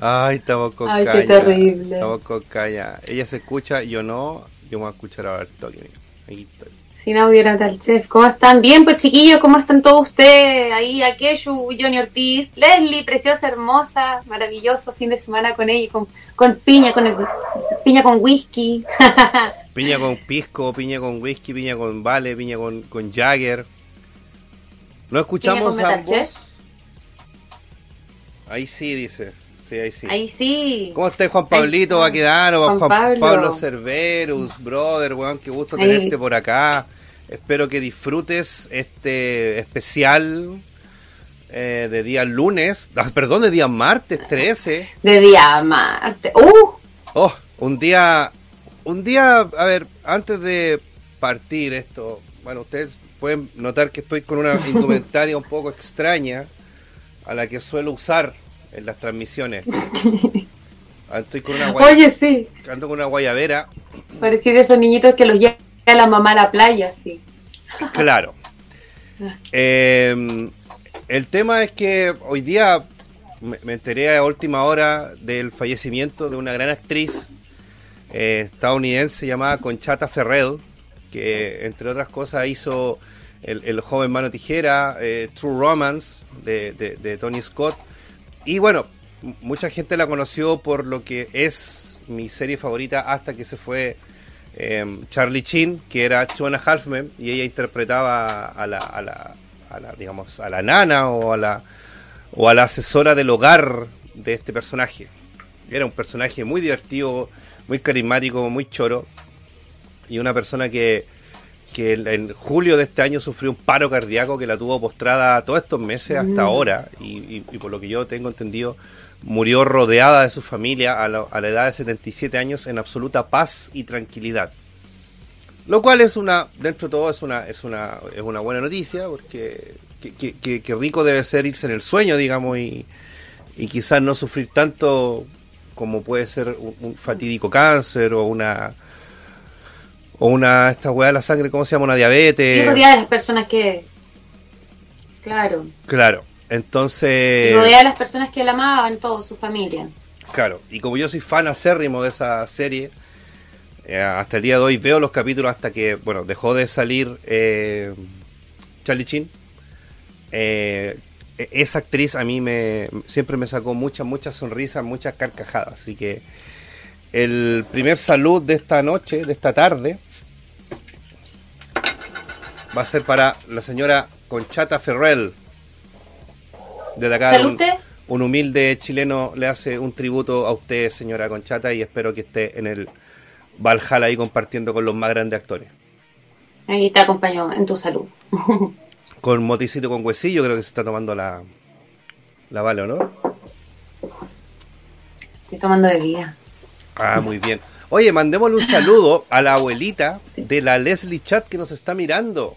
Ay, con Ay, qué terrible. Con caña. Ella se escucha, yo no. Yo me voy a escuchar ahora el toque. Aquí estoy. Sin audio era tal chef. ¿Cómo están? Bien, pues chiquillos, ¿cómo están todos ustedes? Ahí, Akeshu, Johnny Ortiz, Leslie, preciosa, hermosa, maravilloso fin de semana con ella, con, con piña, con el- piña con whisky. Piña con pisco, piña con whisky, piña con vale, piña con, con Jagger. ¿No escuchamos Piña con ambos? Metal Ahí sí, dice. Sí, ahí sí. Ahí sí. ¿Cómo estás, Juan Pablito, Ahí está. Baquedano, Juan Juan, Pablo. Pablo Cerverus, brother, weón, qué gusto Ahí. tenerte por acá. Espero que disfrutes este especial eh, de día lunes, ah, perdón, de día martes 13. De día Marte. ¡Uh! Oh, un día, un día, a ver, antes de partir esto, bueno, ustedes pueden notar que estoy con una indumentaria un poco extraña a la que suelo usar en las transmisiones. Estoy con una guay- Oye, sí. ando con una guayabera, Parecía de esos niñitos que los lleva la mamá a la playa, sí. claro. Eh, el tema es que hoy día me, me enteré a última hora del fallecimiento de una gran actriz eh, estadounidense llamada Conchata Ferrell, que entre otras cosas hizo el, el joven mano tijera, eh, True Romance de, de- de Tony Scott. Y bueno, mucha gente la conoció por lo que es mi serie favorita hasta que se fue eh, Charlie Chin, que era Chona Halfman, y ella interpretaba a la, a la, a la, digamos, a la nana o a la, o a la asesora del hogar de este personaje. Era un personaje muy divertido, muy carismático, muy choro, y una persona que, que en- julio de este año sufrió un paro cardíaco que la tuvo postrada todos estos meses hasta ahora, y, y- y por lo que yo tengo entendido, murió rodeada de su familia a la, a la edad de 77 años en absoluta paz y tranquilidad. Lo cual es una, dentro de todo, es una, es una, es una buena noticia, porque que, que- que- que rico debe ser irse en el sueño, digamos, y, y quizás no sufrir tanto como puede ser un, un fatídico cáncer o una o una esta weá de la sangre, ¿cómo se llama? Una Y diabetes. rodeada de las personas que. Claro. Claro. Y Entonces, rodeada de las personas que la amaban, todo, su familia. claro, y como yo soy fan acérrimo de esa serie, eh, hasta el día de hoy veo los capítulos hasta que, bueno, dejó de salir eh, Charlie Chin. Eh, e- esa actriz a mí me siempre me sacó muchas, muchas sonrisas, muchas carcajadas. Así que el primer salud de esta noche, de esta tarde, va a ser para la señora Conchata Ferrell. Desde acá, ¿Salud un, un humilde chileno le hace un tributo a usted, señora Conchata, y espero que esté en el Valhalla ahí compartiendo con los más grandes actores. Ahí te acompaño en tu salud. Con moticito con huesillo creo que se está tomando la, la vale, ¿o no? Estoy tomando bebida. Ah, muy bien. Oye, mandémosle un saludo a la abuelita de la Leslie Chat que nos está mirando.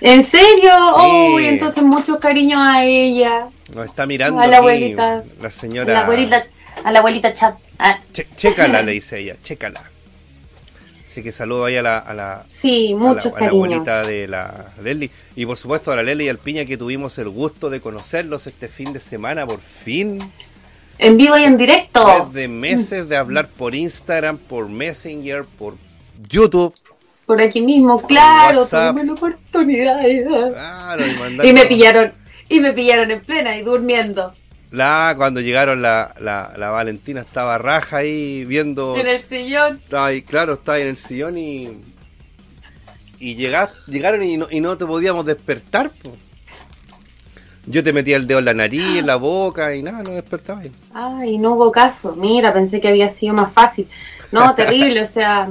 ¿En serio? Sí. Uy, entonces mucho cariño a ella. Nos está mirando A la aquí abuelita. la A señora. la abuelita, a la abuelita chat. Ah, Che- chécala, le dice ella, chécala. Así que saludo ahí a la, a la, sí, a la- muchos a la cariños. abuelita de la Leslie. Y por supuesto a la Leslie y al Piña que tuvimos el gusto de conocerlos este fin de semana, por fin. En vivo y en directo. Después de meses de hablar por Instagram, por Messenger, por YouTube. Por aquí mismo, claro, tuve la oportunidad. Claro, y Y me pillaron, y me pillaron en plena y durmiendo. La, cuando llegaron la, la, la Valentina estaba raja ahí viendo. En el sillón. Estaba ahí, claro, estaba ahí en el sillón y. Y llegas, llegaron y no, y no te podíamos despertar. po. Yo te metía el dedo en la nariz, en la boca y nada, no despertaba. Ay, no hubo caso. Mira, pensé que había sido más fácil. No, terrible, o sea.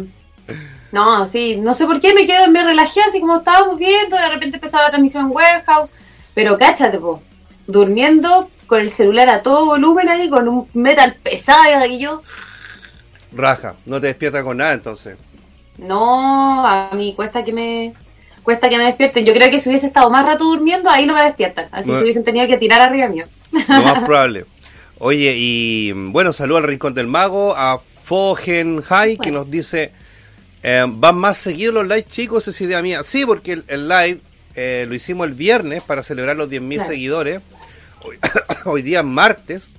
No, sí, no sé por qué me quedo, me relajé así como estábamos viendo, de repente empezaba la transmisión en Warehouse, pero cáchate, po, durmiendo con el celular a todo volumen ahí, con un metal pesado y yo, Raja, no te despiertas con nada entonces. no, a mí cuesta que me cuesta que me despierten. Yo creo que si hubiese estado más rato durmiendo, ahí no me despiertan, así No. se hubiesen tenido que tirar arriba mío. Lo más probable. Oye, y bueno, saludo al Rincón del Mago, a Fogen High, que Bueno. nos dice, eh, ¿van más seguidos los live chicos? Esa es idea mía. Sí, porque el, el live eh, lo hicimos el viernes para celebrar los 10.000 Claro. seguidores. Hoy, hoy día es martes.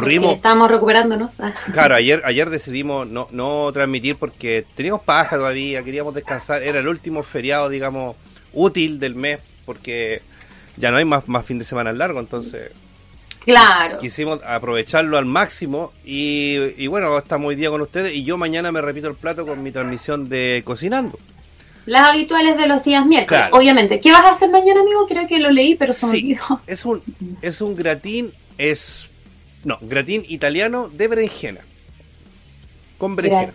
Corrimos. Estamos recuperándonos. Ah. Claro, ayer, ayer decidimos no, no transmitir porque teníamos paja todavía, queríamos descansar. Era el último feriado, digamos, útil del mes porque ya no hay más, más fin de semana largo, entonces Claro. quisimos aprovecharlo al máximo y, y bueno, estamos hoy día con ustedes y yo mañana me repito el plato con mi transmisión de Cocinando. Las habituales de los días miércoles, Claro. obviamente. ¿Qué vas a hacer mañana, amigo? Creo que lo leí, pero se me Sí, olvidó. es un, es un gratín, es... No, gratín italiano de berenjena. Con berenjena.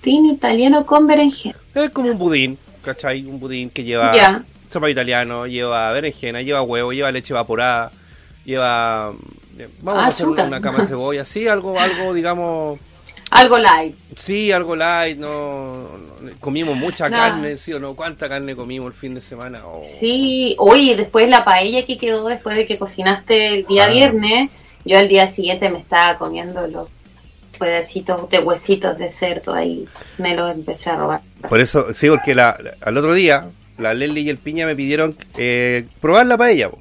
Gratín italiano con berenjena. Es como un budín, ¿cachai? Un budín que lleva Ya. sopa italiano, lleva berenjena, lleva huevo, lleva leche evaporada, lleva... Vamos Ah, a hacer chuta. una cama de cebolla, sí, algo, algo, digamos... Algo light. Sí, algo light, no, no- comimos mucha carne, sí o no, cuánta carne comimos el fin de semana. Oh. Sí, oye, después la paella que quedó después de que cocinaste el día Ah. viernes, yo al día siguiente me estaba comiendo los pedacitos de huesitos de cerdo ahí, me los empecé a robar. Por eso, sí, porque la, la- al otro día, la Lely y el Piña me pidieron eh, probar la paella. po.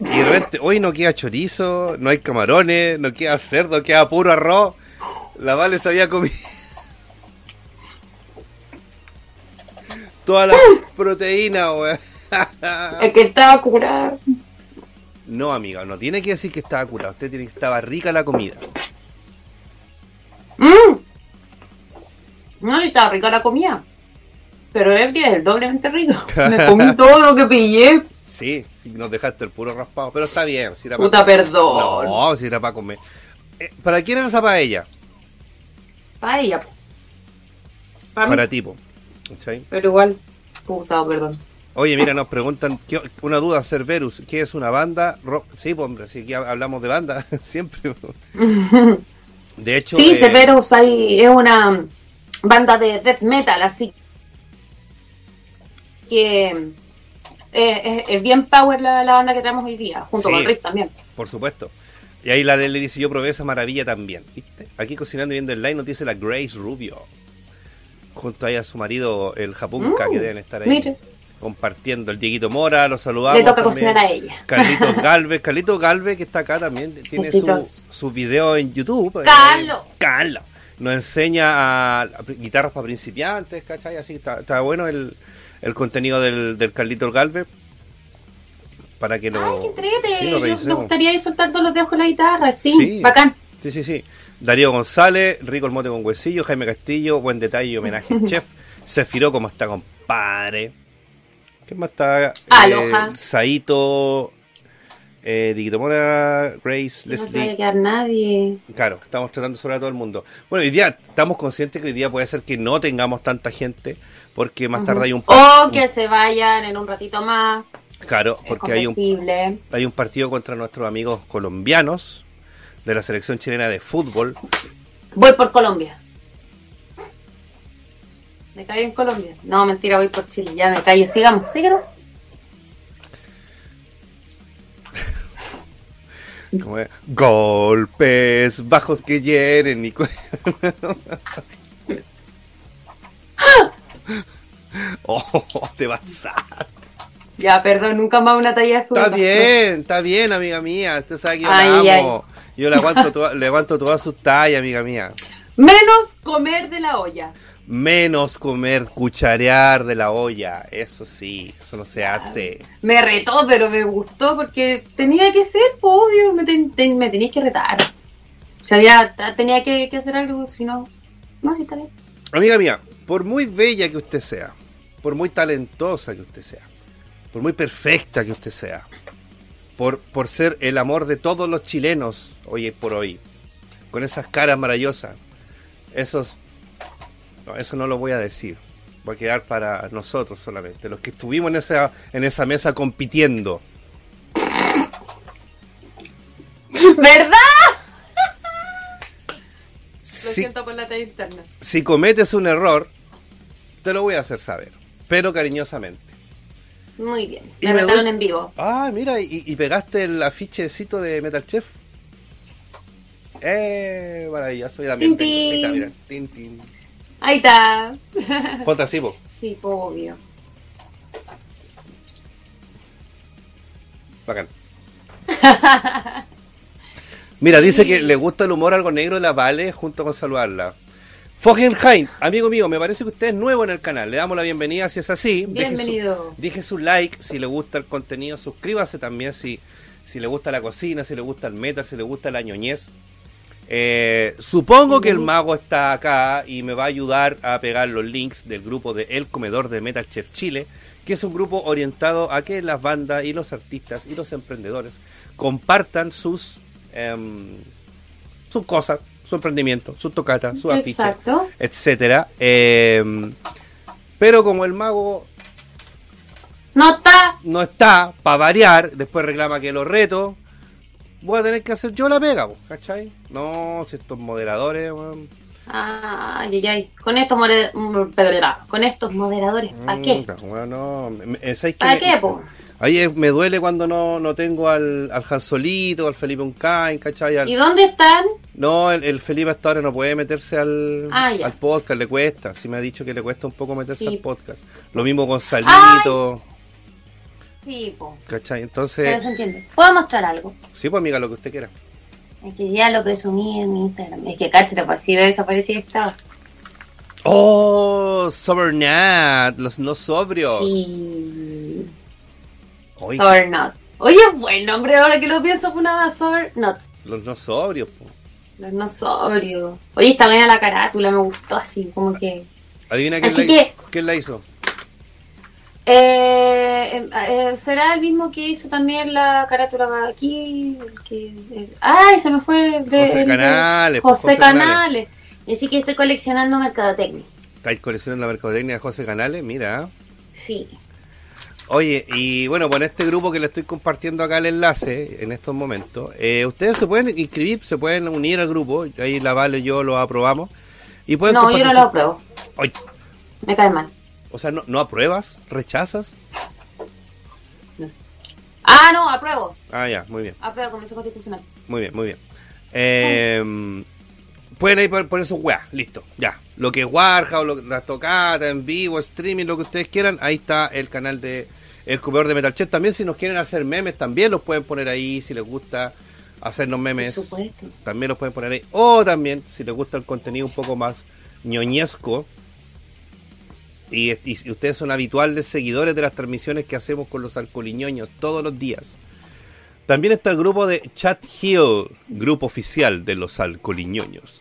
Y de repente, hoy no queda chorizo, no hay camarones, no queda cerdo, queda puro arroz. La Vale se había comido toda la proteína, weón. El que estaba curado. No, amiga, no tiene que decir que estaba curado. Usted tiene que estaba rica la comida. Mm. No, estaba rica la comida. Pero es que es el doblemente rico. Me comí todo lo que pillé. Sí, nos dejaste el puro raspado, pero está bien. Si era Puta, perdón. No, si era para comer. Eh, ¿Para quién era esa paella? Paella. Para. Para tipo. Pero igual. Puta, perdón. Oye, mira, nos preguntan, ¿qué- una duda, Cerberus, ¿qué es una banda? Ro- sí, pues, hombre, sí, aquí hablamos de banda, siempre. De hecho, Sí, eh, Severus hay, es una banda de death metal, así que eh, es, es bien power la, la banda que tenemos hoy día, junto Sí. con Riff también. por supuesto. Y ahí la le dice, yo probé esa maravilla también. ¿viste? Aquí cocinando y viendo el live nos dice la Grace Rubio. Junto ahí a su marido, el Japunka, Mm, que deben estar ahí mire. Compartiendo. El Dieguito Mora, lo saludamos. Le toca también. cocinar a ella. Carlitos Galvez, Carlitos Galvez que está acá también, tiene su, Besitos. su video en YouTube. eh, Carlos. Carlos. Nos enseña a, guitarras para principiantes, ¿cachai? Así está, está bueno el, el contenido del, del Carlitos Galvez. Para que lo, Ay, sí, lo Yo me gustaría ir soltar todos los dedos con la guitarra, sí, Sí. bacán. Sí, sí, sí. Darío González, Rico el Mote con Huesillo, Jaime Castillo, buen detalle y homenaje al chef. Sefiró, como está, compadre? ¿Qué más está? Aloha. Eh, Saito, eh, Dieguito Mora, Grace, No se Leslie. vaya a quedar nadie. Claro, estamos tratando sobre a todo el mundo. Bueno, hoy día estamos conscientes que hoy día puede ser que no tengamos tanta gente, porque más tarde hay un, O que se vayan en un ratito más. claro, porque hay un hay un partido contra nuestros amigos colombianos de la selección chilena de fútbol. Voy por Colombia. Me callo en Colombia. No, mentira, voy por Chile. Ya me callo. Sigamos, síguenos. Como es, golpes bajos que hieren y oh, te vas a... Ya, perdón, nunca más una talla azul. Está bien, está bien, amiga mía. Usted sabe que yo Ay, la amo. Yo le aguanto, toda- le aguanto todas sus tallas, amiga mía. Menos comer de la olla. Menos comer, cucharear de la olla. Eso sí, eso no se hace. Me retó, pero me gustó porque tenía que ser, obvio. Me, ten- ten- me tenías que retar. O sea, ya tenía que, que hacer algo, si no. No, sí, está bien. Amiga mía, por muy bella que usted sea, por muy talentosa que usted sea, por muy perfecta que usted sea, por, por ser el amor de todos los chilenos hoy por hoy, con esas caras maravillosas, esos... No, eso no lo voy a decir. Va a quedar para nosotros solamente, los que estuvimos en esa, en esa mesa compitiendo. ¿Verdad? Lo Si, siento por la talla interna. si cometes un error, te lo voy a hacer saber, pero cariñosamente. Muy bien. Y Me retaron doy- en vivo. Ah, mira, y, y pegaste el afichecito de Metal Chef. Eh, maravilloso. También Tin, tin. mira. Tin, tin. Ahí está. Ponte así, po. Sí, obvio. Bacán. Sí, Mira, dice que le gusta el humor algo negro de la Vale junto con saludarla. Fogenheim, amigo mío, me parece que usted es nuevo en el canal. Le damos la bienvenida si es así. Bienvenido. Deje su, like si le gusta el contenido. Suscríbase también si, si le gusta la cocina, si le gusta el meta, si le gusta la ñoñez. Eh, supongo que el mago está acá y me va a ayudar a pegar los links del grupo de El Comedor de Metal Chef Chile, que es un grupo orientado a que las bandas y los artistas y los emprendedores compartan sus, em, sus cosas, su emprendimiento, sus tocatas, sus afiches, etcétera. Em, pero como el mago no está, no está, para variar, después reclama que los retos voy a tener que hacer yo la pega, ¿cachai? No, si estos moderadores, weón. Ay, ay, ay. Con estos, moderadores, con estos moderadores, ¿para qué? Bueno, ¿Para qué, po? Ahí me duele cuando no, no tengo al, al Jansolito, al Felipe Uncain, ¿cachai? ¿Y dónde están? No, el, Felipe hasta ahora no puede meterse al, ah, al podcast, le cuesta. Sí me ha dicho que le cuesta un poco meterse al podcast. Lo mismo con Salito. Sí, po. ¿Cachai? Entonces. Pero se entiende. ¿Puedo mostrar algo? Sí, pues amiga, lo que usted quiera. Es que ya lo presumí en mi Instagram. Es que cáchate, pues si desapareció estaba. ¡Oh! Sobernat, los no sobrios. Sí. Sobernat. Oye, buen nombre ahora que lo pienso por nada, Sobernat. Los no sobrios, po. Los no sobrios. Oye, está buena la carátula, me gustó así, como que. Adivina quién, la, que... quién la hizo. Eh, eh, ¿Será el mismo que hizo también la carátula aquí? que, ¡Ay! Se me fue de. José Canales. José, Canales. Así que estoy coleccionando mercadotecnia. ¿Estáis coleccionando la mercadotecnia de José Canales? Mira. Sí. Oye, y bueno, con este grupo que le estoy compartiendo acá el enlace en estos momentos, eh, ustedes se pueden inscribir, se pueden unir al grupo, ahí la Vale y yo lo aprobamos. Y pueden no, yo no lo apruebo. Me cae mal. O sea, ¿no, no apruebas? ¿Rechazas? Ah, no, apruebo. Ah, ya, muy bien. Apruebo Convención Constitucional. Muy bien, muy bien. Eh, pueden ahí poner sus weas, listo, ya. Lo que es Warhouse, las tocatas en vivo, streaming, lo que ustedes quieran, ahí está el canal de El Comedor de Metal También si nos quieren hacer memes, también los pueden poner ahí, si les gusta hacernos memes. Por supuesto. También los pueden poner ahí. O también, si les gusta el contenido un poco más ñoñesco, y, ustedes son habituales seguidores de las transmisiones que hacemos con los alcoholiñoños todos los días. También está el grupo de Chat Hill, grupo oficial de los alcoholiñoños,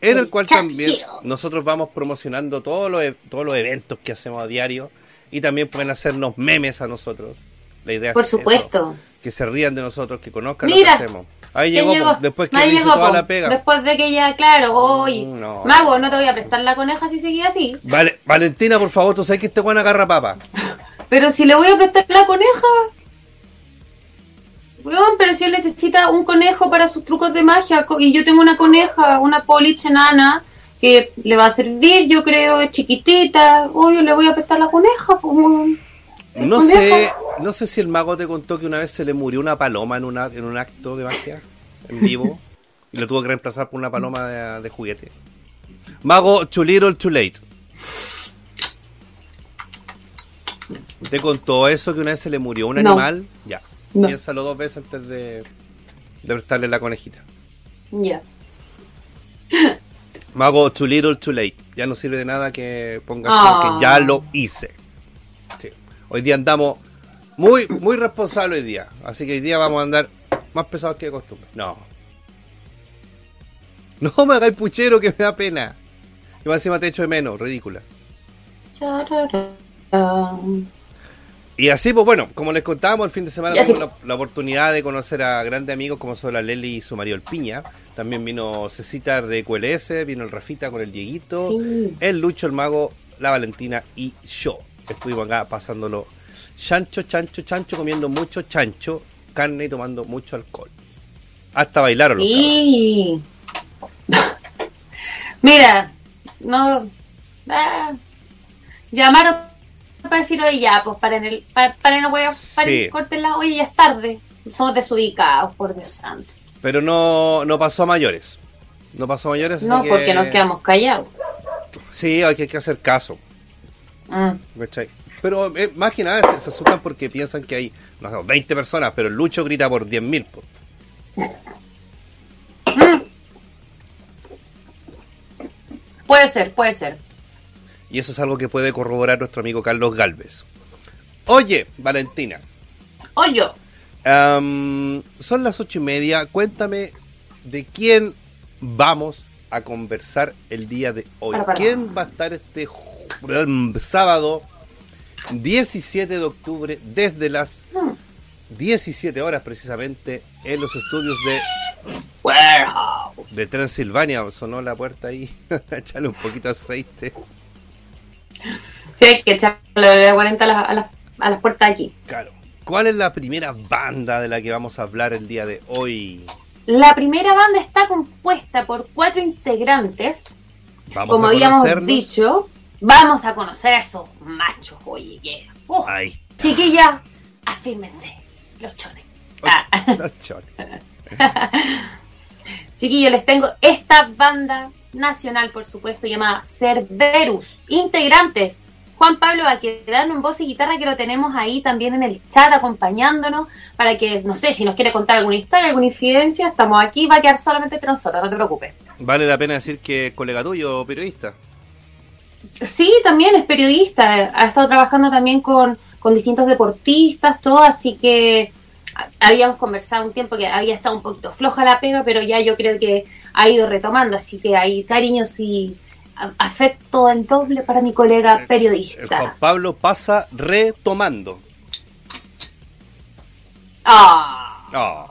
en el, cual también nosotros vamos promocionando todos los, e, todos los eventos que hacemos a diario y también pueden hacernos memes a nosotros. La idea Por supuesto. que se rían de nosotros, que conozcan lo que hacemos. Ahí llegó, después que hizo toda la pega. Después de que ya, claro, hoy. Mm, Mago, no te voy a prestar la coneja si seguía así. Vale, Valentina, por favor, tú sabes que este Juan agarra papa. Pero si le voy a prestar la coneja. Weón, pero si él necesita un conejo para sus trucos de magia y yo tengo una coneja, una poliche enana que le va a servir, yo creo, es chiquitita. Obvio, le voy a prestar la coneja. Pues, no sé, no sé si el mago te contó que una vez se le murió una paloma en, una, en un acto de magia en vivo y lo tuvo que reemplazar por una paloma de, juguete. Mago, too little, too late. ¿Te contó eso que una vez se le murió un animal? Ya. Piénsalo dos veces antes de, de prestarle la conejita. Ya. Mago, too little, too late. Ya no sirve de nada que pongas que ya ah. lo hice. Hoy día andamos muy, muy responsables hoy día. Así que hoy día vamos a andar más pesados que de costumbre. No. No me hagáis puchero que me da pena. Y más encima te echo de menos, ridícula. Y así, pues bueno, como les contábamos, el fin de semana tuvimos la, oportunidad de conocer a grandes amigos como son la Leli y su marido el Piña. También vino Cecita de QLS, vino el Rafita con el Dieguito, el Lucho, el Mago, la Valentina y yo estuvimos acá pasándolo chancho, chancho, chancho, comiendo mucho chancho, carne y tomando mucho alcohol. Hasta bailaron. Sí. Mira, no. Ah, llamaron para decir, oye, ya, pues para en el. Para, para no voy a. Para corten la oye, ya es tarde. Somos desubicados, por Dios santo. Pero no, no pasó a mayores. No pasó a mayores. No, porque nos quedamos callados. Sí, hay que hacer caso. Ah. Pero eh, más que nada se, se, asustan porque piensan que hay, 20 personas, pero Lucho grita por 10.000. Puede ser, puede ser. Y eso es algo que puede corroborar nuestro amigo Carlos Galvez. Oye, Valentina. Oye. Um, son las ocho y media. Cuéntame de quién vamos a conversar el día de hoy. Para, ¿Quién va a estar este jueves? Sábado 17 de octubre desde las Hmm. 17 horas precisamente en los estudios de, Warehouse. de Transilvania? Sonó la puerta ahí. Échale un poquito de aceite. Sí, hay que echarle de 40 a las, a las, a las puertas aquí. Claro. ¿Cuál es la primera banda de la que vamos a hablar el día de hoy? La primera banda está compuesta por cuatro integrantes. Vamos Como a habíamos dicho, vamos a conocer a esos machos, oye, que... uh, chiquilla, afírmense, los chones. Ah. Los chones. Chiquillos, les tengo esta banda nacional, por supuesto, llamada Cerberus. Integrantes. Juan Pablo va a quedarnos en voz y guitarra que lo tenemos ahí también en el chat acompañándonos para que, no sé, si nos quiere contar alguna historia, alguna infidencia, estamos aquí, va a quedar solamente entre nosotros, no te preocupes. Vale la pena decir que es colega tuyo, periodista. Sí, también es periodista, ha estado trabajando también con, con distintos deportistas, todo, así que habíamos conversado un tiempo que había estado un poquito floja la pega, pero ya yo creo que ha ido retomando, así que hay cariños y afecto del doble para mi colega El Juan periodista. Pablo pasa retomando. Ah, Ah,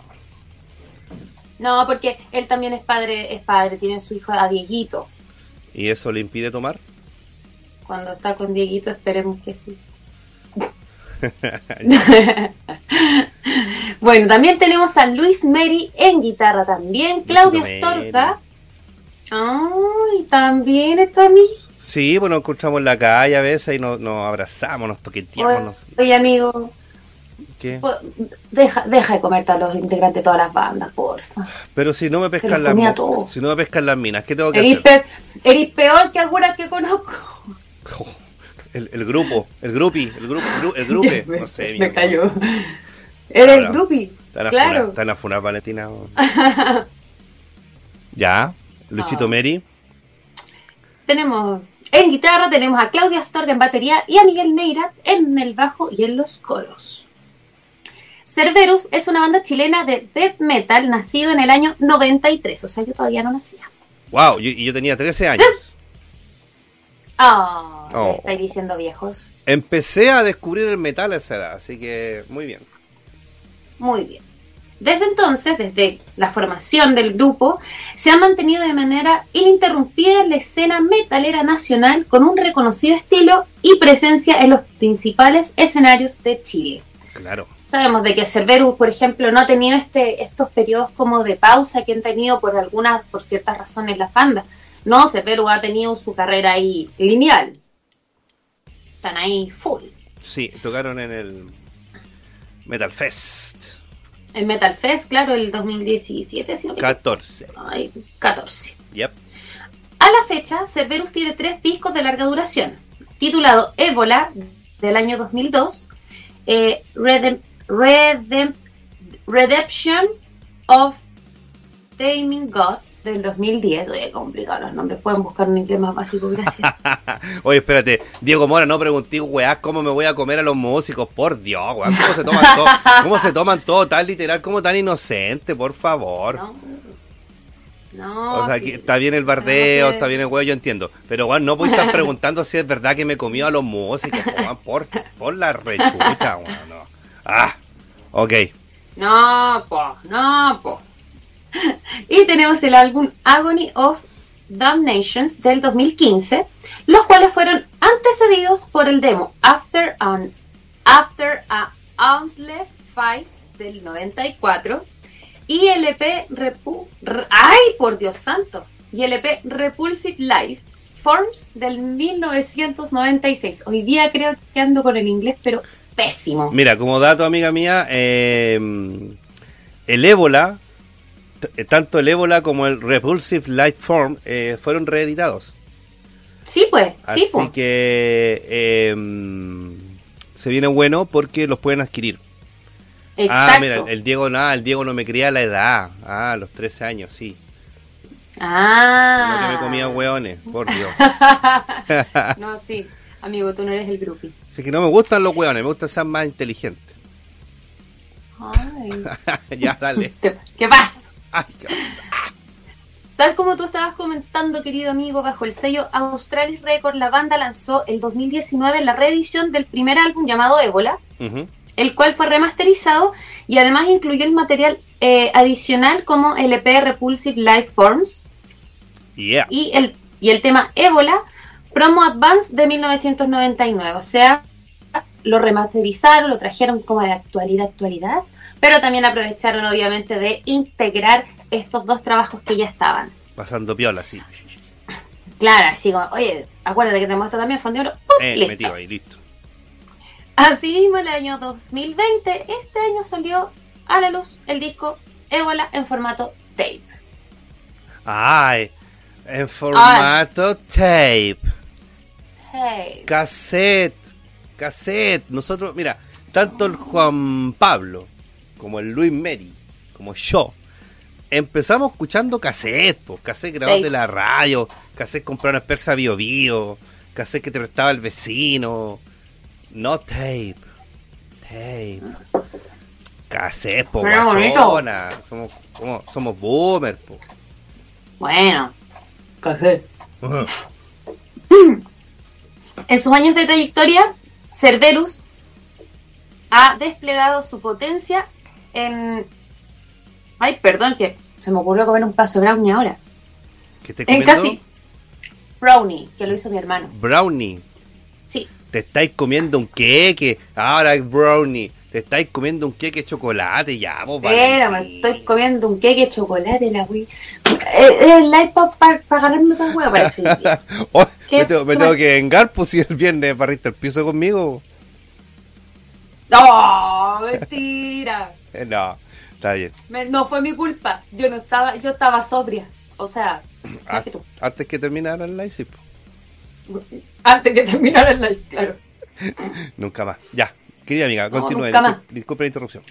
no, porque él también es padre, es padre, tiene su hijo a Dieguito. ¿Y eso le impide tomar? Cuando está con Dieguito, esperemos que sí. bueno, también tenemos a Luis Meri en guitarra también, Claudio Astorga. Ay, también está mi... Sí, bueno, encontramos en la calle a veces y nos, nos abrazamos, nos toqueteamos. nos- Oye, amigo, ¿Qué? deja, deja de comerte a los integrantes de todas las bandas, porfa. Pero si no me pescan las todo. si no me pescan las minas, ¿qué tengo que Eres, hacer? pe- eres peor que algunas que conozco. El, el grupo, el grupi, el grupo, el, gru- el grupe, no sé. Me cayó. Eres el funar, Claro. están a funar, Valentina. ya, Luchito Ah. Meri. Tenemos en guitarra, tenemos a Claudia Astorga en batería y a Miguel Neira en el bajo y en los coros. Cerberus es una banda chilena de death metal nacido en el año 93, o sea, yo todavía no nacía. Wow, yo- y yo tenía 13 años. Ah, Oh. me estáis diciendo viejos. Empecé a descubrir el metal a esa edad, así que muy bien. Muy bien. Desde entonces, desde la formación del grupo, se ha mantenido de manera ininterrumpida la escena metalera nacional con un reconocido estilo y presencia en los principales escenarios de Chile. Claro. Sabemos de que Cerberus, por ejemplo, no ha tenido este, estos periodos como de pausa que han tenido por algunas, por ciertas razones las bandas. No, Cerberus ha tenido su carrera ahí lineal. Están ahí full. Sí, tocaron en el Metal Fest En Metal Fest, claro, el 2017, si no me equivoco. 14. Ay, 14. Yep. A la fecha, Cerberus tiene tres discos de larga duración, titulado Ébola del año 2002, eh, Redem- Redem- Redemption of Taming God del 2010. Oye, complicado los nombres, pueden buscar un inglés más básico, gracias. Oye, espérate, Diego Mora, no pregunté, weá, cómo me voy a comer a los músicos, por Dios, weá, cómo se toman todo, cómo se toman todo tan literal, como tan inocente, por favor. No, no o sea, sí. que está bien el bardeo, que- está bien el huevo, yo entiendo. Pero, weón, no voy a estar preguntando si es verdad que me comió a los músicos, weón, por, por la rechucha, weón, no. Ah, ok. No, po, no, po. Y tenemos el álbum Agony of Damnations del 2015, los cuales fueron antecedidos por el demo After an After a Ounceless Fight del 94 y el EP Repu Re- ¡Ay, por Dios santo! Y el EP Repulsive Life Forms del 1996. Hoy día creo que ando con el inglés, pero pésimo. Mira, como dato, amiga mía, eh, el ébola, tanto el ébola como el Repulsive Light Form eh, fueron reeditados. Sí, pues, sí, Así pues. que eh, se viene bueno porque los pueden adquirir. Exacto. Ah, mira, el Diego, nada, el Diego no me cría a la edad. Ah, a los 13 años, sí. Ah. No que me comía hueones, por Dios. no, sí. Amigo, tú no eres el groupie. Así que no me gustan los hueones, me gusta ser más inteligente. Ay. ya, dale. ¿Qué, qué pasa? Ay. Tal como tú estabas comentando, querido amigo, bajo el sello Australis Record, la banda lanzó el 2019 la reedición del primer álbum llamado Ébola, el cual fue remasterizado y además incluyó el material eh, adicional como el EP Repulsive Life Forms Yeah. y el, y el tema Ébola Promo Advance de 1999. O sea, lo remasterizaron, lo trajeron como a la actualidad, actualidad, pero también aprovecharon obviamente de integrar estos dos trabajos que ya estaban. Pasando piola, sí. Claro, así como, oye, acuérdate que tenemos esto también, fondo de oro, ¡pum! Eh, listo. metido ahí, listo. Asimismo, el año 2020, este año salió a la luz el disco Ébola en formato tape. Ay, en formato tape. Tape. Cassette. Cassette. Nosotros, mira, tanto el Juan Pablo como el Luis Meri, como yo, empezamos escuchando cassette, pues, cassette grabados Tape. de la radio, cassette comprado en Persa Bio Bio, cassette que te prestaba el vecino. No tape. Tape. Cassette, po, guachona. Somos, como- somos boomer, po. Bueno, café. En sus años de trayectoria, Cerberus ha desplegado su potencia en... Ay, perdón, que se me ocurrió comer un paso brownie ahora. ¿Qué te En comiendo? casi... Brownie, que lo hizo mi hermano. Brownie. Sí. Te estáis comiendo un queque. Ahora es brownie. Te estáis comiendo un queque de chocolate. Ya, vos, Espera, me estoy comiendo un queque de chocolate, la wey. Eh, El iPod para para parece. hoy día. Oh, ¿Qué- me tengo, me que vengar, pues si el viernes barriste el piso conmigo. ¡No! ¡Mentira! Eh, no, está bien. Me- no fue mi culpa. Yo no estaba, yo estaba sobria. O sea, Ah, que tú. antes que terminara el live, sí. Antes que terminara el live, claro. Nunca más. Ya, querida amiga, No, continúe. Disculpe la interrupción.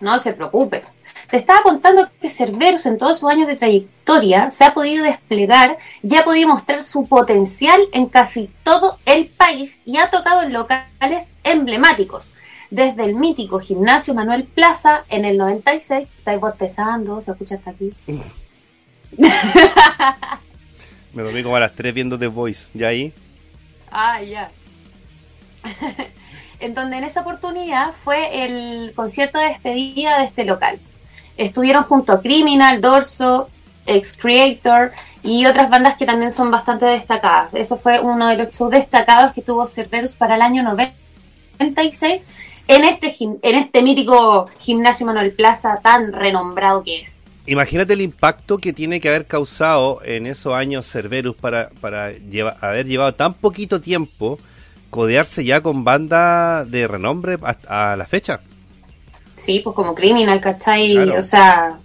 No se preocupe. Te estaba contando que Cerberus en todos sus años de trayectoria se ha podido desplegar y ha podido mostrar su potencial en casi todo el país y ha tocado en locales emblemáticos. Desde el mítico gimnasio Manuel Plaza en el 96, estáis bostezando, se escucha hasta aquí. Me dormí como a las 3 viendo The Voice. ¿Ya ahí? Ah, ya. en donde en esa oportunidad fue el concierto de despedida de este local. Estuvieron junto a Criminal, Dorso, Ex Creator y otras bandas que también son bastante destacadas. Eso fue uno de los shows destacados que tuvo Cerberus para el año 96 en este, en este mítico gimnasio Manuel Plaza tan renombrado que es. Imagínate el impacto que tiene que haber causado en esos años Cerberus para, para haber llevado tan poquito tiempo codearse ya con bandas de renombre hasta a la fecha. Sí, pues como criminal, ¿cachai? Claro. O sea,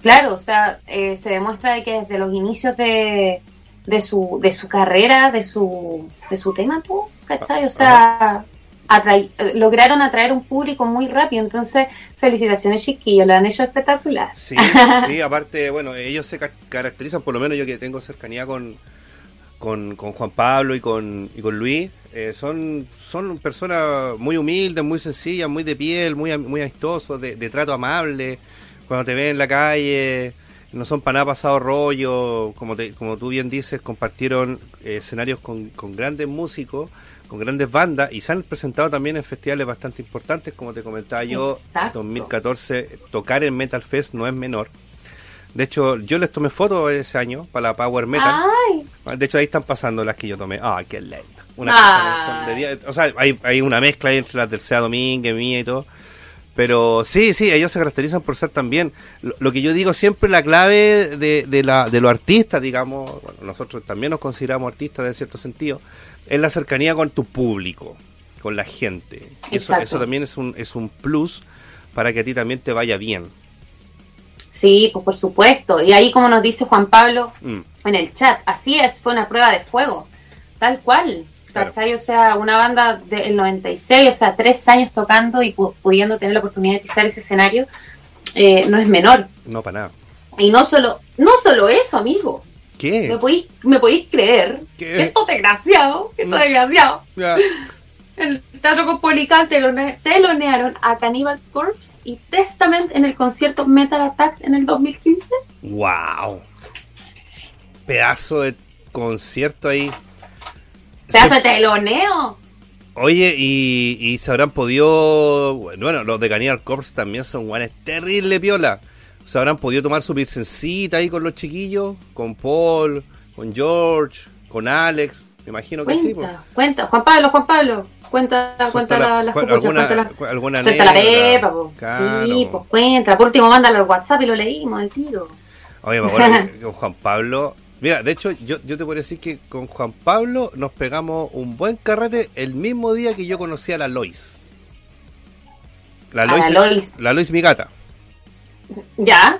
claro, o sea, eh, se demuestra de que desde los inicios de, de, su, de su carrera, de su, de su tema, ¿tú? ¿cachai? O sea, lograron atraer un público muy rápido. Entonces, felicitaciones, chiquillos, lo han hecho espectacular. Sí, sí, aparte, bueno, ellos se ca- caracterizan, por lo menos yo que tengo cercanía con, con, con Juan Pablo y con, y con Luis, eh, son, son personas muy humildes, muy sencillas, muy de piel, muy, muy amistosos, de, de trato amable. Cuando te ven en la calle, no son para nada pasado rollo, como, te- como tú bien dices, compartieron eh, escenarios con, con grandes músicos, con grandes bandas y se han presentado también en festivales bastante importantes, como te comentaba yo, Exacto. 2014, tocar en Metal Fest no es menor. De hecho, yo les tomé fotos ese año para la Power Metal. Ay, De hecho, ahí están pasando las que yo tomé. Ah, qué lindo. Una Ah. de día- O sea, hay, hay una mezcla entre las del Sea Domínguez, mía y todo. Pero sí, sí, ellos se caracterizan por ser también. Lo, lo que yo digo siempre, la clave de, de, la, de los artistas, digamos, bueno, nosotros también nos consideramos artistas en cierto sentido, es la cercanía con tu público, con la gente. Eso, eso también es un, es un plus para que a ti también te vaya bien. sí, pues por supuesto. Y ahí, como nos dice Juan Pablo, Mm. en el chat. Así es, fue una prueba de fuego, tal cual. Claro. ¿Cachai? O sea, una banda del 96, o sea, tres años tocando y pu- pudiendo tener la oportunidad de pisar ese escenario, eh, no es menor. No, para nada. Y no solo, no solo eso, amigo. ¿Qué? ¿Me podéis, me podéis creer ¿Qué? desgraciados, que estos No. desgraciados, Ya. el Teatro Cospolicán telone- telonearon a Cannibal Corpse y Testament en el concierto Metal Attacks en el 2015? ¡Wow! Pedazo de concierto ahí. ¡Pedazo de teloneo! Oye, y, y se habrán podido. Bueno, los de Cannibal Corpse también son guanes terrible piola. Se habrán podido tomar su virgencita ahí con los chiquillos, con Paul, con George, con Alex. Me imagino que sí. pues. Cuenta, cuenta, Juan Pablo, Juan Pablo, cuenta, cuenta Suelta la, la- las cu- cucuchas, alguna- cuenta la- alguna Suelta la anécdota. pepa, po. Claro, Sí, pues cuenta. Por último, mándalo al WhatsApp y lo leímos al tiro. Oye, me acuerdo que Juan Pablo. Mira, de hecho, yo, yo te podría decir que con Juan Pablo nos pegamos un buen carrete el mismo día que yo conocí a la Lois. La A la Lois, Lois. la Lois mi gata. ¿Ya?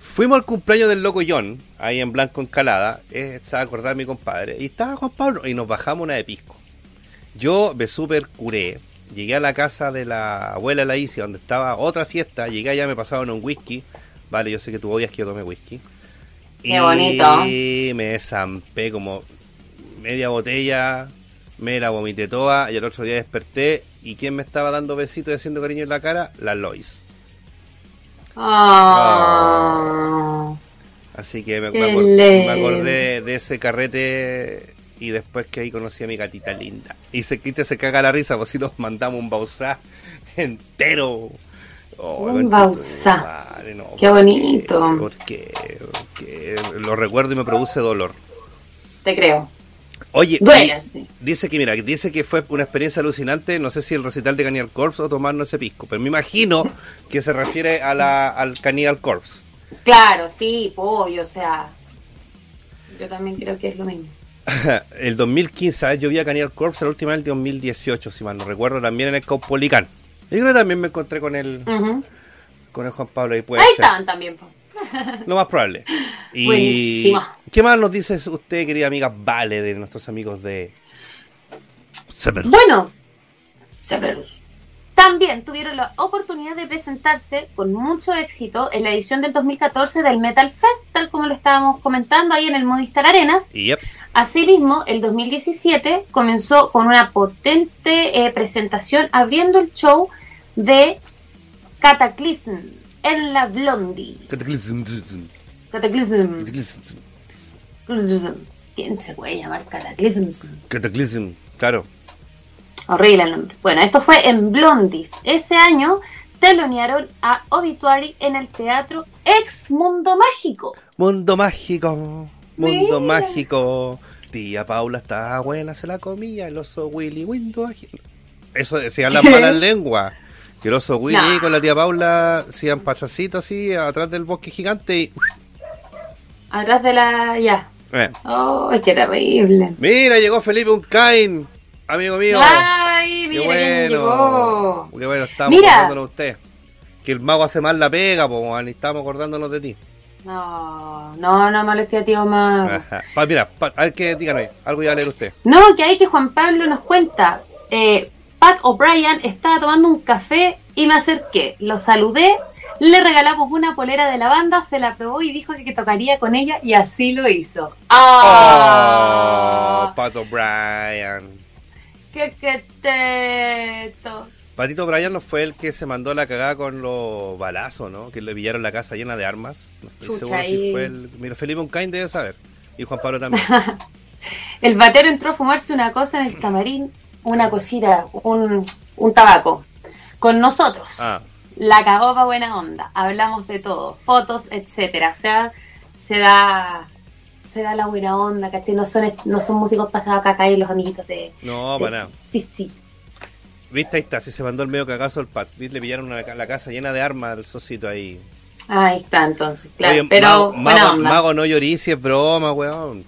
Fuimos al cumpleaños del loco John, ahí en Blanco Encalada, eh, se va a acordar mi compadre, y estaba Juan Pablo, y nos bajamos una de pisco. Yo me super curé, llegué a la casa de la abuela de la Isia, donde estaba otra fiesta, llegué allá, me pasaron un whisky, vale, yo sé que tú odias que yo tome whisky. Qué y bonito. me zampé como media botella, me la vomité toda, y el otro día desperté, y ¿quién me estaba dando besitos y haciendo cariño en la cara? La Lois. Ah. Así que me, acordé de ese carrete y después que ahí conocí a mi gatita linda. Y se quita se caga la risa, pues si nos mandamos un bausá entero. Oh, Un bausá. madre, no, Qué ¿por bonito. ¿Por qué? ¿Por qué? Lo recuerdo y me produce dolor. Te creo. Oye, dice que mira, dice que fue una experiencia alucinante, no sé si el recital de Cannibal Corpse o tomarnos ese pisco, pero me imagino que se refiere a la, al Cannibal Corpse. Claro, sí, pollo, o sea. Yo también creo que es lo mismo. el 2015, ¿sabes? yo vi a Cannibal Corpse la última vez el 2018, si mal no recuerdo, también en el Caupolicán. Yo creo que también me encontré con el, con el Juan Pablo ahí puede Ahí ser. estaban también. po. Lo más probable. Y Buenísimo. ¿Qué más nos dice usted, querida amiga Vale, de nuestros amigos de Severus? Bueno, Severus. También tuvieron la oportunidad de presentarse con mucho éxito en la edición del 2014 del Metal Fest, tal como lo estábamos comentando ahí en el Movistar Arenas. Y yep. Asimismo, el 2017 comenzó con una potente eh, presentación abriendo el show de Cataclysm en la Blondie. Cataclysm. Cataclysm. Cataclysm. ¿Quién se puede llamar Cataclysm? Cataclysm. Claro. Horrible el nombre. Bueno, esto fue en Blondies. Ese año telonearon a Obituary en el teatro Ex Mundo Mágico. Mundo mágico. Mundo Mira. mágico. Tía Paula está buena, se la comía. El oso Willy Window. Eso decían las malas lenguas. Que el oso Willy Nah. con la tía Paula se iban pachacito así, atrás del bosque gigante y. Atrás de la... ya. Eh. ¡Oh, qué terrible! Mira, llegó Felipe Uncain, amigo mío. ¡Ay, Qué mira quién bueno. llegó! Qué bueno, estamos Mira. de usted. Que el mago hace mal la pega, pues, y estamos acordándonos de ti. No, no, no molestia, tío más. Pa- mira, pa- a ver que dígame, algo iba a leer usted. No, que hay que Juan Pablo nos cuenta. Eh, Pat O'Brien estaba tomando un café y me acerqué. Lo saludé, le regalamos una polera de la banda, se la probó y dijo que, tocaría con ella y así lo hizo. ¡Ah! Oh, Pato Bryan. ¡Qué, qué teto! Patito Bryan no fue el que se mandó la cagada con los balazos, ¿no? Que le pillaron la casa llena de armas. No estoy Chucha, seguro si fue el. Mira, Felipe Uncain debe saber. Y Juan Pablo también. El batero entró a fumarse una cosa en el camarín, una cosita, un, un tabaco, con nosotros. Ah. La cagó pa' buena onda. Hablamos de todo, fotos, etcétera. O sea, se da se da la buena onda, ¿cachai? No son, no son músicos pasados acá, y los amiguitos de... No, de- para nada. Sí, sí. Viste, ahí está, si se mandó el medio cagazo al Pat. Le pillaron una- la casa llena de armas al socito ahí. Ahí está, entonces, claro. Oye, pero mago, buena mago- onda. mago no llorí si es broma, weón.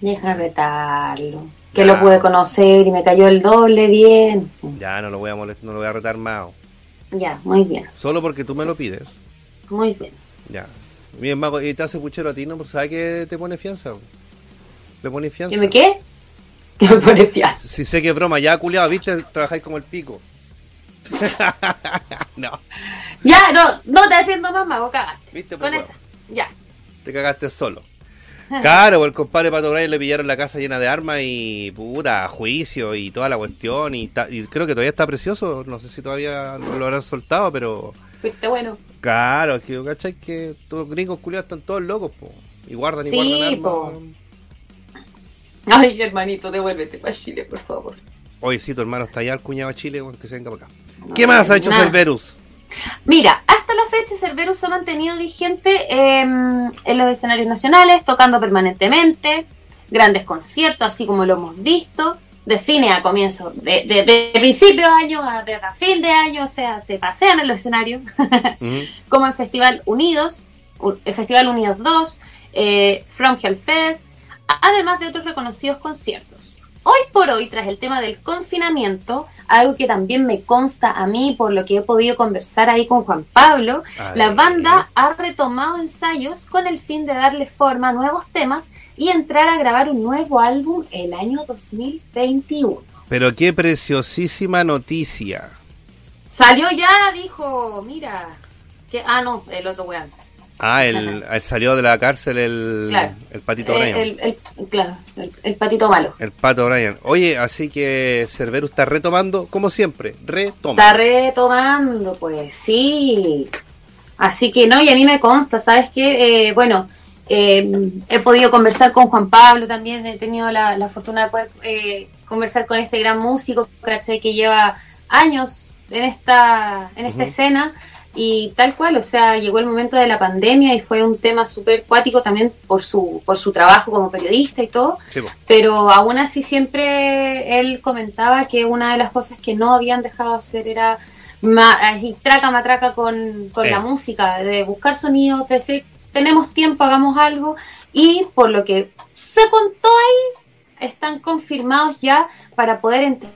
Deja retarlo. Que Ya. lo pude conocer y me cayó el doble bien. Ya no lo voy a molestar, no lo voy a retar más. Ya, muy bien, Solo porque tú me lo pides. muy bien. Ya. Bien, mago, y te hace puchero a ti, ¿no? Pues sabes que te pone fianza. Le pone fianza. ¿Que me qué? Que me pone fiel. Si sé que es broma, ya culiado, viste, trabajáis como el pico. no. Ya, no, no te haciendo más mago, cagaste. ¿Viste, Con pues, esa. Ya. Te cagaste solo. Claro, el compadre Pato Bryan le pillaron la casa llena de armas y puta, juicio y toda la cuestión. Y, ta- y creo que todavía está precioso. No sé si todavía no lo habrán soltado, pero. Fuiste bueno. Claro, es que, ¿cachai? Que todos los gringos culiados están todos locos, po. Y guardan y Sí, guardan armas. po. Ay, hermanito, devuélvete para Chile, por favor. Oye, sí, tu hermano está allá, el cuñado de Chile, que se venga para acá. ¿Qué más ha hecho Nada. Cerberus? Mira, hasta la fecha Cerberus se ha mantenido vigente eh, en los escenarios nacionales, tocando permanentemente, grandes conciertos, así como lo hemos visto, de fines a comienzo, de, de, de principio de año a, de a fin de año, o sea, se pasean en los escenarios, como el Festival Unidos, el Festival Unidos 2, eh, From Hellfest, además de otros reconocidos conciertos. Hoy por hoy, tras el tema del confinamiento, algo que también me consta a mí por lo que he podido conversar ahí con Juan Pablo, la banda ha retomado ensayos con el fin de darle forma a nuevos temas y entrar a grabar un nuevo álbum el año 2021. Pero qué preciosísima noticia. Salió ya, dijo, mira, que ah no, el otro weón. Ah, el, el salió de la cárcel el, Claro. el patito Eh, Bryan. el, claro, el, patito malo. El pato Bryan. Oye, así que Cerberus está retomando, como siempre, retoma. Está retomando, pues sí. Así que no, y a mí me consta, ¿sabes qué? Eh, bueno, eh, he podido conversar con Juan Pablo también, he tenido la, la fortuna de poder eh, conversar con este gran músico, ¿cachai? Que lleva años en esta, en esta escena y tal cual, o sea, llegó el momento de la pandemia y fue un tema súper cuático también por su, por su trabajo como periodista y todo. Sí, pero aún así siempre él comentaba que una de las cosas que no habían dejado de hacer era ma- así, traca matraca con, con Eh. la música, de buscar sonidos, de decir, tenemos tiempo, hagamos algo, y por lo que se contó ahí, están confirmados ya para poder entrar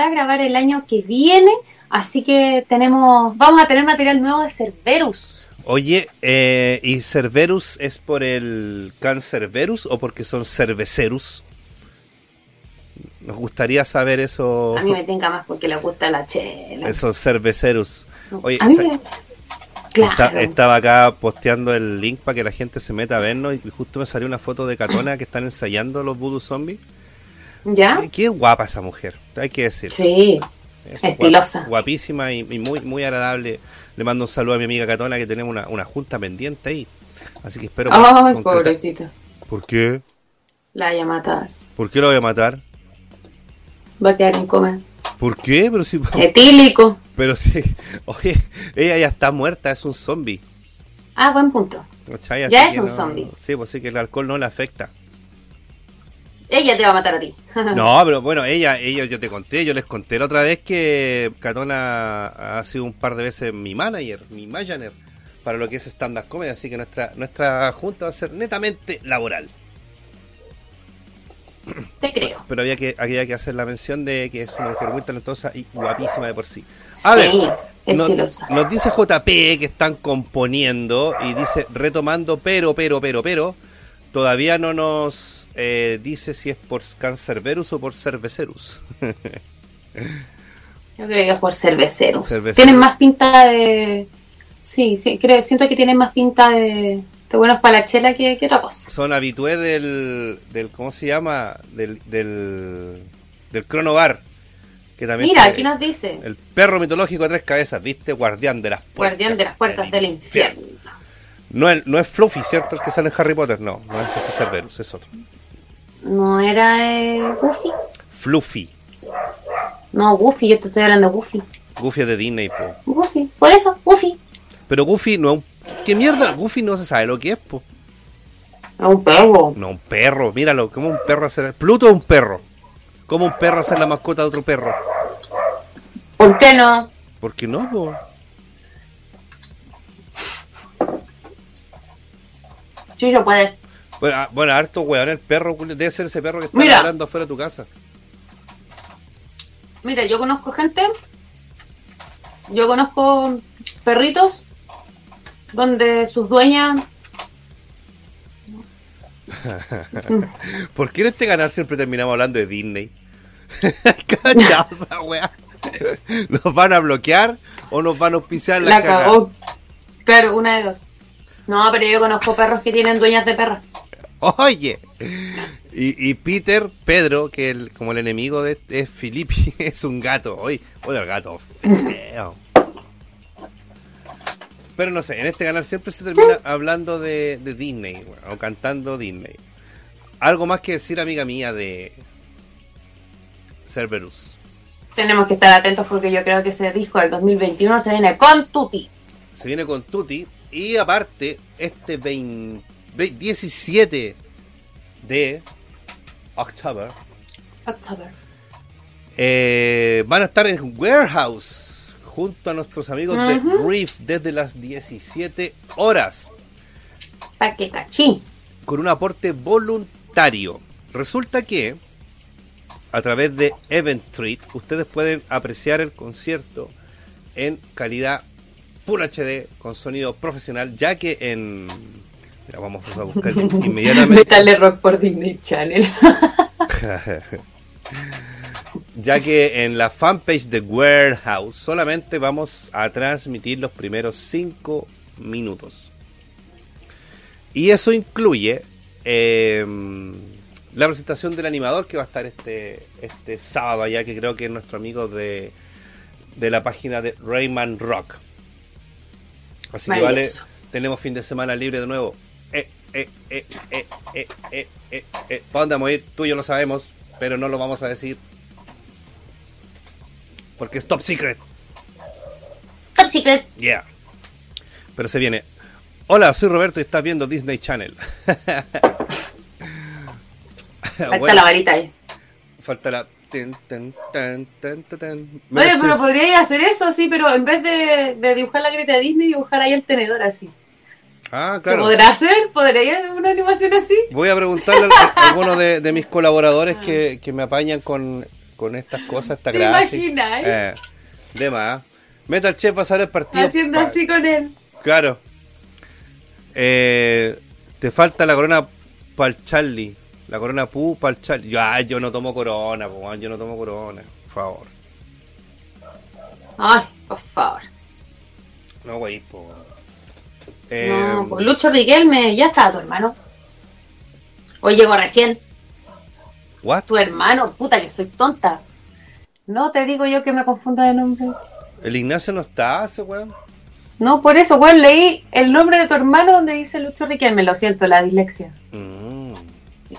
a grabar el año que viene, así que tenemos, vamos a tener material nuevo de Cerberus. Oye, eh, ¿y Cerberus es por el Cancerberus o porque son cervecerus? Nos gustaría saber eso. A mí me tinca más porque le gusta la chela. Esos cervecerus. Oye, a mí me- Claro. Está- estaba acá posteando el link para que la gente se meta a vernos y justo me salió una foto de Catona que están ensayando los voodoo zombies. ¿Ya? Qué, qué guapa esa mujer, hay que decir. Sí. Es estilosa. guap- guapísima y, y muy muy agradable. Le mando un saludo a mi amiga Catona que tenemos una, una junta pendiente ahí. Así que espero. Ay, pobrecita. ¿Por qué? La vaya a matar. ¿Por qué lo voy a matar? Va a quedar en coma. ¿Por qué? Pero si, Etílico. pero si, oye, ella ya está muerta, es un zombie. Ah, buen punto. Ya es que un no- zombie. Sí, pues sí que el alcohol no le afecta. Ella te va a matar a ti. No, pero bueno, ella, ella, yo te conté, yo les conté la otra vez que Catona ha sido un par de veces mi manager, mi manager, para lo que es stand-up comedy, así que nuestra, nuestra junta va a ser netamente laboral. Te creo. Pero había que, había que hacer la mención de que es una mujer muy talentosa y guapísima de por sí. A sí, ver, no- estilosa. nos dice JP que están componiendo y dice retomando, pero, pero, pero, pero, todavía no nos eh, dice si es por Cancerberus o por Cervecerus. Yo creo que es por cerveceros. Cerveceros. Tienen más pinta de. Sí, sí, creo, siento que tienen más pinta de, de buenos para la chela que, que otra cosa. Son habitué del, del, ¿cómo se llama? Del, del, del Cronobar. Que también Mira, aquí nos dice: El perro mitológico de tres cabezas, ¿viste? Guardián de las puertas. Guardián de las puertas del infierno. No es, no es Fluffy, ¿cierto? El que sale en Harry Potter. No, no es ese Cerberus, es otro. ¿No era eh, Goofy? Fluffy. No, Goofy, yo te estoy hablando de Goofy. Goofy es de Disney, po. Goofy, por eso, Goofy. Pero Goofy no es un... ¿Qué mierda? Goofy no se sabe lo que es, po. Es un perro. No, un perro, míralo. ¿Cómo un perro hacer... Pluto es un perro. ¿Cómo un perro hacer la mascota de otro perro? ¿Por qué no? ¿Por qué no, po? Sí, yo puede. Bueno, ah, bueno, harto weón, el perro, debe ser ese perro que está Mira. ladrando afuera de tu casa. Mira, yo conozco gente, yo conozco perritos donde sus dueñas ¿Por qué en este canal siempre terminamos hablando de Disney? Cachao esa weá. ¿Nos van a bloquear o nos van a auspiciar la cagó. Claro, una de dos. No, pero yo conozco perros que tienen dueñas de perras. Oye. Y, Peter, Pedro, que el, como el enemigo de es Filippi, es un gato. Oye, oye, el gato feo. Pero no sé, en este canal siempre se termina hablando de, Disney, o cantando Disney. Algo más que decir, amiga mía, de Cerberus. Tenemos que estar atentos porque yo creo que ese disco del 2021 se viene con Tutti. Se viene con Tutti. Y aparte, este 17 de octubre, octubre. Eh, van a estar en Warehouse junto a nuestros amigos de Reef desde las 17 horas. Pa' que cachín. Con un aporte voluntario. Resulta que a través de Event Street ustedes pueden apreciar el concierto en calidad Full HD con sonido profesional, ya que en Vamos a buscar inmediatamente. Metal Rock por Disney Channel. ya que en la fanpage de Warehouse solamente vamos a transmitir los primeros 5 minutos. Y eso incluye em, la presentación del animador que va a estar este, este sábado allá, que creo que es nuestro amigo de, de la página de Rayman Rock. Así que vale, tenemos fin de semana libre de nuevo. Eh, eh, eh, eh, eh, eh, eh, eh. ¿Para dónde vamos a ir? Tú y yo lo sabemos, pero no lo vamos a decir porque es top secret. Top secret. Yeah. Pero se viene. Hola, soy Roberto y estás viendo Disney Channel. Falta la varita ahí. Falta la. Oye, pero podría hacer eso, sí, pero en vez de, de dibujar la grita de Disney, dibujar ahí el tenedor así. Ah, claro. ¿Se podrá hacer? ¿Podría hacer una animación así? Voy a preguntarle a algunos de, de mis colaboradores que, que me apañan con con estas cosas, esta ¿Te imaginas? Eh, de más. Metal Chef va a ser el partido. Haciendo así con él. Claro. Eh, te falta la corona para el Charlie. La corona Pu para el Charlie. Yo, yo no tomo corona, yo no tomo corona. Por favor. Ay, por favor. No, güey, po. No, eh, pues Lucho Riquelme, ya está tu hermano. Hoy llegó recién. Tu hermano, puta que soy tonta. No te digo yo que me confunda de nombre. El Ignacio no está, ese weón. No, por eso, weón, leí el nombre de tu hermano donde dice Lucho Riquelme, lo siento, la dislexia. Mm,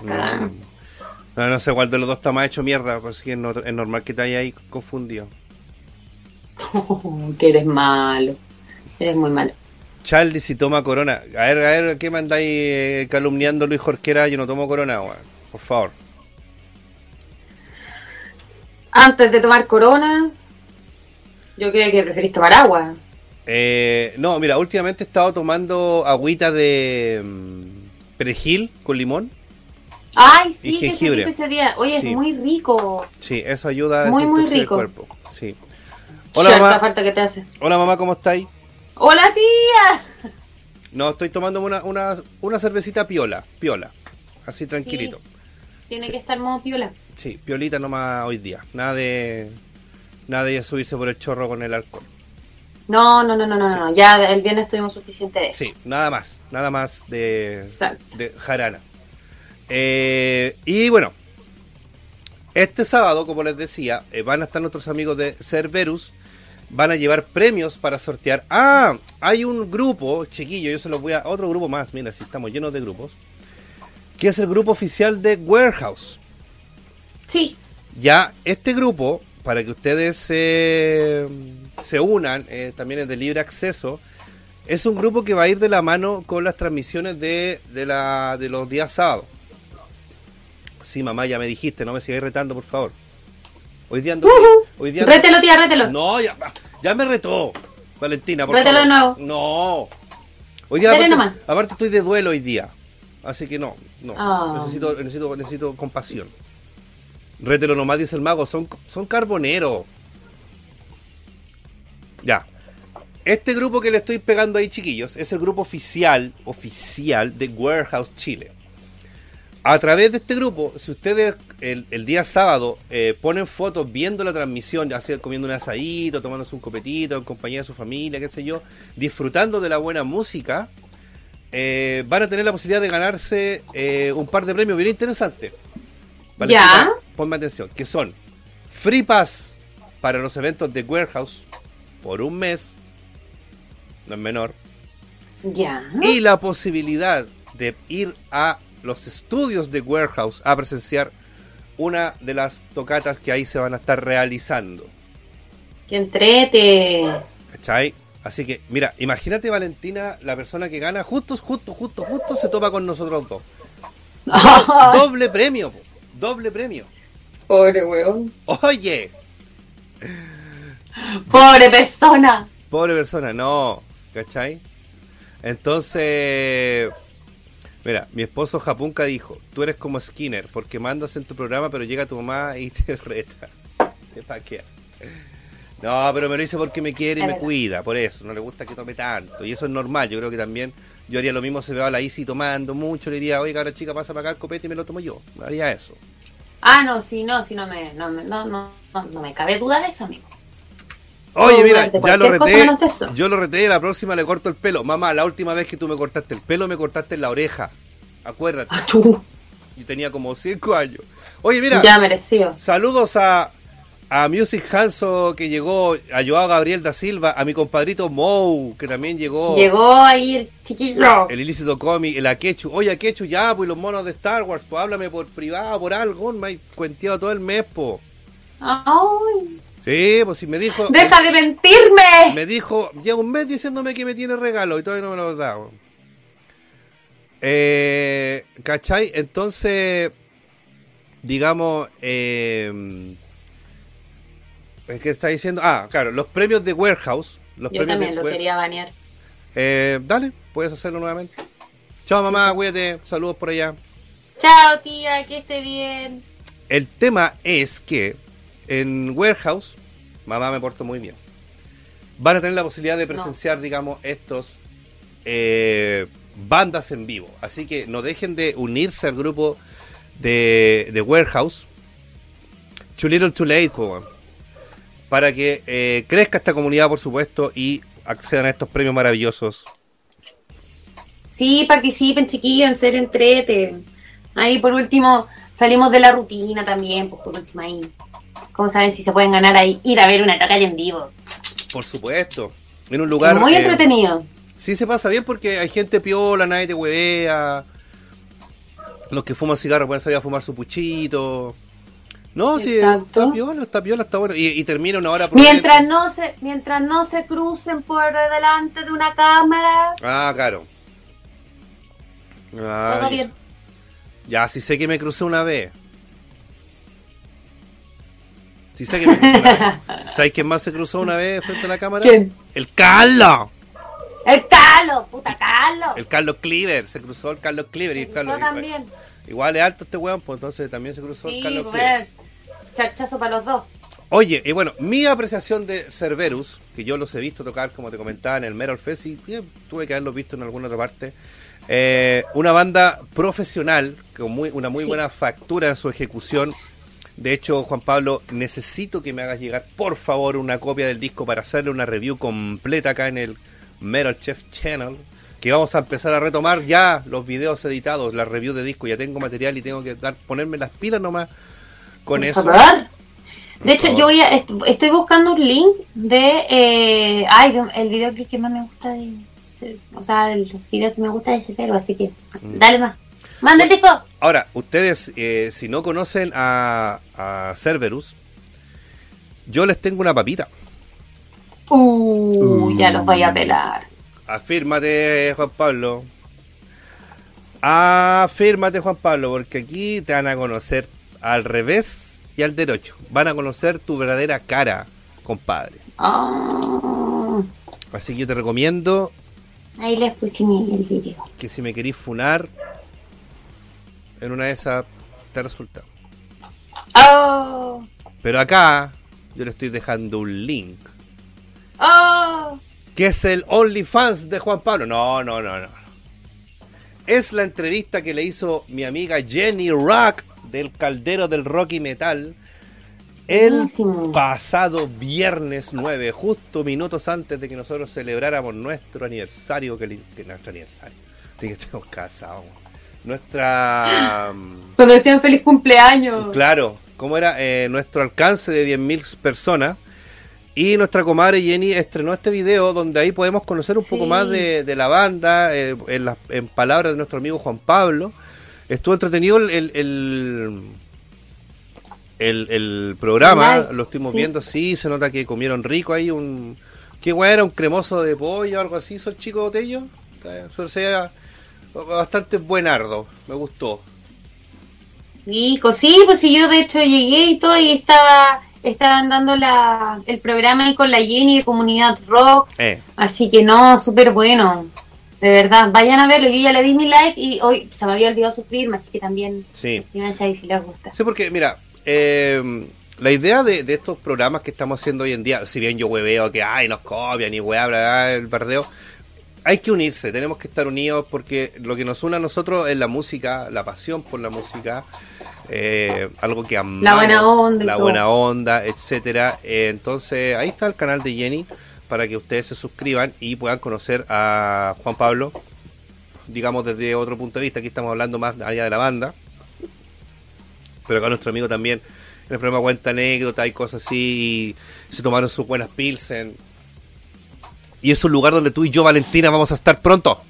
no. no, sé cuál de los dos está más hecho mierda, pues es, normal que te haya ahí confundido. que eres malo, eres muy malo. Charlie si toma corona. A ver, a ver, ¿qué me andáis eh, calumniando Luis Jorquera? Yo no tomo corona, weón. Por favor. Antes de tomar corona, yo creo que preferís tomar agua. Eh, no, mira, últimamente he estado tomando agüita de mm, perejil con limón. Ay, sí, que jengibre. ese día. Oye, es muy rico. Sí, eso ayuda a muy, muy rico. el cuerpo. Sí. Hola, mamá. falta que te hace. Hola, mamá, ¿cómo estáis? Hola, tía. No, estoy tomando una, una, una cervecita piola, piola. Así tranquilito. Tiene que estar modo piola. Sí, piolita nomás hoy día. Nada de. Nada de subirse por el chorro con el alcohol. No, no, no, no, no, Ya el viernes tuvimos suficiente de eso. Sí, nada más. Nada más de. De jarana. Eh, y bueno. Este sábado, como les decía, eh, van a estar nuestros amigos de Cerberus. Van a llevar premios para sortear. Ah, hay un grupo, chiquillo, yo se los voy a. Otro grupo más, mira, si estamos llenos de grupos. Que es el grupo oficial de Warehouse. Sí. Ya este grupo, para que ustedes se, unan, eh, también es de libre acceso, es un grupo que va a ir de la mano con las transmisiones de, de, la, de los días sábados. Sí, mamá, ya me dijiste, no me sigáis retando, por favor. Hoy día ando... hoy día rételo, tía, rételo. No, ya, ya me retó. Valentina, por rételo de nuevo. No. Hoy día, aparte, aparte, estoy de duelo hoy día. Así que no, no. Ah. Necesito, necesito, necesito compasión. Rételo nomás, dice el mago, son, son carboneros. Ya. Este grupo que le estoy pegando ahí, chiquillos, es el grupo oficial, oficial de Warehouse Chile. A través de este grupo, si ustedes el, el día sábado eh, ponen fotos viendo la transmisión, ya sea comiendo un asadito, tomándose un copetito en compañía de su familia, qué sé yo, disfrutando de la buena música, eh, van a tener la posibilidad de ganarse eh, un par de premios bien interesantes. Ya. Ponme atención, que son Free Pass para los eventos de Warehouse por un mes, no es menor, Ya. y la posibilidad de ir a los estudios de Warehouse a presenciar una de las tocatas que ahí se van a estar realizando. Que entrete. ¿Cachai? Así que, mira, imagínate Valentina, la persona que gana, justo, justo, justo, justo se topa con nosotros dos. Doble premio, po, doble premio. Pobre weón. Oye, Pobre persona. pobre persona, no, ¿cachai? Entonces, mira, mi esposo Japunka dijo, tú eres como Skinner, porque mandas en tu programa, pero llega tu mamá y te reta. Te paquea. No, pero me lo dice porque me quiere y me cuida, por eso, no le gusta que tome tanto. Y eso es normal, yo creo que también yo haría lo mismo si veo a la Isi tomando mucho, le diría, oye, ahora chica, pasa para acá el copete y me lo tomo yo. Haría eso. Ah, no, sí, no, sí, no me, no, me- no, no, no, no me cabe duda de eso, amigo. Oye, No, mira, ya lo reté. Yo lo reté y la próxima le corto el pelo. Mamá, la última vez que tú me cortaste el pelo, me cortaste en la oreja. Acuérdate, Achú. yo tenía como 5 años. Oye, mira, Ya merecido. saludos a, a Music Hanso que llegó, a Joao Gabriel da Silva, a mi compadrito Mou, que también llegó. Llegó ahí el chiquillo. El ilícito comi, el Akechu. Oye, Akechu, ya, pues los monos de Star Wars, pues háblame por privado, por algo. Me hay cuenteado todo el mes, po. Ay, Sí, pues si me dijo. deja de mentirme. Me dijo, lleva un mes diciéndome que me tiene regalo y todavía no me lo ha dado. Eh, ¿Cachai? Entonces, digamos, eh, es que está diciendo, ah, claro, los premios de Warehouse. Los Yo premios también de lo quería banear. Eh, dale, puedes hacerlo nuevamente. Chao mamá, cuídate, saludos por allá. Chao, tía, que esté bien. El tema es que en Warehouse, mamá me porto muy bien. Van a tener la posibilidad de presenciar, digamos, estos eh, bandas en vivo. Así que no dejen de unirse al grupo de, de Warehouse. Too Little Too Late, po, para que eh, crezca esta comunidad, por supuesto, y accedan a estos premios maravillosos. Sí, participen, chiquillos, en serio, entrete. Ahí, por último, salimos de la rutina también, pues por último ahí. ¿Cómo saben si se pueden ganar ahí? Ir a ver una tocaya en vivo. Por supuesto. En un lugar. Muy eh, entretenido. Sí se pasa bien porque hay gente piola, nadie te huevea. Los que fuman cigarro pueden salir a fumar su puchito. No, sí, Exacto. está piola, está piola, está bueno. Y, y termina una hora Mientras no se, mientras no se crucen por delante de una cámara, Ah, claro. Bien. Ya, sí sé que me crucé una vez. ¿Sabes quién más se cruzó una vez frente a la cámara? ¿Quién? El Carlos. El Carlos, puta Carlos. El Carlos Cleaver. Se cruzó el Carlos Cleaver. Y el Carlos, Yo también. Igual es alto este weón, pues entonces también se cruzó el Carlos pues, Cleaver. charchazo para los dos. Oye, y bueno, mi apreciación de Cerberus, que yo los he visto tocar, como te comentaba, en el Metal Fest, y eh, tuve que haberlos visto en alguna otra parte. Eh, una banda profesional, con muy, una muy Sí. buena factura en su ejecución. De hecho, Juan Pablo, necesito que me hagas llegar, por favor, una copia del disco para hacerle una review completa acá en el Metal Chef Channel. Que vamos a empezar a retomar ya los videos editados, la review de disco. Ya tengo material y tengo que dar, ponerme las pilas nomás con eso. favor. De hecho, yo voy a, est- estoy buscando un link de. Eh, ay, el video que, que más me gusta de. O sea, el video que me gusta de ese pero así que. Mm. Dale más. ¡Manda el disco! Ahora, ustedes, eh, si no conocen a, a Cerberus, yo les tengo una papita. Uh, ya los voy a pelar. Afírmate, Juan Pablo. Afírmate, Juan Pablo, porque aquí te van a conocer al revés y al derecho. Van a conocer tu verdadera cara, compadre. Ah, Así que yo te recomiendo ahí les puse mi- el video. que si me querís funar, en una de esas te resulta. ¡Oh! Pero acá yo le estoy dejando un link. ¡Oh! que es el OnlyFans de Juan Pablo. No, no, no, no. es la entrevista que le hizo mi amiga Jenny Rock del Caldero del Rock y Metal el Buenísimo. pasado viernes 9, justo minutos antes de que nosotros celebráramos nuestro aniversario, que, que nuestro aniversario, de que estemos casados. Nuestra... Cuando decían feliz cumpleaños. Claro, ¿cómo era? Eh, nuestro alcance de 10.000 personas. Y nuestra comadre Jenny estrenó este video donde ahí podemos conocer un Sí. poco más de, de la banda, eh, en, las- en palabras de nuestro amigo Juan Pablo. Estuvo entretenido el, el, el, el- el programa, live, lo estuvimos sí. viendo, sí, se nota que comieron rico ahí, un... ¿Qué guay era? ¿Un cremoso de pollo o algo así? ¿Hizo el chico Botello? Eh, O sea, bastante buenardo, me gustó. Rico, sí, pues sí, yo de hecho llegué y todo y estaba, estaban dando la, el programa ahí con la Jenny de Comunidad Rock, Eh, así que no, súper bueno, de verdad, vayan a verlo, yo ya le di mi like y hoy se me había olvidado suscribirme, así que también sí. ahí si les gusta. Sí, porque mira, eh, la idea de, de estos programas que estamos haciendo hoy en día, si bien yo hueveo que ay nos copian y hueá, el bardeo, hay que unirse, tenemos que estar unidos porque lo que nos une a nosotros es la música, la pasión por la música, eh, algo que amamos, La buena onda la buena onda, etcétera. Eh, entonces ahí está el canal de Jenny para que ustedes se suscriban y puedan conocer a Juan Pablo, digamos desde otro punto de vista. Aquí estamos hablando más allá de la banda, pero acá nuestro amigo también en el programa cuenta anécdotas y cosas así, y se tomaron sus buenas pilsen. Y es un lugar donde tú y yo, Valentina, vamos a estar pronto.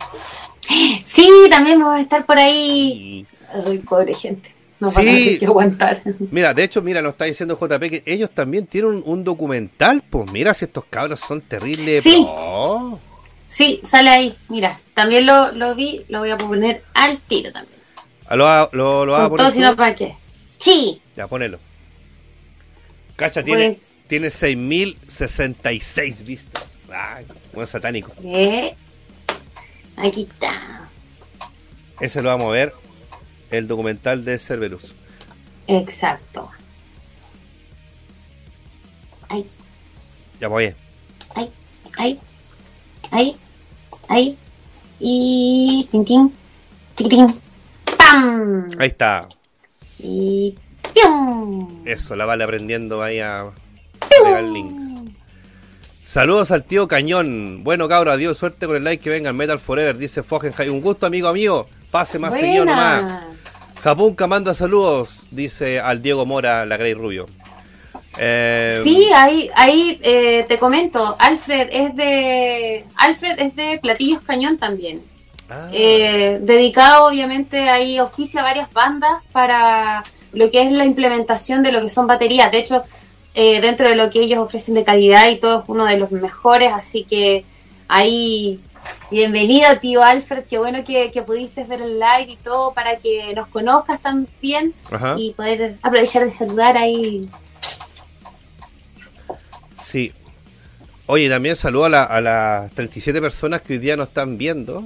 Sí, también vamos a estar por ahí. Ay, pobre gente, nos Sí. van a tener que aguantar. mira, de hecho, mira, nos está diciendo JP que ellos también tienen un, un documental. Pues mira, si estos cabros son terribles. Sí. Sí, sale ahí, mira, también lo, lo vi, lo voy a poner al tiro también. Ah, ¿Lo, lo, lo vas a poner todo, tú? si no, ¿para qué? Sí, Ya, ponelo. Cacha, Bueno. tiene, tiene 6.066 vistas. Ay, buen satánico. Eh, Aquí está. Ese lo vamos a ver. El documental de Cerberus. Exacto. Ahí, Ya voy. ahí, ahí, ahí, ahí. Y. Tin, tin, chiquitín. ¡Pam! Ahí está. Y. ¡Pium! Eso, la vale aprendiendo ahí a pegar links. Saludos al tío Cañón. Bueno, cabros, adiós, suerte con el like que venga el Metal Forever, dice Fogenheim. Un gusto, amigo mío. Pase más seguido nomás. Buena. Japunka manda saludos, dice al Diego Mora, la Grey Rubio. Eh, Sí, ahí, ahí eh, te comento, Alfred es de Alfred es de Platillos Cañón también. ah, Eh, dedicado obviamente ahí auspicia varias bandas para lo que es la implementación de lo que son baterías. De hecho, eh, dentro de lo que ellos ofrecen de calidad y todo es uno de los mejores, así que ahí bienvenido tío Alfred, qué bueno que, que pudiste ver el live y todo para que nos conozcas también ajá. y poder aprovechar de saludar ahí. Sí. Oye, también saludo a, la- a las 37 personas que hoy día nos están viendo.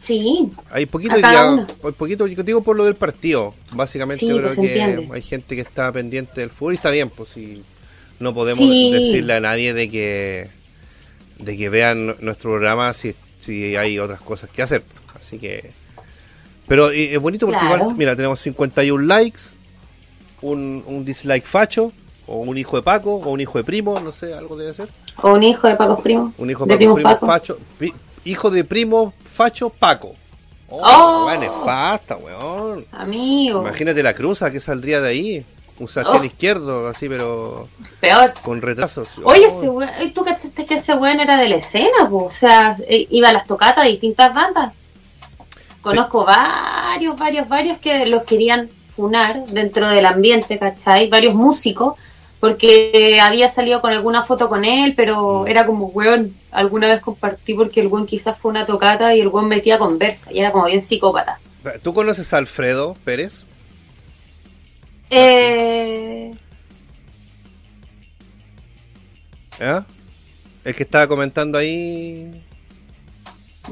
Sí, Hay poquito, hay poquito, yo digo por lo del partido. Básicamente Sí, creo pues, se que entiende. hay gente que está pendiente del fútbol y está bien, pues si no podemos Sí. decirle a nadie de que de que vean nuestro programa si, si hay otras cosas que hacer. Así que pero es bonito porque Claro. igual, mira, tenemos 51 likes, un, un dislike facho, o un hijo de Paco, o un hijo de primo, no sé, algo debe ser. o un hijo de Pacos Primo. Un hijo de de Paco, primo Paco. facho. hijo de primo facho Paco. Oh, Oh. weón, nefasta, weón. Amigo, Imagínate la cruza que saldría de ahí. Un sartén Oh. izquierdo, así, pero peor. con retrasos. Oye, Oh. ese weón, ¿y ¿tú cachaste que ese weón era de la escena? po? O sea, eh, iba a las tocatas de distintas bandas. Conozco varios, varios, varios que los querían funar dentro del ambiente, ¿cachai? Varios músicos, porque había salido con alguna foto con él, pero Mm. era como, weón, alguna vez compartí porque el weón quizás fue una tocata y el weón metía conversa y era como bien psicópata. ¿Tú conoces a Alfredo Pérez? Eh, ¿Eh? El que estaba comentando ahí.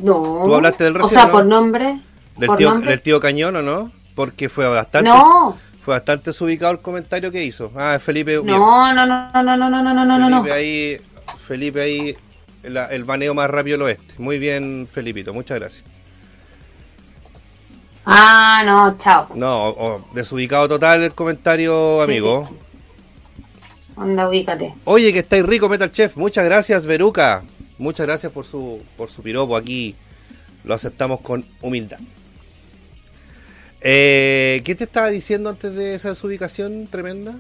no. ¿Tú hablaste del O recién, sea, no? por nombre. Del ¿Por tío, nombre? del tío Cañón, ¿o no? Porque fue bastante. No, Fue bastante desubicado el comentario que hizo. Ah, Felipe. no, no, no, no, no, no, no, no, no, no, no. Felipe ahí, Felipe ahí, la- el baneo más rápido del oeste. Muy bien, Felipito, muchas gracias. Ah, no, chao. No, desubicado total el comentario, Sí. amigo. Anda, ubícate. Oye, que estáis rico, Metal Chef. Muchas gracias, Veruca. Muchas gracias por su, por su piropo. Aquí lo aceptamos con humildad. Eh, ¿Qué te estaba diciendo antes de esa desubicación tremenda?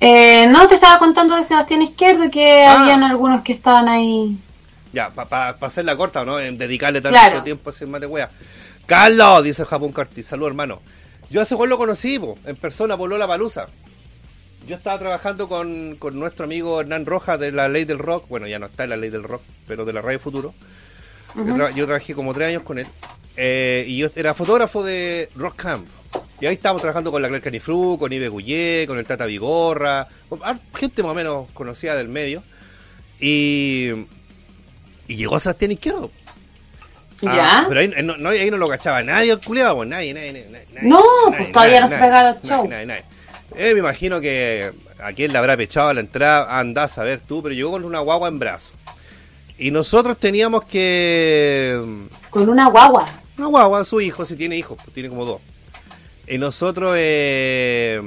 Eh, no, te estaba contando de Sebastián Izquierdo que Ah. habían algunos que estaban ahí. Ya, para hacerla corta, ¿no? En dedicarle tanto Claro. tiempo a hacer mate wea. Carlos, dice Japón Carti. Salud, hermano. Yo ese juego lo conocí, po, en persona, por Lola Palusa. Yo estaba trabajando con, con nuestro amigo Hernán Rojas de la Ley del Rock. Bueno, ya no está en la Ley del Rock, pero de la Radio Futuro. yo trabajé como tres años con él. Eh, y yo era fotógrafo de Rock Camp. Y ahí estábamos trabajando con la Claire Canifru, con Ibe Guyé, con el Tata Vigorra, con gente más o menos conocida del medio. Y, y llegó Sebastián Izquierdo. Ah, ¿Ya? Pero ahí no, no- ahí no lo cachaba nadie, el culiado, pues nadie, nadie, No, nadie, pues todavía no se pegaba los shows. Eh, me imagino que a quién le habrá pechado a la entrada, andás a ver tú, pero llegó con una guagua en brazo. Y nosotros teníamos que Con una guagua. Una guagua, su hijo, si tiene hijos, pues tiene como dos. Y nosotros, eh,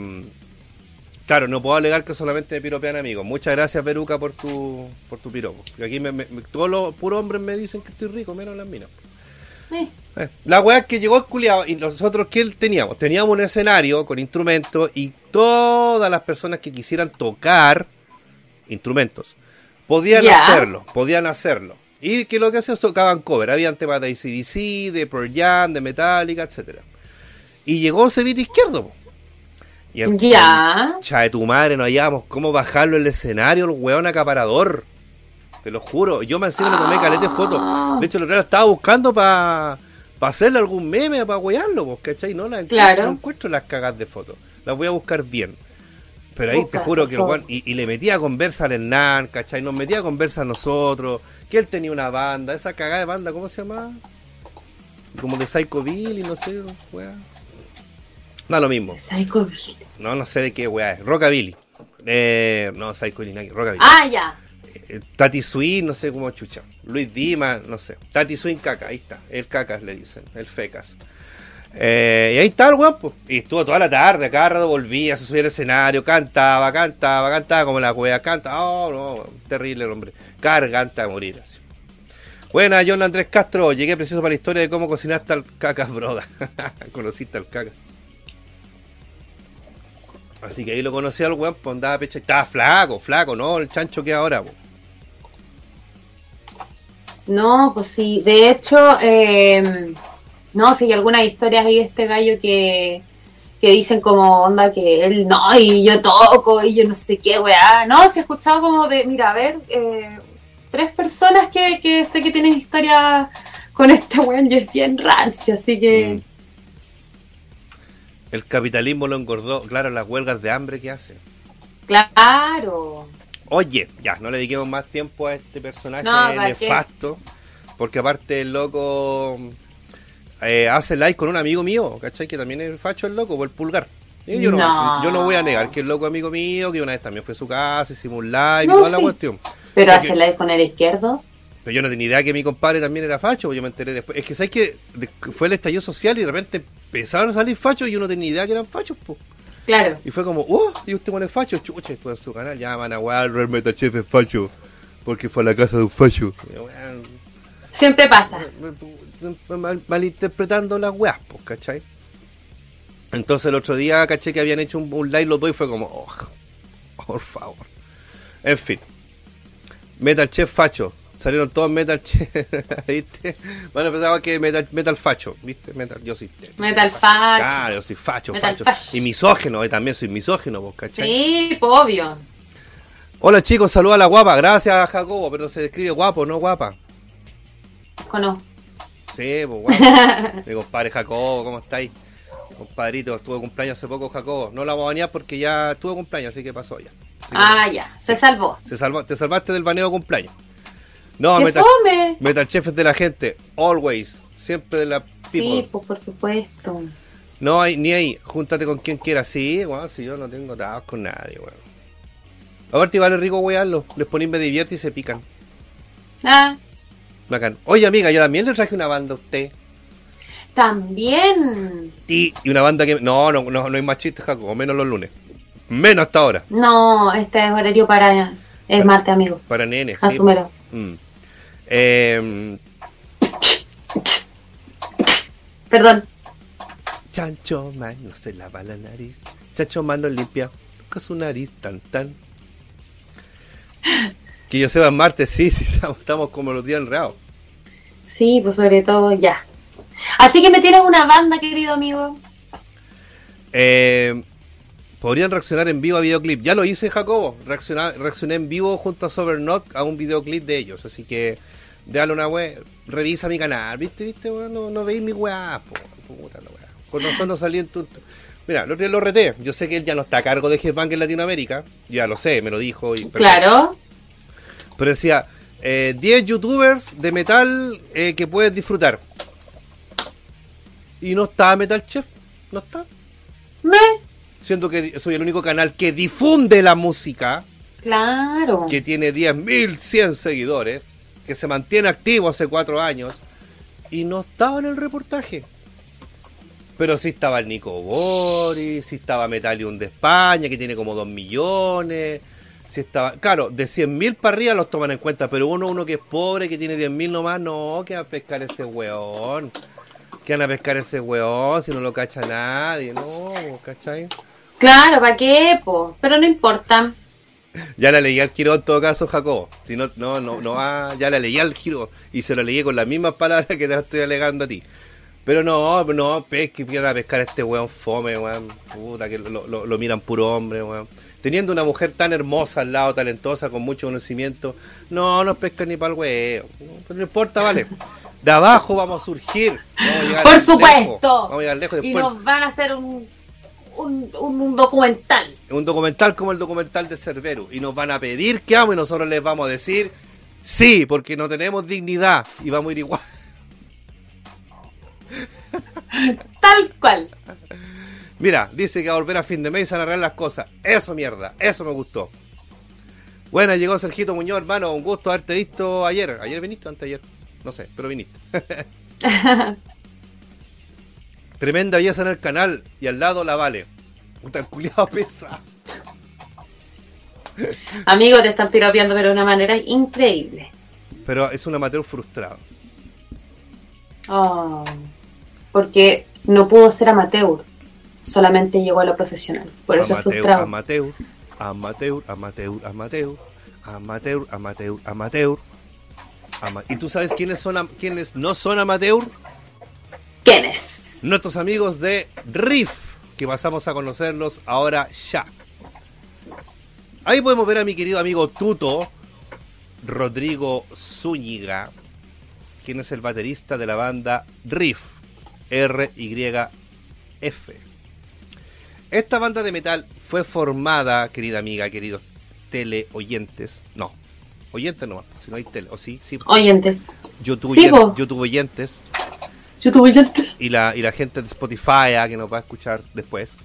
claro, no puedo alegar que solamente me piropean amigos. Muchas gracias, Peruca, por tu, por tu piropo. Y aquí me, me- todos los puros hombres me dicen que estoy rico, menos las minas. Eh, Eh, La weá es que llegó el culiado y nosotros, ¿qué teníamos? Teníamos un escenario con instrumentos y todas las personas que quisieran tocar instrumentos podían hacerlo, podían hacerlo. Y que lo que hacían tocaban cover, habían temas de ACDC, de Pearl Jam, de Metallica, etcétera Y llegó Cevita Izquierdo. Y el, Ya. Cha de tu madre, no hallábamos cómo bajarlo el escenario, el weón acaparador. Te lo juro. Yo me encima le tomé calete fotos. De hecho, lo estaba buscando para hacerle algún meme, para wearlo, ¿cachai? No, la Claro. no encuentro las cagas de fotos. Las voy a buscar bien. Pero ahí Busca, te juro que el weón. Y, y le metía a conversa al Hernán, ¿cachai? Nos metía a conversa a nosotros. Que él tenía una banda. Esa cagada de banda, ¿cómo se llamaba? Como de Psycho Bill y no sé, weá. No, lo mismo. Psycho Bill. No, no sé de qué weá es. Rockabilly. Eh, no, Psycho que- Rockabilly. Ah, ya. Eh, Tati Swing, no sé cómo chucha. Luis Dima, no sé. Tati Swing Caca, ahí está. El Cacas le dicen, el Fecas. Eh, y ahí está el weón, pues. Y estuvo toda la tarde, cada rato volvía, se subía al escenario, cantaba, cantaba, cantaba como la wea, canta. Oh, no, terrible el hombre. Garganta a morir así. Buena, John Andrés Castro. Llegué preciso para la historia de cómo cocinaste al Cacas, broda. Conociste al Cacas. Así que ahí lo conocí al weón, pues andaba pecha. Estaba flaco, flaco, ¿no? El chancho que ahora, pues. No, pues sí. De hecho, eh, no, sí, hay algunas historias ahí de este gallo que, que dicen como onda que él no, y yo toco, y yo no sé qué, weá. No, se ha escuchado como de, mira, a ver, eh, tres personas que, que sé que tienen historia con este weón y es bien rancio, así que. Mm. El capitalismo lo engordó, claro, las huelgas de hambre que hace. Claro. Oye, ya, no le dediquemos más tiempo a este personaje nefasto. Porque aparte el loco eh, hace live con un amigo mío, ¿cachai? Que también es facho el loco, por el pulgar. Y yo, no. No. yo no voy a negar que el loco amigo mío, que una vez también fue a su casa, hicimos un live No, y toda la cuestión. Pero Porque- hace live con el izquierdo. Pero yo no tenía idea que mi compadre también era facho, pues yo me enteré después. Es que sabes que fue el estallido social y de repente empezaron a salir fachos y yo no tenía idea que eran fachos, pues. Claro. Y fue como, oh, y usted pone facho, chucha, y su canal ya van a wear, Real Metal Chef es facho, porque fue a la casa de un facho. Y, Siempre pasa. mal- malinterpretando las weas, pues, ¿cachai? Entonces el otro día caché que habían hecho un, un live los dos y fue como, oh, por favor. En fin. Metal Chef facho. Salieron todos Metal Chef, ¿viste? Bueno, pensaba que Metal, metal facho, ¿viste? Metal, yo sí. Metal facho. Claro, yo soy facho, Metal facho. facho. Y misógeno, eh, también soy misógeno, vos, ¿cachai? Sí, obvio. Hola chicos, saluda a la guapa. Gracias, Jacobo, pero se describe guapo, no guapa. Conozco. Sí, pues guapo. Mi compadre Jacobo, ¿cómo estáis? Compadrito, estuvo cumpleaños hace poco, Jacobo. No la vamos a banear porque ya estuvo cumpleaños, así que pasó ya. Así que Ah, ya. Se salvó. se salvó, te salvaste del baneo cumpleaños. No, ¡Qué Metal, fome! Metal Chef es de la gente, always, siempre de la Sí, people. pues por supuesto. No hay ni ahí, júntate con quien quieras. Sí, bueno, si yo no tengo atados con nadie, weón. Aparte vale rico wearlo, les ponen me divierte y se pican. Ah, Bacán. Oye amiga, yo también le traje una banda a usted. También. Y, y una banda que. No, no, no, no hay más chistes, Jacobo, menos los lunes. Menos hasta ahora. No, este es horario para. Es martes, amigo. Para nenes. sí. Asúmelo. Mm. Eh, Perdón. Chancho Man no se lava la nariz. Chancho Man no limpia nunca su nariz tan tan. Que yo sepa martes, sí, sí, estamos, como los días enredados. Sí, pues sobre todo ya. Así que me tienes una banda, querido amigo. Eh, podrían reaccionar en vivo a videoclip. Ya lo hice, Jacobo. Reacciona- reaccioné en vivo junto a Soberknock a un videoclip de ellos. Así que, dale una web. Revisa mi canal, ¿viste? ¿Viste? weón? No, no veis mi weá, po. Puta la weá. Con nosotros salí en tu. Mira, el otro día lo reté. Yo sé que él ya no está a cargo de Headbang en Latinoamérica. Ya lo sé, me lo dijo. Y, Claro. Pero decía, eh, 10 youtubers de metal eh, que puedes disfrutar. Y no está Metal Chef. No está. Me. Siento que soy el único canal que difunde la música, Claro. que tiene 10.100 seguidores, que se mantiene activo hace cuatro años, y no estaba en el reportaje. Pero sí estaba el Nico Boris, sí estaba Metalium de España, que tiene como 2 millones. Sí estaba, claro, de 100.000 para arriba los toman en cuenta, pero uno, uno que es pobre, que tiene 10.000 nomás, no, que va a pescar ese weón. Que van a pescar ese weón si no lo cacha nadie, no, ¿cachai? Claro, ¿para qué, po? Pero no importa. Ya la leí al giro en todo caso, Jacobo. Si no, no, no, no va, ya la leí al giro y se lo leí con las mismas palabras que te las estoy alegando a ti. Pero no, no, pesque, que van a pescar a este weón fome, weón. Puta, que lo, lo- lo miran puro hombre, weón. Teniendo una mujer tan hermosa al lado, talentosa, con mucho conocimiento, no, no pescan ni para el. Pero no importa, vale. De abajo vamos a surgir. Vamos a Por lejos. supuesto. Vamos a llegar lejos Y después. nos van a hacer un, un, documental. un documental como el documental de Cerveru y nos van a pedir que amo y nosotros les vamos a decir sí, porque no tenemos dignidad y vamos a ir igual. Tal cual. Mira, dice que va a volver a fin de mes y se van a arreglar las cosas. Eso mierda, eso me gustó. Bueno, llegó Sergito Muñoz, hermano, un gusto haberte visto ayer. ¿Ayer viniste o antes ayer? No sé, pero viniste. Tremenda belleza en el canal y al lado la vale. Puta, el culiado pesa. Amigo, te están piropeando pero de una manera increíble. Pero es un amateur frustrado. Oh, porque no pudo ser amateur. Solamente llegó a lo profesional. Por eso es amateur, frustrado. amateur, amateur, amateur, amateur, amateur, amateur, amateur. ama- ¿Y tú sabes quiénes son quiénes no son amateur? ¿Quién es? Nuestros amigos de Riff, que pasamos a conocerlos ahora ya. Ahí podemos ver a mi querido amigo Tuto, Rodrigo Zúñiga, quien es el baterista de la banda Riff, R-Y-F. Esta banda de metal fue formada, querida amiga, queridos teleoyentes. No, oyentes no, si no hay tele, o sí, sí. Oyentes. YouTube, Sí, oyen- po. YouTube oyentes YouTube oyentes. y la, y la gente de Spotify ah, que nos va a escuchar después.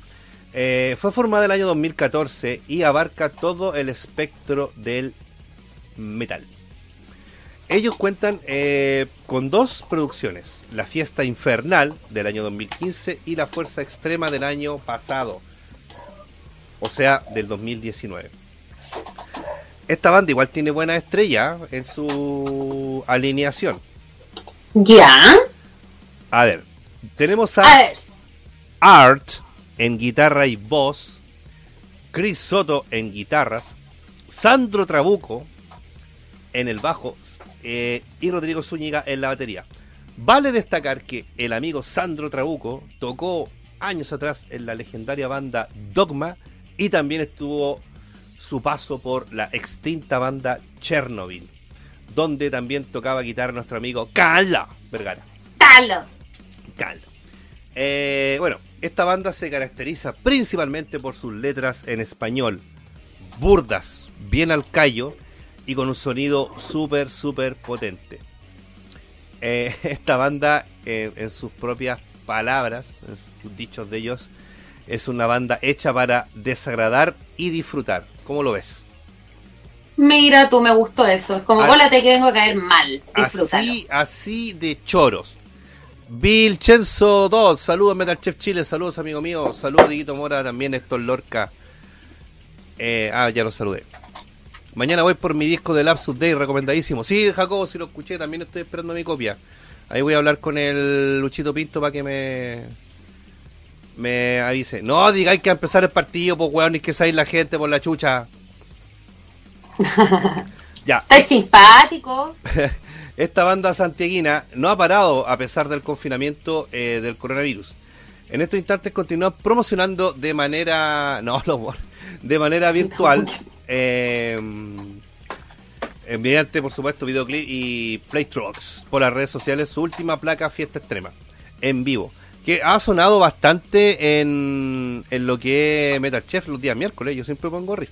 Eh, fue formada el año 2014 y abarca todo el espectro del metal. Ellos cuentan eh, con dos producciones, La Fiesta Infernal del año 2015 y La Fuerza Extrema del año pasado, o sea, del 2019. Esta banda igual tiene buena estrella en su alineación. Ya. A ver, tenemos A a ver. Art en guitarra y voz, Chris Soto en guitarras, Sandro Trabuco en el bajo eh, y Rodrigo Zúñiga en la batería. Vale destacar que el amigo Sandro Trabuco tocó años atrás en la legendaria banda Dogma y también estuvo su paso por la extinta banda Chernobyl, donde también tocaba guitarra nuestro amigo Carla Vergara. Talo. Caldo. Eh, bueno, esta banda se caracteriza principalmente por sus letras en español, burdas, bien al callo y con un sonido súper, súper potente. Eh, esta banda, eh, en sus propias palabras, en sus dichos de ellos, es una banda hecha para desagradar y disfrutar. ¿Cómo lo ves? Mira tú, me gustó eso. Es como, hola, te que vengo a caer mal. Disfrútalo. Así, así de choros. Bill Chenzo 2, saludos Metal Chef Chile, saludos amigo mío, saludos Diguito Mora, también Héctor Lorca. Eh, ah, ya lo saludé. Mañana voy por mi disco de Lapsus Day, recomendadísimo. Sí, Jacobo, si lo escuché, también estoy esperando mi copia. Ahí voy a hablar con el Luchito Pinto para que me me avise. No, digáis que a empezar el partido, pues weón, y que salir la gente por la chucha. ya. Es simpático. Esta banda santiaguina no ha parado a pesar del confinamiento eh, del coronavirus. En estos instantes continúa promocionando de manera. No, lo de manera virtual. Eh, mediante, por supuesto, videoclip y playtrucks por las redes sociales su última placa Fiesta Extrema en vivo que ha sonado bastante en, en lo que es Metal Chef los días miércoles. Yo siempre pongo riff.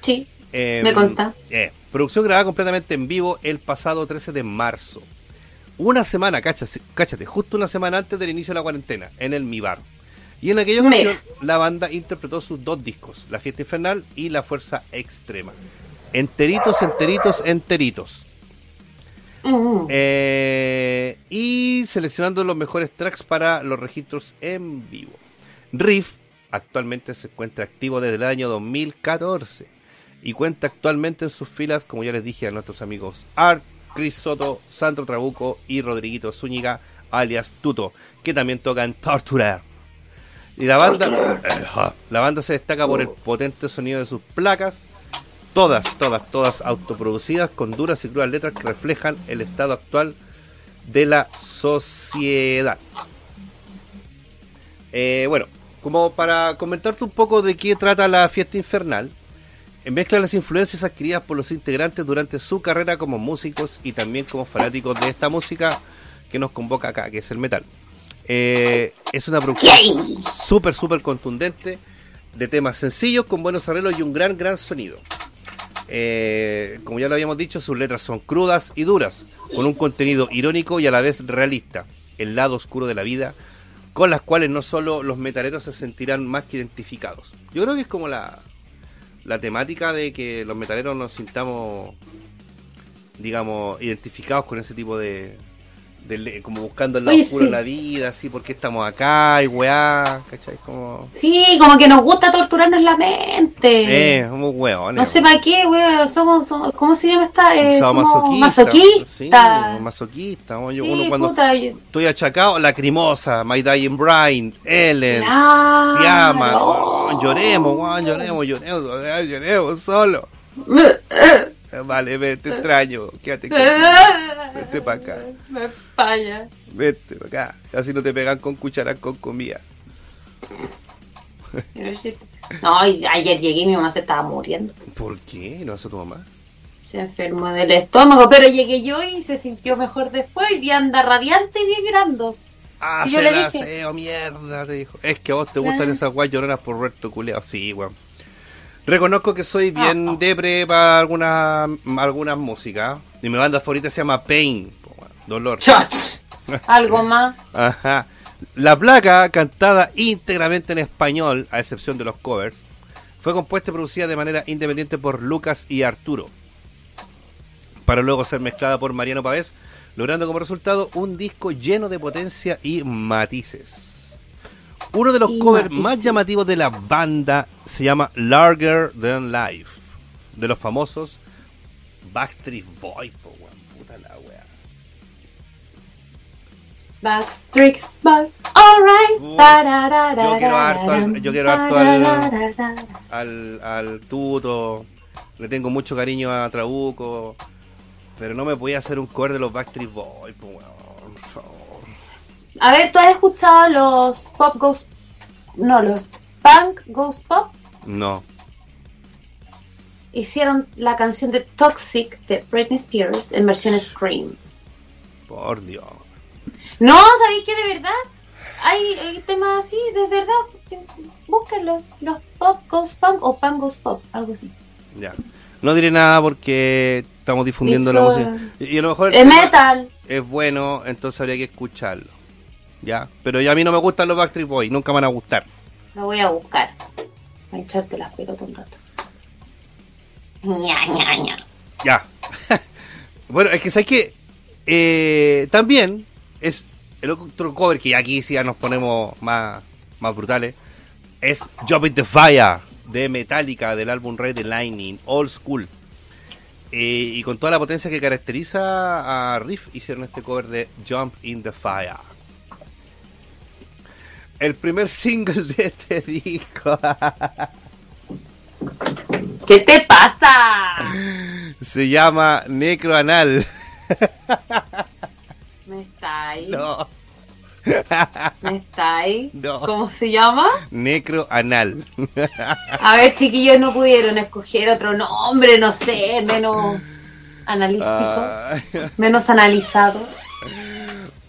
sí, em, me consta. Eh, producción grabada completamente en vivo el pasado 13 de marzo. Una semana, cáchate, cáchate, justo una semana antes del inicio de la cuarentena, en el Mi Bar. Y en aquella ocasión, la banda interpretó sus dos discos, La Fiesta Infernal y La Fuerza Extrema. Enteritos, enteritos, enteritos. Eh, y seleccionando los mejores tracks para los registros en vivo. Riff actualmente se encuentra activo desde el año 2014 y cuenta actualmente en sus filas, como ya les dije a nuestros amigos Art, Chris Soto, Sandro Trabuco y Rodriguito Zúñiga, alias Tuto, que también tocan Torturar. Y la banda, la banda se destaca por el potente sonido de sus placas, todas, todas, todas autoproducidas con duras y crudas letras que reflejan el estado actual de la sociedad. Eh, bueno, como para comentarte un poco de qué trata la fiesta infernal, mezcla las influencias adquiridas por los integrantes durante su carrera como músicos y también como fanáticos de esta música que nos convoca acá, que es el metal. Eh, es una producción súper, súper contundente de temas sencillos con buenos arreglos y un gran, gran sonido. Eh, como ya lo habíamos dicho, sus letras son crudas y duras, con un contenido irónico y a la vez realista, el lado oscuro de la vida, con las cuales no solo los metaleros se sentirán más que identificados. Yo creo que es como la, la temática de que los metaleros nos sintamos, digamos, identificados con ese tipo de, como buscando el lado oscuro de la vida, así, porque estamos acá y weá, ¿cachai? Como... Sí, como que nos gusta torturarnos la mente. Eh, somos weones. No sé para qué, weá, somos, ¿cómo se llama esta? Eh, somos, somos masoquistas. Sí, masoquistas. Sí, uno cuando puta, yo... estoy achacado, lacrimosa, My Dying Brian, Ellen, claro. Tiama, lloremos, weón, lloremos, lloremos, lloremos, solo. Vale, vete, te extraño. Quédate aquí. Vete para acá. Me falla. Vete para acá. Así no te pegan con cucharas con comida. No, ayer llegué y mi mamá se estaba muriendo. ¿Por qué? ¿No hace tu mamá? Se enfermó del estómago, pero llegué yo y se sintió mejor después y anda radiante y bien llorando. Ah, se le dije, mierda, te dijo. Es que a vos te gustan esas guay lloronas por Roberto Culeado. Sí, weón. Reconozco que soy bien ah, depre para algunas algunas músicas. Y mi banda favorita se llama Pain. Dolor. Algo más. Ajá. La placa, cantada íntegramente en español, a excepción de los covers, fue compuesta y producida de manera independiente por Lucas y Arturo, para luego ser mezclada por Mariano Pavés, logrando como resultado un disco lleno de potencia y matices. Uno de los covers más llamativos de la banda se llama Larger Than Life, de los famosos Backstreet Boys, puta la wea. Backstreet Boys, alright. yo quiero harto al, yo quiero harto al, al, tuto, le tengo mucho cariño a Trabuco, pero no me podía hacer un cover de los Backstreet Boys, pues, a ver, ¿tú has escuchado los Pop Ghost... No, los Punk Ghost Pop? No. Hicieron la canción de Toxic de Britney Spears en versión Scream. Por Dios. No, ¿sabéis que de verdad? Hay, temas así, de verdad. Búsquenlos. Los Pop Ghost Punk o Punk Ghost Pop, algo así. Ya. No diré nada porque estamos difundiendo la música. Y a lo mejor. Es metal. Es bueno, entonces habría que escucharlo. ¿Ya? Pero ya a mí no me gustan los Backstreet Boys, nunca me van a gustar. Lo voy a buscar. Voy a echarte las pelotas un rato. Ña, ña, ña. Ya. bueno, es que sabes que eh, también es el otro cover que ya aquí sí ya nos ponemos más, más brutales es Jump in the Fire de Metallica del álbum Red the Lightning, Old School. Eh, y con toda la potencia que caracteriza a Riff hicieron este cover de Jump in the Fire. El primer single de este disco. ¿Qué te pasa? Se llama Necroanal. ¿Me está ahí? No. ¿Me está ahí? No. ¿Cómo se llama? Necroanal. A ver, chiquillos, no pudieron escoger otro nombre, no sé, menos analítico, Ay. menos analizado.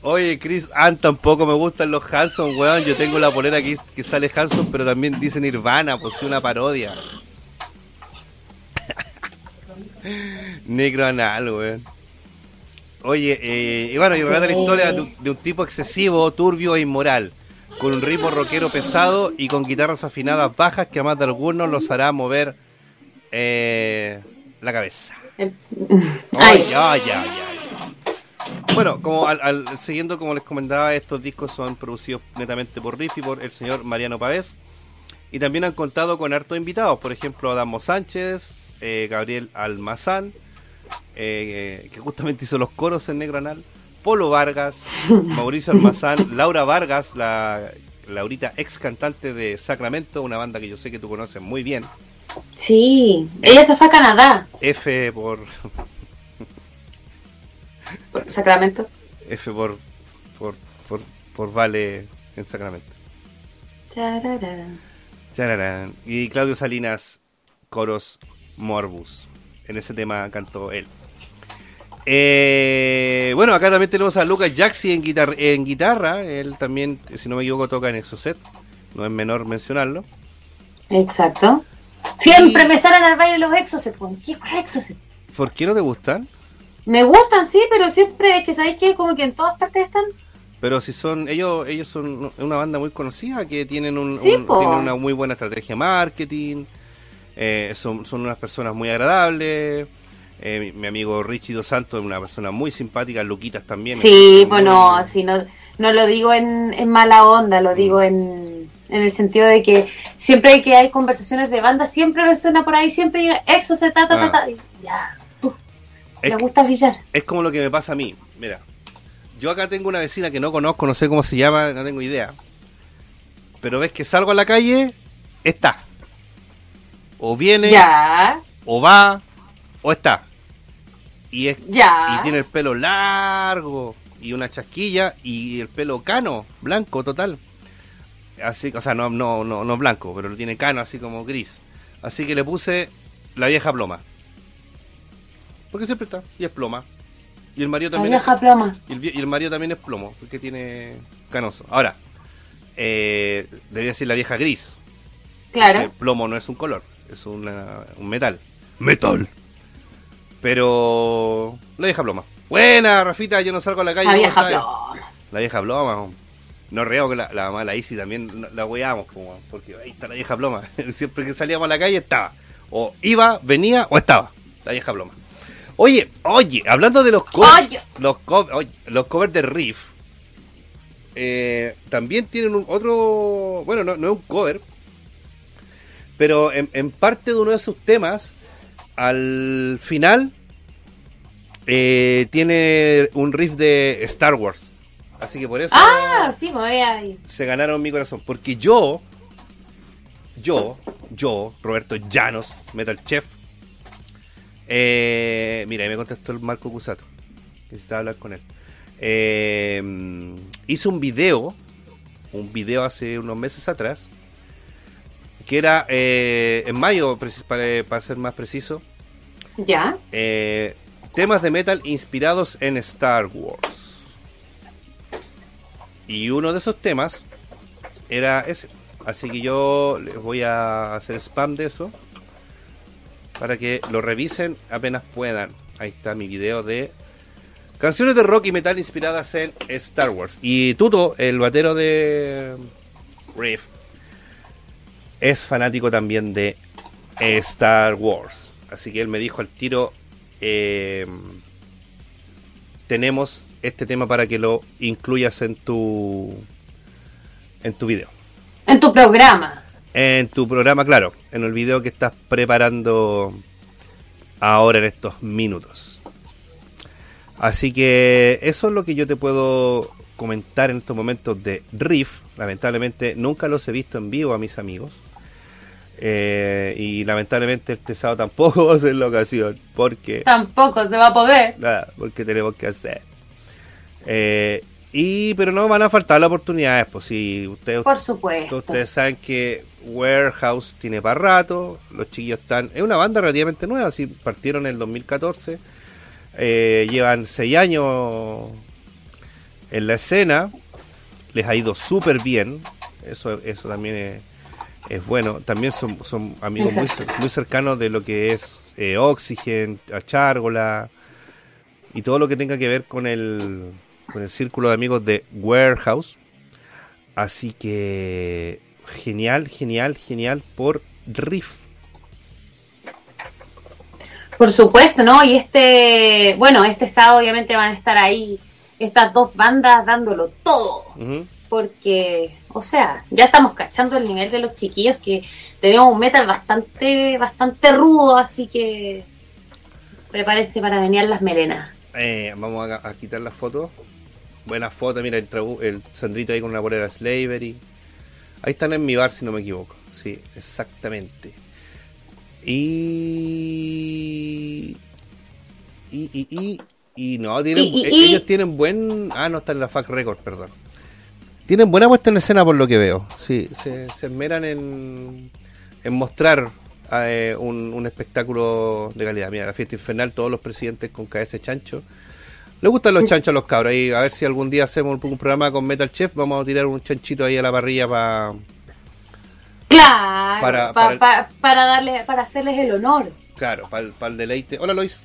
Oye, Chris Ann, tampoco me gustan los Hanson, weón. Yo tengo la polera aquí que sale Hanson, pero también dice Nirvana, pues es una parodia. Negro anal, weón. Oye, eh, y bueno, y relata la historia de, un- de un tipo excesivo, turbio e inmoral, con un ritmo rockero pesado y con guitarras afinadas bajas que a más de algunos los hará mover eh, la cabeza. Ay, ay, ay, ay. Bueno, como al, al- siguiendo como les comentaba, estos discos son producidos netamente por Riff y por el señor Mariano Pavés. Y también han contado con hartos invitados, por ejemplo, Adamo Sánchez, eh, Gabriel Almazán, eh, que justamente hizo los coros en Negro Anal, Polo Vargas, Mauricio Almazán, Laura Vargas, la Laurita ex cantante de Sacramento, una banda que yo sé que tú conoces muy bien. sí, ella se fue a Canadá, F por por Sacramento. F por por, por, por Vale en Sacramento. Chararara. Chararán. Y Claudio Salinas, coros Morbus. En ese tema cantó él. Eh, bueno, acá también tenemos a Lucas Jaxi en, guitar en guitarra. Él también, si no me equivoco, toca en Exocet. No es menor mencionarlo. Exacto. Siempre me salen al baile los exocet. ¿Qué fue exocet? ¿Por qué no te gustan? Me gustan, sí, pero siempre es que sabéis que como que en todas partes están. Pero si son, ellos, ellos son una banda muy conocida que tienen, un, Sí, un- po. tienen una muy buena estrategia de marketing, eh, son, son unas personas muy agradables. eh, mi, mi amigo Richie Dos Santos es una persona muy simpática, Luquitas también. Sí, pues muy- no, no, no lo digo en, en mala onda, lo digo en, en el sentido de que siempre que hay conversaciones de banda, siempre me suena por ahí, siempre llega exocet, ta, ta, ta, Ah. ta, y ya, Es, gusta brillar. es como lo que me pasa a mí. Mira, yo acá tengo una vecina que no conozco, no sé cómo se llama, no tengo idea. Pero ves que salgo a la calle, está. O viene, Ya, o va, o está. Y es ya. Y tiene el pelo largo y una chasquilla y el pelo cano, blanco total. Así, o sea, no, no, no, no blanco, pero lo tiene cano así como gris. Así que le puse la vieja ploma. Porque siempre está, y es ploma. Y el marido La también es, vieja ploma. y el, y el marido también es plomo, porque tiene canoso. Ahora, eh, debería decir la vieja gris. El Claro. plomo no es un color, es una- un metal. ¡Metal! Pero. La vieja ploma. Buena, Rafita, yo no salgo a la calle. La ¿cómo vieja ploma. La vieja ploma. No reo que la, la mamá, la Isi también la- la como, porque ahí está la vieja ploma. Siempre que salíamos a la calle estaba. O iba, venía o estaba. La vieja ploma. Oye, oye, hablando de los covers. Oye. Los, co- oye, los covers de Riff. eh, también tienen un otro. Bueno, no, no es un cover. Pero en, en parte de uno de sus temas, al final, eh, tiene un riff de Star Wars. Así que por eso Ah, sí, me voy a ir. se ganaron mi corazón. Porque yo, yo, yo, Roberto Llanos, Metal Chef, eh, mira, ahí me contestó el Marco Cusato. Necesitaba hablar con él. Eh, hizo un video, un video hace unos meses atrás, que era eh, en mayo, para ser más preciso, Ya. eh, temas de metal inspirados en Star Wars. Y uno de esos temas era ese. Así que yo les voy a hacer spam de eso para que lo revisen apenas puedan. Ahí está mi video de canciones de rock y metal inspiradas en Star Wars. Y Tuto, el batero de Riff, es fanático también de Star Wars. Así que él me dijo al tiro, eh, tenemos este tema para que lo incluyas en tu en tu video. En tu programa. En tu programa, claro, en el video que estás preparando ahora en estos minutos. Así que eso es lo que yo te puedo comentar en estos momentos de Riff. Lamentablemente nunca los he visto en vivo a mis amigos. Eh, y lamentablemente este sábado tampoco va a ser la ocasión. Porque. Tampoco se va a poder. Nada, porque tenemos que hacer. Eh, y, pero no van a faltar las oportunidades, pues si ustedes, Por supuesto. ustedes saben que Warehouse tiene para rato, los chiquillos están, es una banda relativamente nueva, si partieron en el 2014, eh, llevan seis años en la escena, les ha ido súper bien, eso, eso también es, es bueno, también son, son amigos muy, cercanos de lo que es eh, Oxygen, a Chárgola y todo lo que tenga que ver con el, con el círculo de amigos de Warehouse. Así que genial, genial, genial por Riff. Por supuesto, ¿no? Y este, bueno, este sábado obviamente van a estar ahí estas dos bandas dándolo todo. Porque, o sea, ya estamos cachando el nivel de los chiquillos que tenemos un metal bastante, bastante rudo, así que prepárense para venir las melenas. Eh, vamos a, a quitar las fotos. Buena foto, mira el, Sandrito ahí con una bolera Slavery. Ahí están en mi bar si no me equivoco. Sí, exactamente. Y. Y, y, y, y no, tienen, Y- y- y- ellos tienen buen. Ah, no, está en la FAC Record, perdón. Tienen buena puesta en escena por lo que veo. Sí, se, se esmeran en, en mostrar eh, un, un espectáculo de calidad. Mira, la fiesta infernal, todos los presidentes con cabeza chancho. Le gustan los chanchos a los cabros. Y a ver si algún día hacemos un programa con Metal Chef. Vamos a tirar un chanchito ahí a la parrilla para. Claro, Para- pa- para darle, para hacerles el honor. Claro, para el, deleite. Hola Lois.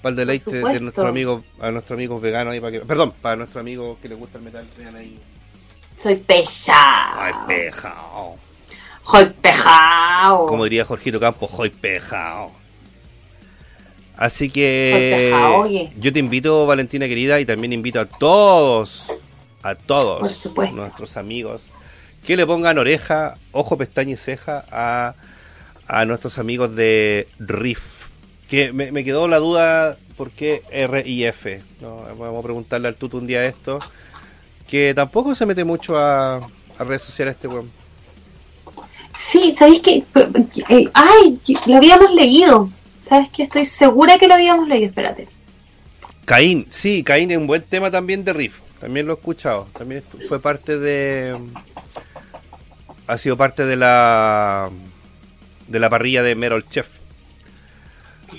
Para el deleite de nuestro amigo, a nuestro amigo vegano ahí para que. Perdón, para nuestro amigo que le gusta el metal. Vean ahí. Soy pesado. Ay, pejao. Soy pejao. Como diría Jorgito Campos, hoy pejao. Así que oye. yo te invito, Valentina querida, y también invito a todos, a todos nuestros amigos, que le pongan oreja, ojo, pestaña y ceja a, a nuestros amigos de Riff. Que me, me quedó la duda por qué R y F. ¿no? Vamos a preguntarle al tuto un día esto. Que tampoco se mete mucho a, a redes sociales este weón. Sí, ¿sabéis qué? Eh, ay, lo habíamos leído. ¿Sabes qué? Estoy segura que lo habíamos leído. Espérate. Caín, sí, Caín es un buen tema también de Riff. También lo he escuchado. También fue parte de. Ha sido parte de la. De la parrilla de Merol Chef.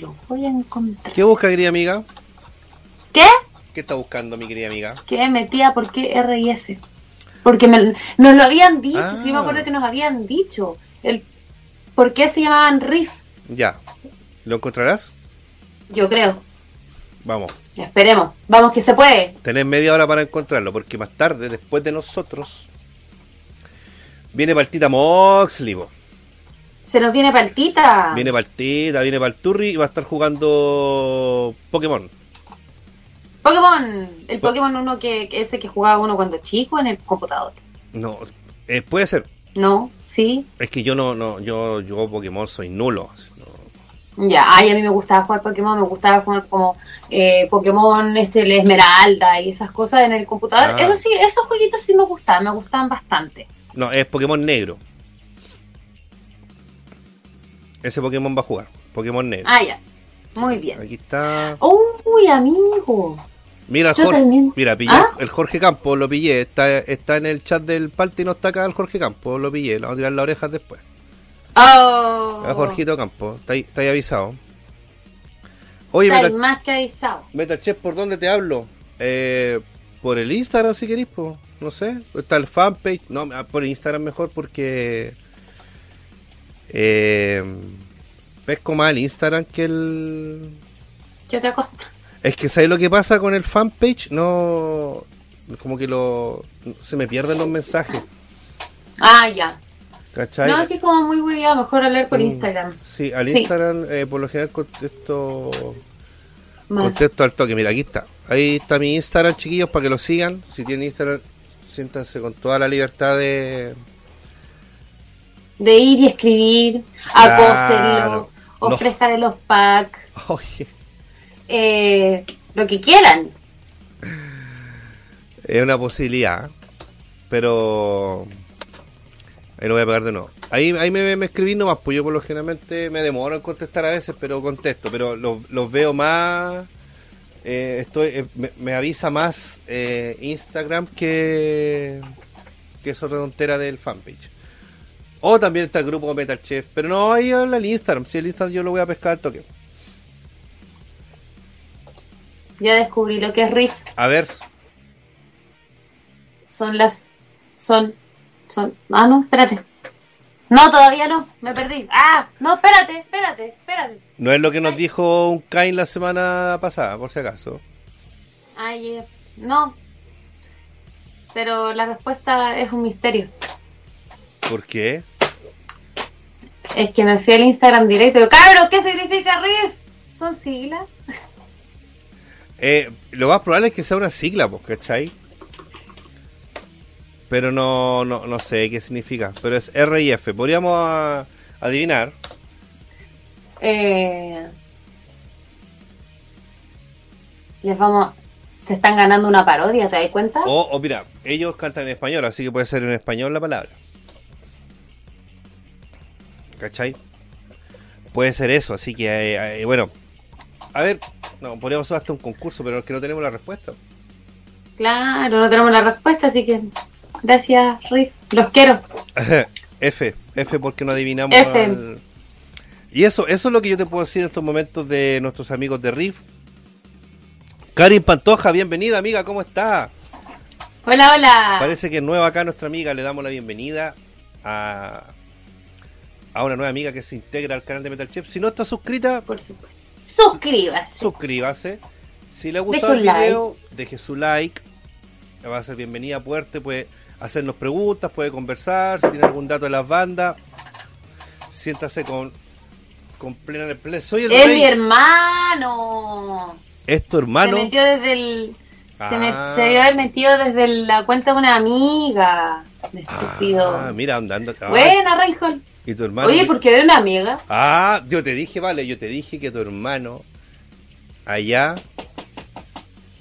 Lo voy a encontrar. ¿Qué busca, querida amiga? ¿Qué? ¿Qué está buscando, mi querida amiga? Quedé metida. ¿Por qué R y F? Porque me- nos lo habían dicho. Ah. Sí, me acuerdo que nos habían dicho. El, ¿Por qué se llamaban Riff? Ya. ¿Lo encontrarás? Yo creo. Vamos. Esperemos. Vamos que se puede. Tenés media hora para encontrarlo, porque más tarde, después de nosotros, viene Partita Moxley. po. Se nos viene partita. Viene Partita, viene Palturri y va a estar jugando Pokémon. Pokémon. El Pokémon uno que, que ese que jugaba uno cuando chico en el computador. No, eh, puede ser. ¿No? ¿Sí? Es que yo no, no, yo, yo Pokémon soy nulo. Ya, ay, a mí me gustaba jugar Pokémon, me gustaba jugar como eh, Pokémon, este, el Esmeralda y esas cosas en el computador. Ah. Eso sí, esos jueguitos sí me gustaban, me gustaban bastante. No, es Pokémon negro. Ese Pokémon va a jugar. Pokémon negro. Ah, ya. Muy bien. Aquí está. Uy, amigo. Mira, Yo Jorge, también. mira, pillé ¿Ah? el Jorge Campos, lo pillé. Está, está en el chat del party, no está acá el Jorge Campos, lo pillé. Le vamos a tirar las orejas después. Oh, A Jorgito Campos, está ahí, está ahí avisado. Oye, Estáis Meta, más que avisado. Metachef, ¿por dónde te hablo? Eh, por el Instagram si queréis, po. no sé. Está el fanpage. No, ah, por el Instagram mejor porque eh, pesco más el Instagram que el... ¿Qué otra cosa? Es que ¿sabes lo que pasa con el fanpage? No... Como que lo... Se me pierden los mensajes. Ah, ya. ¿Cachai? No, así como muy hueviado, mejor hablar por Mm, Instagram. Sí, al Sí. Instagram eh, por lo general contesto... Más. Contesto al toque. Mira, aquí está. Ahí está mi Instagram, chiquillos, para que lo sigan. Si tienen Instagram, siéntanse con toda la libertad de... De ir y escribir, Claro. acósenlo, No. los packs, Oye, eh, lo que quieran. es una posibilidad, pero... Ahí lo voy a pegar de nuevo. Ahí, ahí me, me escribí nomás, pues yo por lo generalmente me demoro en contestar a veces, pero contesto. Pero los, los veo más... eh, estoy eh, me, me avisa más eh, Instagram que... Que eso tontera del fanpage. O también está el grupo Metal Chef. Pero no, ahí habla el Instagram. Si el Instagram yo lo voy a pescar al toque. Ya descubrí lo que es riff. A ver, Son las. Son. Son. Ah, no, espérate. No, todavía no. Me perdí. Ah, no, espérate, espérate, espérate. no es lo que nos dijo un Kain la semana pasada, por si acaso. Ay, eh, no. Pero la respuesta es un misterio. ¿Por qué? Es que me fui al Instagram directo. Cabros, ¿qué significa riff? ¿Son siglas? Eh, lo más probable es que sea una sigla, pues, ¿cachai? Pero no, no, no sé qué significa. Pero es R y F. Podríamos ah, adivinar. Eh, les vamos. Se están ganando una parodia, ¿te das cuenta? O, o mira, ellos cantan en español, así que puede ser en español la palabra. ¿Cachai? Puede ser eso, así que, eh, eh, bueno. A ver, no, podríamos hacer hasta un concurso, pero es que no tenemos la respuesta. Claro, no tenemos la respuesta, así que. Gracias, Riff. Los quiero. F, F porque no adivinamos. F. al- Y eso, eso es lo que yo te puedo decir en estos momentos de nuestros amigos de Riff. Karin Pantoja, bienvenida amiga, ¿cómo está? Hola, hola. Parece que es nueva acá nuestra amiga, le damos la bienvenida a, a una nueva amiga que se integra al canal de Metal Chef. Si no está suscrita, Por supuesto. Suscríbase. suscríbase. Si le ha gustado el like. video, deje su like. Le va a ser bienvenida fuerte, puede hacernos preguntas, puede conversar, si tiene algún dato de las bandas. Siéntase con, con plena plena. Soy el Es mi hermano. Es tu hermano. Se metió desde el. Se, me, Ah. se debió haber metido desde la cuenta de una amiga. Estúpido. Ah, mira, andando acá. Buena, Reinhold. Y tu hermano. Oye, ¿por qué de una amiga? Ah, yo te dije, vale, yo te dije que tu hermano allá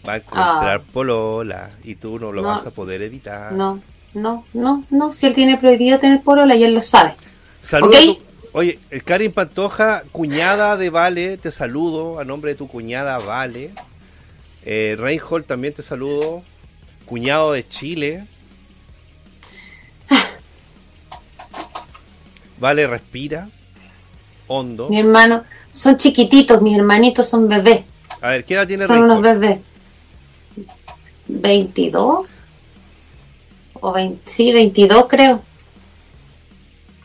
va a encontrar polola y tú no lo No. vas a poder evitar. No, no, no, no. Si él tiene prohibido tener polola y él lo sabe. Saludos. Ok. a tu- Oye, el Karin Pantoja, cuñada de Vale, te saludo a nombre de tu cuñada Vale. Eh, Reinhold también te saludo. Cuñado de Chile. Vale, respira. Hondo. Mi hermano, son chiquititos, mis hermanitos son bebés. A ver, ¿qué edad tiene Son unos Reinhold? bebés. 22 o 20, sí, 22 creo.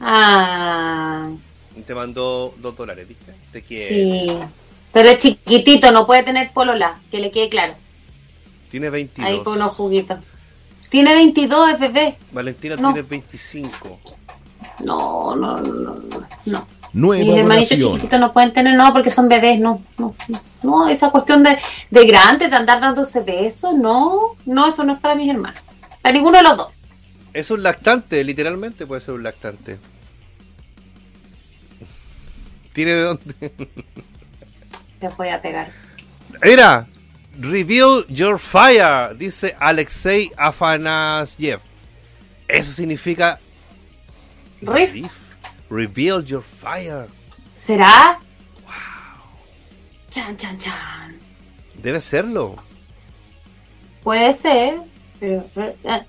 Ah, Te mandó dos dólares, ¿viste? Te quiere. sí. Pero es chiquitito, no puede tener polola, que le quede claro. Tiene 22. Ahí con unos juguitos. Tiene 22, es bebé. Valentina No. tiene 25. No, no, no, no. no. Nueva Mis hermanitos donación. chiquititos no pueden tener, no, porque son bebés, no, no, no, no, esa cuestión de, de grandes, de andar dándose besos, no, no, eso no es para mis hermanos, para ninguno de los dos. Es un lactante, literalmente puede ser un lactante. ¿Tiene de dónde? Les voy a pegar. Era Reveal Your Fire, dice Alexei Afanasyev. Eso significa Riff. Reveal Your Fire. ¿Será? Chan, chan, chan. Debe serlo. Puede ser, pero... ah,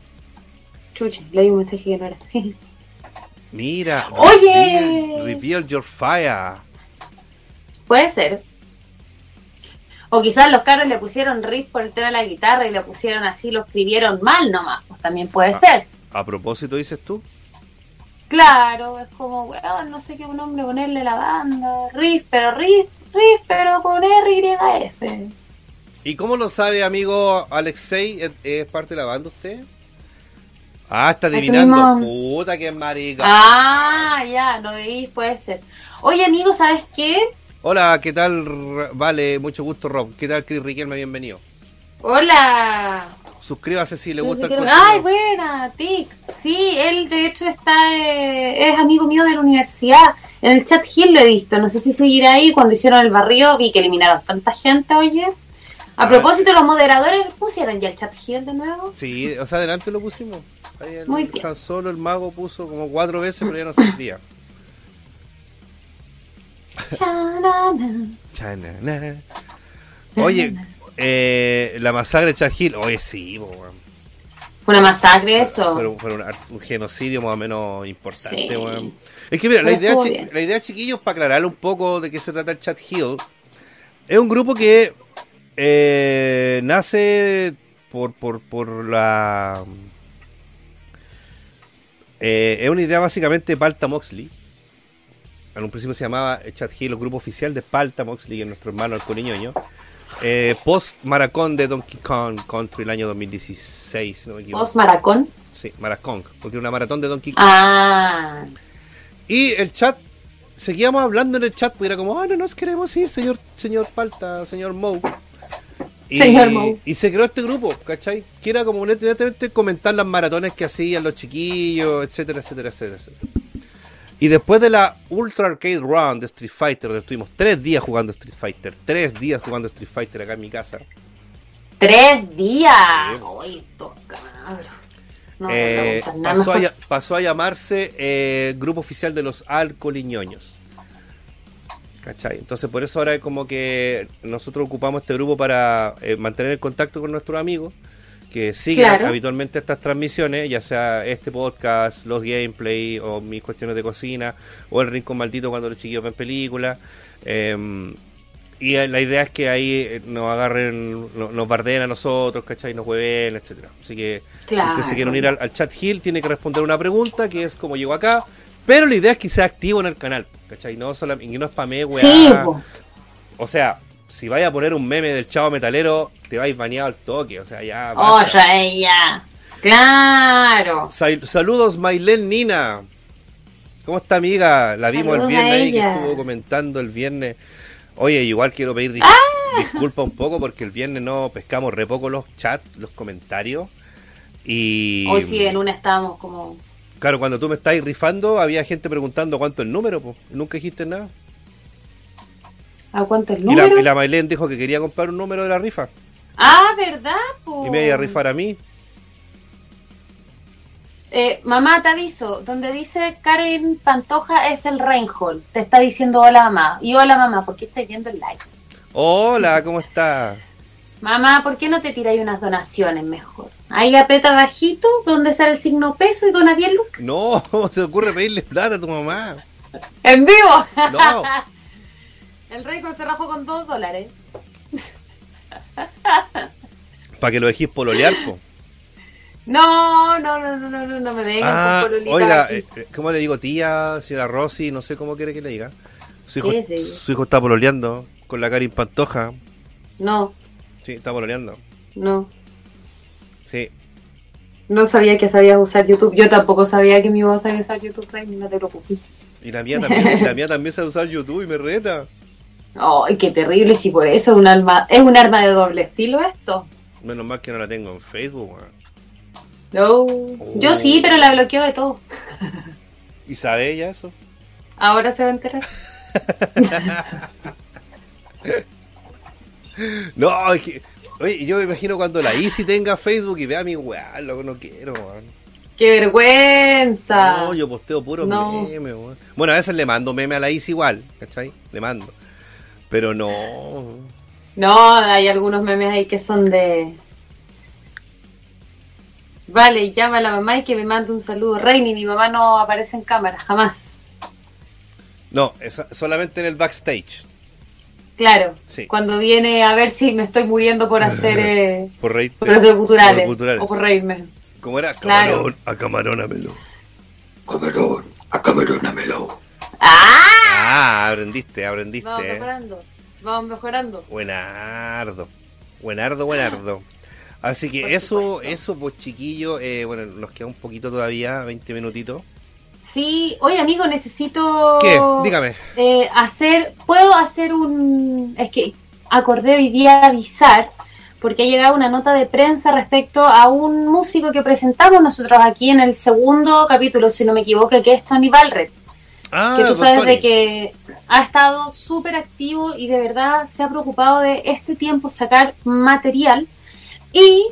chucha, leí un mensaje que no era. Mira. Oye. Reveal, reveal Your Fire. Puede ser. O quizás los carros le pusieron riff por el tema de la guitarra y le pusieron así, lo escribieron mal nomás. Pues también puede Ah. ser. A propósito, dices tú. Claro, es como, weón, no sé qué nombre ponerle la banda. Riff, pero riff, riff, pero con R y F. ¿Y cómo lo sabe, amigo Alexei? ¿Es, es parte de la banda usted? Ah, está adivinando. mismo. Puta que marica. Ah, ya, lo veis, puede ser. Oye, amigo, ¿sabes qué? Hola, ¿qué tal? Vale, mucho gusto, Rob. ¿Qué tal, Chris Riquelme? Bienvenido. Hola. Suscríbase si le gusta el Ay, buena, Tic. Sí, él de hecho está, eh, es amigo mío de la universidad. En el chat Hill lo he visto, no sé si seguirá ahí. Cuando hicieron el barrio vi que eliminaron tanta gente, oye. A propósito, los moderadores pusieron ya el chat Hill de nuevo. Sí, o sea, adelante lo pusimos. Ahí el, Muy bien. tan solo el mago puso como cuatro veces, pero ya no servía. Chanana. Chanana. Oye, eh, la masacre de Chad Hill, oye, sí, weón. Fue una masacre eso. Fue, un- fue un, un genocidio más o menos importante, Sí. weón. Es que mira, la idea, la idea, chiquillos, para aclararle un poco de qué se trata el Chat Hill, es un grupo que eh, nace por, por, por la... eh, es una idea básicamente de Palta Moxley. En un principio se llamaba Chat Hill, el grupo oficial de Palta Moxley, que es nuestro hermano el coriñoño. Eh, post Maracón de Donkey Kong Country el año 2016, si no. Post Maracón. Sí, Maracón, porque era una maratón de Donkey Kong. Ah, Y el chat, seguíamos hablando en el chat, pues era como, ah, no nos queremos ir, señor, señor Palta, señor Moe. Y, Señor Moe. y se creó este grupo, ¿cachai? Que era como netamente comentar las maratones que hacían los chiquillos, etcétera, etcétera, etcétera, etcétera. Y después de la Ultra Arcade Run de Street Fighter, donde estuvimos tres días jugando Street Fighter, tres días jugando Street Fighter acá en mi casa, tres días. Ay, cabros. No me eh, a, pasó a llamarse eh, Grupo Oficial de los Alcoliñoños. ¿Cachai? Entonces por eso ahora es como que nosotros ocupamos este grupo para eh, mantener el contacto con nuestros amigos que siguen Claro. habitualmente estas transmisiones, ya sea este podcast, los gameplay o mis cuestiones de cocina o el rincón maldito cuando los chiquillos ven películas. Eh, y la idea es que ahí eh, nos agarren, no- nos bardeen a nosotros, ¿cachai? Nos hueven, etcétera. Así que si Claro. usted se quiere unir al, al chat Hill, tiene que responder una pregunta que es cómo llegó acá. Pero la idea es que sea activo en el canal, ¿cachai? No solamente, y no spamee, weá. Sí. O sea, si vaya a poner un meme del chavo metalero, te vais baneado al toque. O sea, ya. Oh, basta. ya ella. Claro. Sal- saludos, Mailen Nina. ¿Cómo está, amiga? La vimos Saludos el viernes ahí que estuvo comentando el viernes. Oye, igual quiero pedir dis- ¡Ah! disculpas un poco porque el viernes no pescamos re poco los chats, los comentarios. Y. Hoy sí, en una estábamos como. Claro, cuando tú me estáis rifando, había gente preguntando cuánto el número, pues. Nunca dijiste nada. ¿A cuánto el Y la, y la dijo que quería comprar un número de la rifa. Ah, ¿verdad? po? Y me iba a rifar a mí. Eh, mamá, te aviso. Donde dice Karen Pantoja es el Reinhold. Te está diciendo hola, mamá. Y hola, mamá, ¿por qué estás viendo el live? Hola, ¿cómo estás? Mamá, ¿por qué no te tiráis unas donaciones mejor? Ahí aprieta bajito, donde sale el signo peso y dona 10 lucas. No, ¿cómo se ocurre pedirle plata a tu mamá? ¡En vivo! No. El Reinhold se rajó con 2 dólares. Para que lo dejís pololear, po. No, no, no, no, no, no, no me vengan Ah, con oiga, aquí. eh, eh, ¿cómo le digo tía, señora Rosy? No sé cómo quiere que le diga. Su hijo, está pololeando con la Karin Pantoja. No, Sí, está pololeando. no. Sí. No sabía que sabías usar YouTube. Yo tampoco sabía que mi voz sabía usar YouTube, Rey, no te preocupes. Y la mía también, la mía también sabe usar YouTube y me reta. Ay, qué terrible, si por eso es un arma, es un arma de doble filo esto. Menos mal que no la tengo en Facebook, weón. No. Yo sí, pero la bloqueo de todo. ¿Y sabe ella eso? Ahora se va a enterar. No, es que. Oye, yo me imagino cuando la Easy tenga Facebook y vea mi weá, lo que no quiero, weón. ¡Qué vergüenza! No, yo posteo puros No. memes, weón. Bueno, a veces le mando meme a la Easy igual, ¿cachai? Le mando. Pero no. No, hay algunos memes ahí que son de. Vale, llama a la mamá y que me mande un saludo. Reini, mi mamá no aparece en cámara, jamás. No, es solamente en el backstage. Claro, Sí. cuando viene a ver si me estoy muriendo por hacer eh, Por reírte. por hacer culturales, por culturales. o por reírme. ¿Cómo era? Claro. Camarón, a camarónamelo. Camarón, acamarónamelo. ¡Ah! Ah, aprendiste, aprendiste. Vamos eh. mejorando, vamos mejorando. Buenardo. Buenardo, buenardo. Así que Por eso, supuesto. eso, pues chiquillo, eh, bueno, nos queda un poquito todavía, 20 minutitos. Sí, oye amigo, necesito ¿Qué? Dígame. eh, hacer, puedo hacer un, es que acordé hoy día avisar, porque ha llegado una nota de prensa respecto a un músico que presentamos nosotros aquí en el segundo capítulo, si no me equivoco, que es Tony Balred. Ah, que tú sabes Tony. de que ha estado súper activo y de verdad se ha preocupado de este tiempo sacar material. Y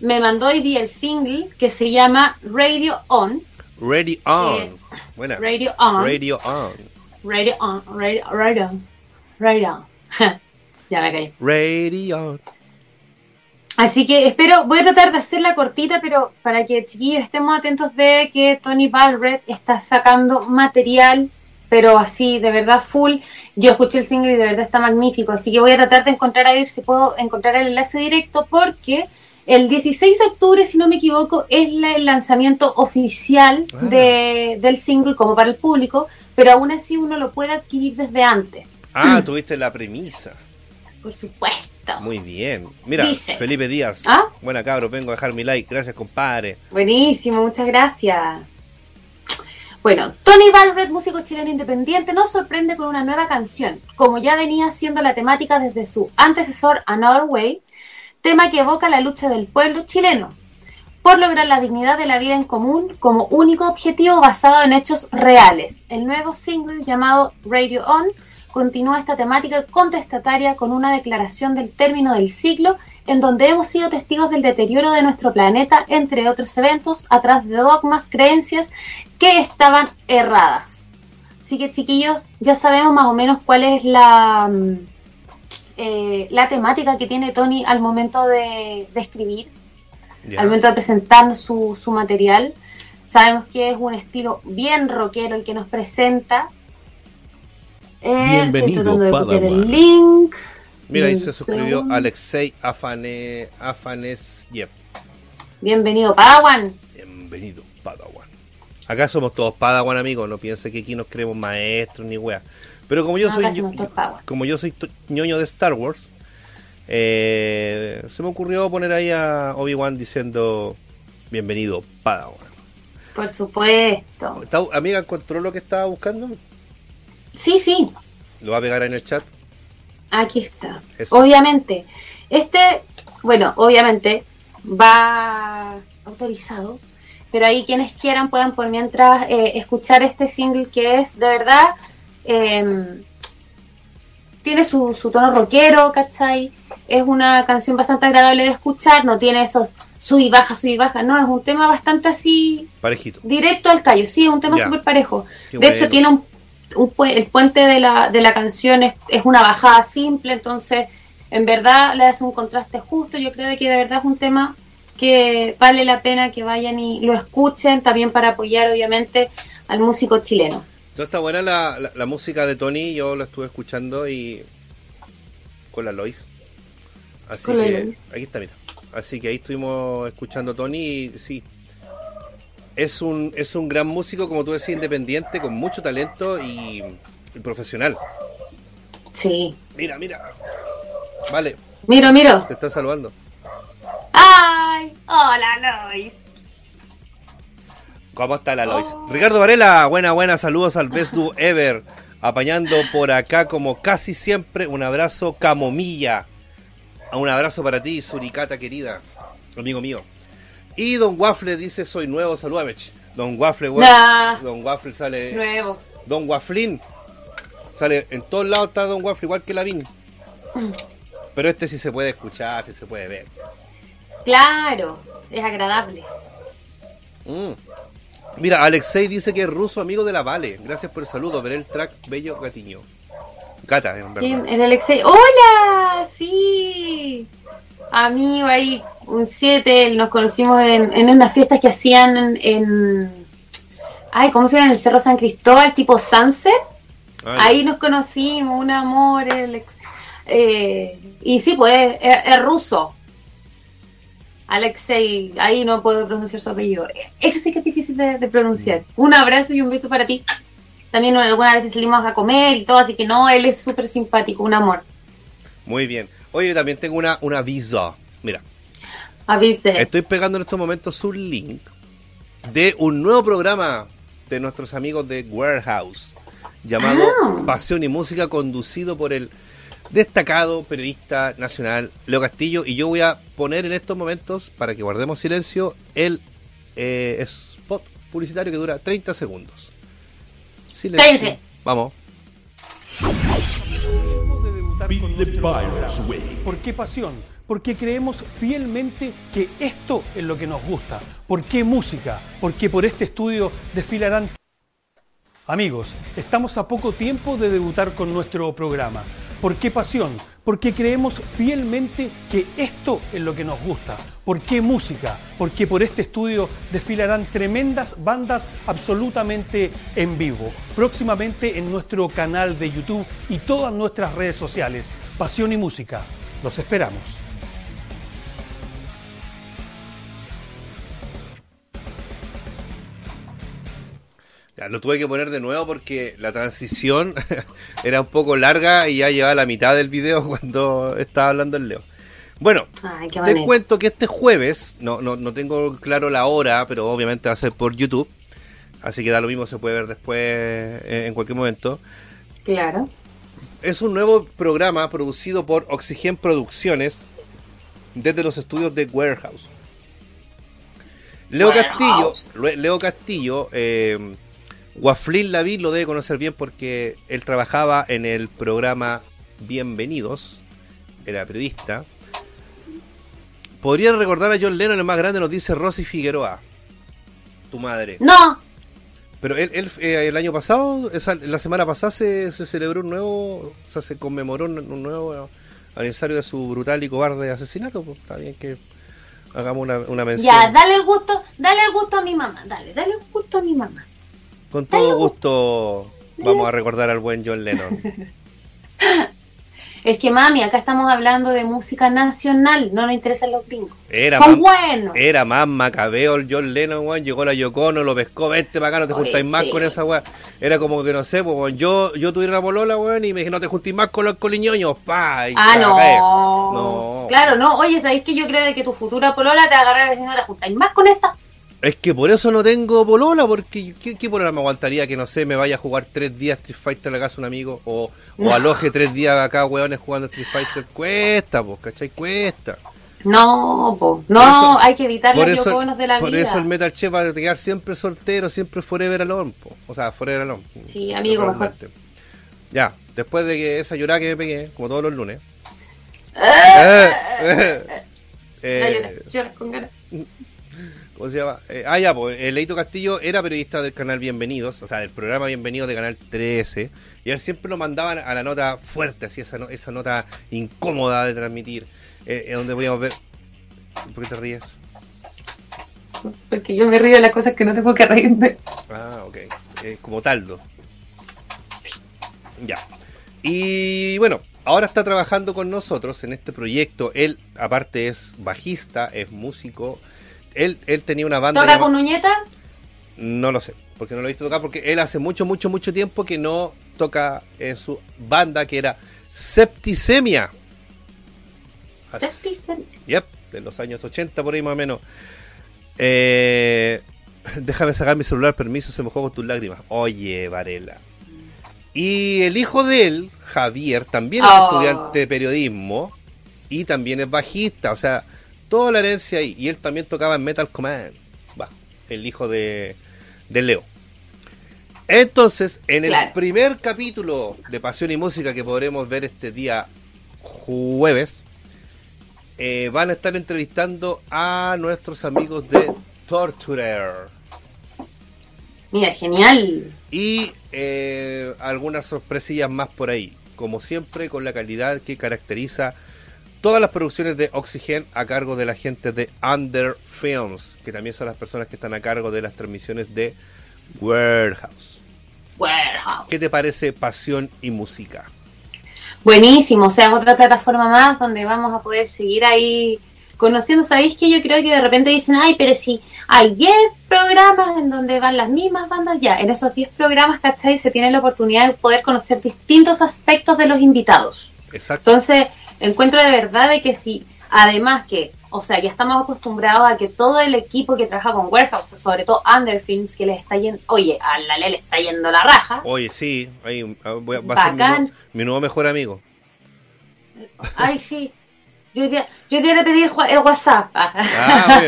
me mandó hoy día el single que se llama Radio On. Ready on. Eh, Buena. Radio On. Radio on. Radio On. Radio, radio On. Radio On. ya me caí. Radio on. Así que espero, voy a tratar de hacerla cortita, pero para que chiquillos estemos atentos de que Tony Balred está sacando material, pero así, de verdad, full. Yo escuché el single y de verdad está magnífico, así que voy a tratar de encontrar a ver si puedo encontrar el enlace directo, porque el 16 de octubre, si no me equivoco, es la- el lanzamiento oficial Ah. de, del single como para el público, pero aún así uno lo puede adquirir desde antes, Ah, tuviste la premisa. por supuesto. Muy bien. Mira, Dice. Felipe Díaz. ¿Ah? Buena cabro, vengo a dejar mi like. Gracias, compadre. Buenísimo, muchas gracias. Bueno, Tony Valred, músico chileno independiente, nos sorprende con una nueva canción, como ya venía siendo la temática desde su antecesor Another Way, tema que evoca la lucha del pueblo chileno por lograr la dignidad de la vida en común como único objetivo basado en hechos reales. El nuevo single llamado Radio On continúa esta temática contestataria con una declaración del término del siglo en donde hemos sido testigos del deterioro de nuestro planeta, entre otros eventos, atrás de dogmas, creencias que estaban erradas. Así que chiquillos, ya sabemos más o menos cuál es la, mm, eh, la temática que tiene Tony al momento de, de escribir al momento de presentar su, su material. Sabemos que es un estilo bien rockero el que nos presenta. Eh, Bienvenido, estoy de Padawan. el link. Mira, ahí se suscribió. Alexei Afane, Afanesyev. Bienvenido, Padawan. Bienvenido, Padawan. Acá somos todos Padawan, amigos. No piense que aquí nos creemos maestros ni wea. Pero como yo No, soy yo- como yo soy ñoño de Star Wars, eh, se me ocurrió poner ahí a Obi-Wan diciendo bienvenido, Padawan. Por supuesto. ¿Está- amiga, ¿encontró lo que estaba buscando? Sí, sí, Lo va a pegar en el chat. aquí está. Eso. Obviamente, este, bueno, obviamente va autorizado, pero ahí quienes quieran puedan por mientras eh, escuchar este single que es de verdad, eh, tiene su, su tono rockero, ¿cachai? Es una canción bastante agradable de escuchar, no tiene esos sub y baja, sub y baja, no, es un tema bastante así Parejito. directo al callo, sí, es un tema súper parejo. Qué de bueno. hecho, tiene un, un pue- el puente de la, de la canción es, es una bajada simple, entonces en verdad le hace un contraste justo. Yo creo que de verdad es un tema que vale la pena que vayan y lo escuchen, también para apoyar obviamente al músico chileno. Entonces está buena la, la- la música de Tony, yo la estuve escuchando y con la Lois. Así Con la que Lois. aquí está, mira. Así que ahí estuvimos escuchando a Tony y sí. Es un, es un gran músico, como tú decías, independiente, con mucho talento y, y profesional. Sí. Mira, mira. Vale, Miro, miro. te están saludando. ¡Ay! ¡Hola, Lois! ¿Cómo está la Lois? Oh. Ricardo Varela, buena, buena, saludos al Best Do Ever. Apañando por acá como casi siempre. Un abrazo camomilla. Un abrazo para ti, Suricata querida, amigo mío. Y Don Waffle dice, soy nuevo, salúdame. Don Waffle, Nah. Don Waffle sale... Nuevo. Don Wafflin. Sale, en todos lados está Don Waffle, igual que Lavín. Pero este sí se puede escuchar, sí se puede ver. Claro, es agradable. Mm. Mira, Alexei dice que es ruso, amigo de la Vale. Gracias por el saludo. Veré el track Bello Gatiño. Gata, en verdad. El Alexei. ¡Hola! Sí. Amigo, ahí un 7, nos conocimos en, en unas fiestas que hacían en, en- Ay, ¿cómo se llama? En el Cerro San Cristóbal, tipo Sunset. Ah. Ahí nos conocimos, un amor. El ex- eh, y sí, pues es, es- es ruso. Alexei, ahí no puedo pronunciar su apellido. Ese sí que es difícil de, de pronunciar. Un abrazo y un beso para ti. También algunas veces salimos a comer y todo, así que no, él es súper simpático, un amor. Muy bien. Oye, también tengo una, una visa. Mira, Avise. estoy pegando en estos momentos un link de un nuevo programa de nuestros amigos de Warehouse llamado Ah. Pasión y Música conducido por el destacado periodista nacional Leo Castillo y yo voy a poner en estos momentos, para que guardemos silencio, el eh, spot publicitario que dura 30 segundos. Silencio. Cállense. Vamos. Con way. ¿Por qué pasión? Porque creemos fielmente que esto es lo que nos gusta. ¿Por qué música? Porque por este estudio desfilarán... Amigos, estamos a poco tiempo de debutar con nuestro programa. ¿Por qué pasión? Porque creemos fielmente que esto es lo que nos gusta. ¿Por qué música? Porque por este estudio desfilarán tremendas bandas absolutamente en vivo. Próximamente en nuestro canal de YouTube y todas nuestras redes sociales. Pasión y música. Los esperamos. Ya, lo tuve que poner de nuevo porque la transición era un poco larga y ya llevaba la mitad del video cuando estaba hablando el Leo. Bueno, Ay, te cuento que este jueves, no, no, no tengo claro la hora, pero obviamente va a ser por YouTube, así que da lo mismo, se puede ver después eh, en cualquier momento. Claro. Es un nuevo programa producido por Oxygen Producciones desde los estudios de Warehouse. Leo Castillo, Warehouse. Leo Castillo, eh, Guaflin Laví lo debe conocer bien porque él trabajaba en el programa Bienvenidos, era periodista. Podría recordar a John Lennon, el más grande, nos dice Rosy Figueroa, tu madre. No, Pero él, él, eh, el año pasado, esa- la semana pasada se, se celebró un nuevo, o sea, se conmemoró un, un nuevo aniversario de su brutal y cobarde asesinato. pues, está bien que hagamos una, una mención. ya, dale el gusto, dale el gusto a mi mamá, dale, dale el gusto a mi mamá. Con todo gusto vamos a recordar al buen John Lennon. Es que mami, acá estamos hablando de música nacional, no nos interesan los gringos. Era Son más, buenos. era más macabeo el John Lennon, weón. Llegó la Yocono, lo pescó, vente para acá, no te Oye, juntáis más con esa weón. Era como que no sé, pues weón, yo, yo tuviera una polola, weón, y me dije, no te juntéis más con los coliñoños, pa. y Ah, no. No. Claro, no. Oye, ¿sabéis que yo creo de que tu futura polola te agarra diciendo te juntáis más con esta? Es que por eso no tengo polola, porque ¿qué, qué polola me aguantaría que, no sé, me vaya a jugar tres días Street Fighter a la casa de un amigo? O, o aloje tres días acá, weones, jugando Street Fighter. Cuesta, pues, ¿cachai? Cuesta. No, po. No, Por eso- hay que evitar Por los yoconos de la por vida. eso el Metal Chef va a quedar siempre soltero, siempre forever alone, po. O sea, forever alone. Sí, amigo, Realmente. Ya, después de que esa llorada que me pegué, como todos los lunes. Ah, Eh, eh, No, lloras, lloras con ganas. ¿Cómo se llama? Eh, ah, ya, pues, el Leito Castillo era periodista del canal Bienvenidos, o sea, del programa Bienvenidos de Canal 13, y él siempre lo mandaban a la nota fuerte, así, esa, no- esa nota incómoda de transmitir, eh, eh, donde podíamos ver... ¿Por qué te ríes? Porque yo me río de las cosas que no tengo que reírme. Ah, ok. Eh, como taldo. Ya. Y bueno, ahora está trabajando con nosotros en este proyecto. Él, aparte, es bajista, es músico. Él, él tenía una banda... ¿Toca con uñeta? No lo sé, porque no lo he visto tocar, porque él hace mucho, mucho, mucho tiempo que no toca en su banda, que era Septicemia. Septicemia. Yep, de los años 80 por ahí más o menos. Eh, déjame sacar mi celular, permiso, se mojó con tus lágrimas. Oye, Varela. Y el hijo de él, Javier, también es Oh. estudiante de periodismo y también es bajista, o sea, toda la herencia ahí. Y él también tocaba en Metal Command. Va, el hijo de, de Leo. Entonces, en el Claro. primer capítulo de Pasión y Música que podremos ver este día jueves, eh, van a estar entrevistando a nuestros amigos de Torturer Mira, genial. y eh, algunas sorpresillas más por ahí, como siempre con la calidad que caracteriza todas las producciones de Oxygen a cargo de la gente de Under Films, que también son las personas que están a cargo de las transmisiones de Warehouse. Warehouse. ¿Qué te parece Pasión y Música? Buenísimo, o sea, es otra plataforma más donde vamos a poder seguir ahí conociendo. ¿Sabéis que yo creo que de repente dicen, ay, pero si hay 10 programas en donde van las mismas bandas, ya, en esos 10 programas, ¿cachai? Se tiene la oportunidad de poder conocer distintos aspectos de los invitados. Exacto. Entonces, encuentro de verdad de que si, además que, o sea, ya estamos acostumbrados a que todo el equipo que trabaja con Warehouse, sobre todo Underfilms, que les está yendo, oye, a la le está yendo la raja. Oye, sí, ahí, ah, voy a- va a ser mi, Bacán. nuevo- mi nuevo mejor amigo. Ay, sí. Yo día, yo pedí el, WhatsApp. Ah,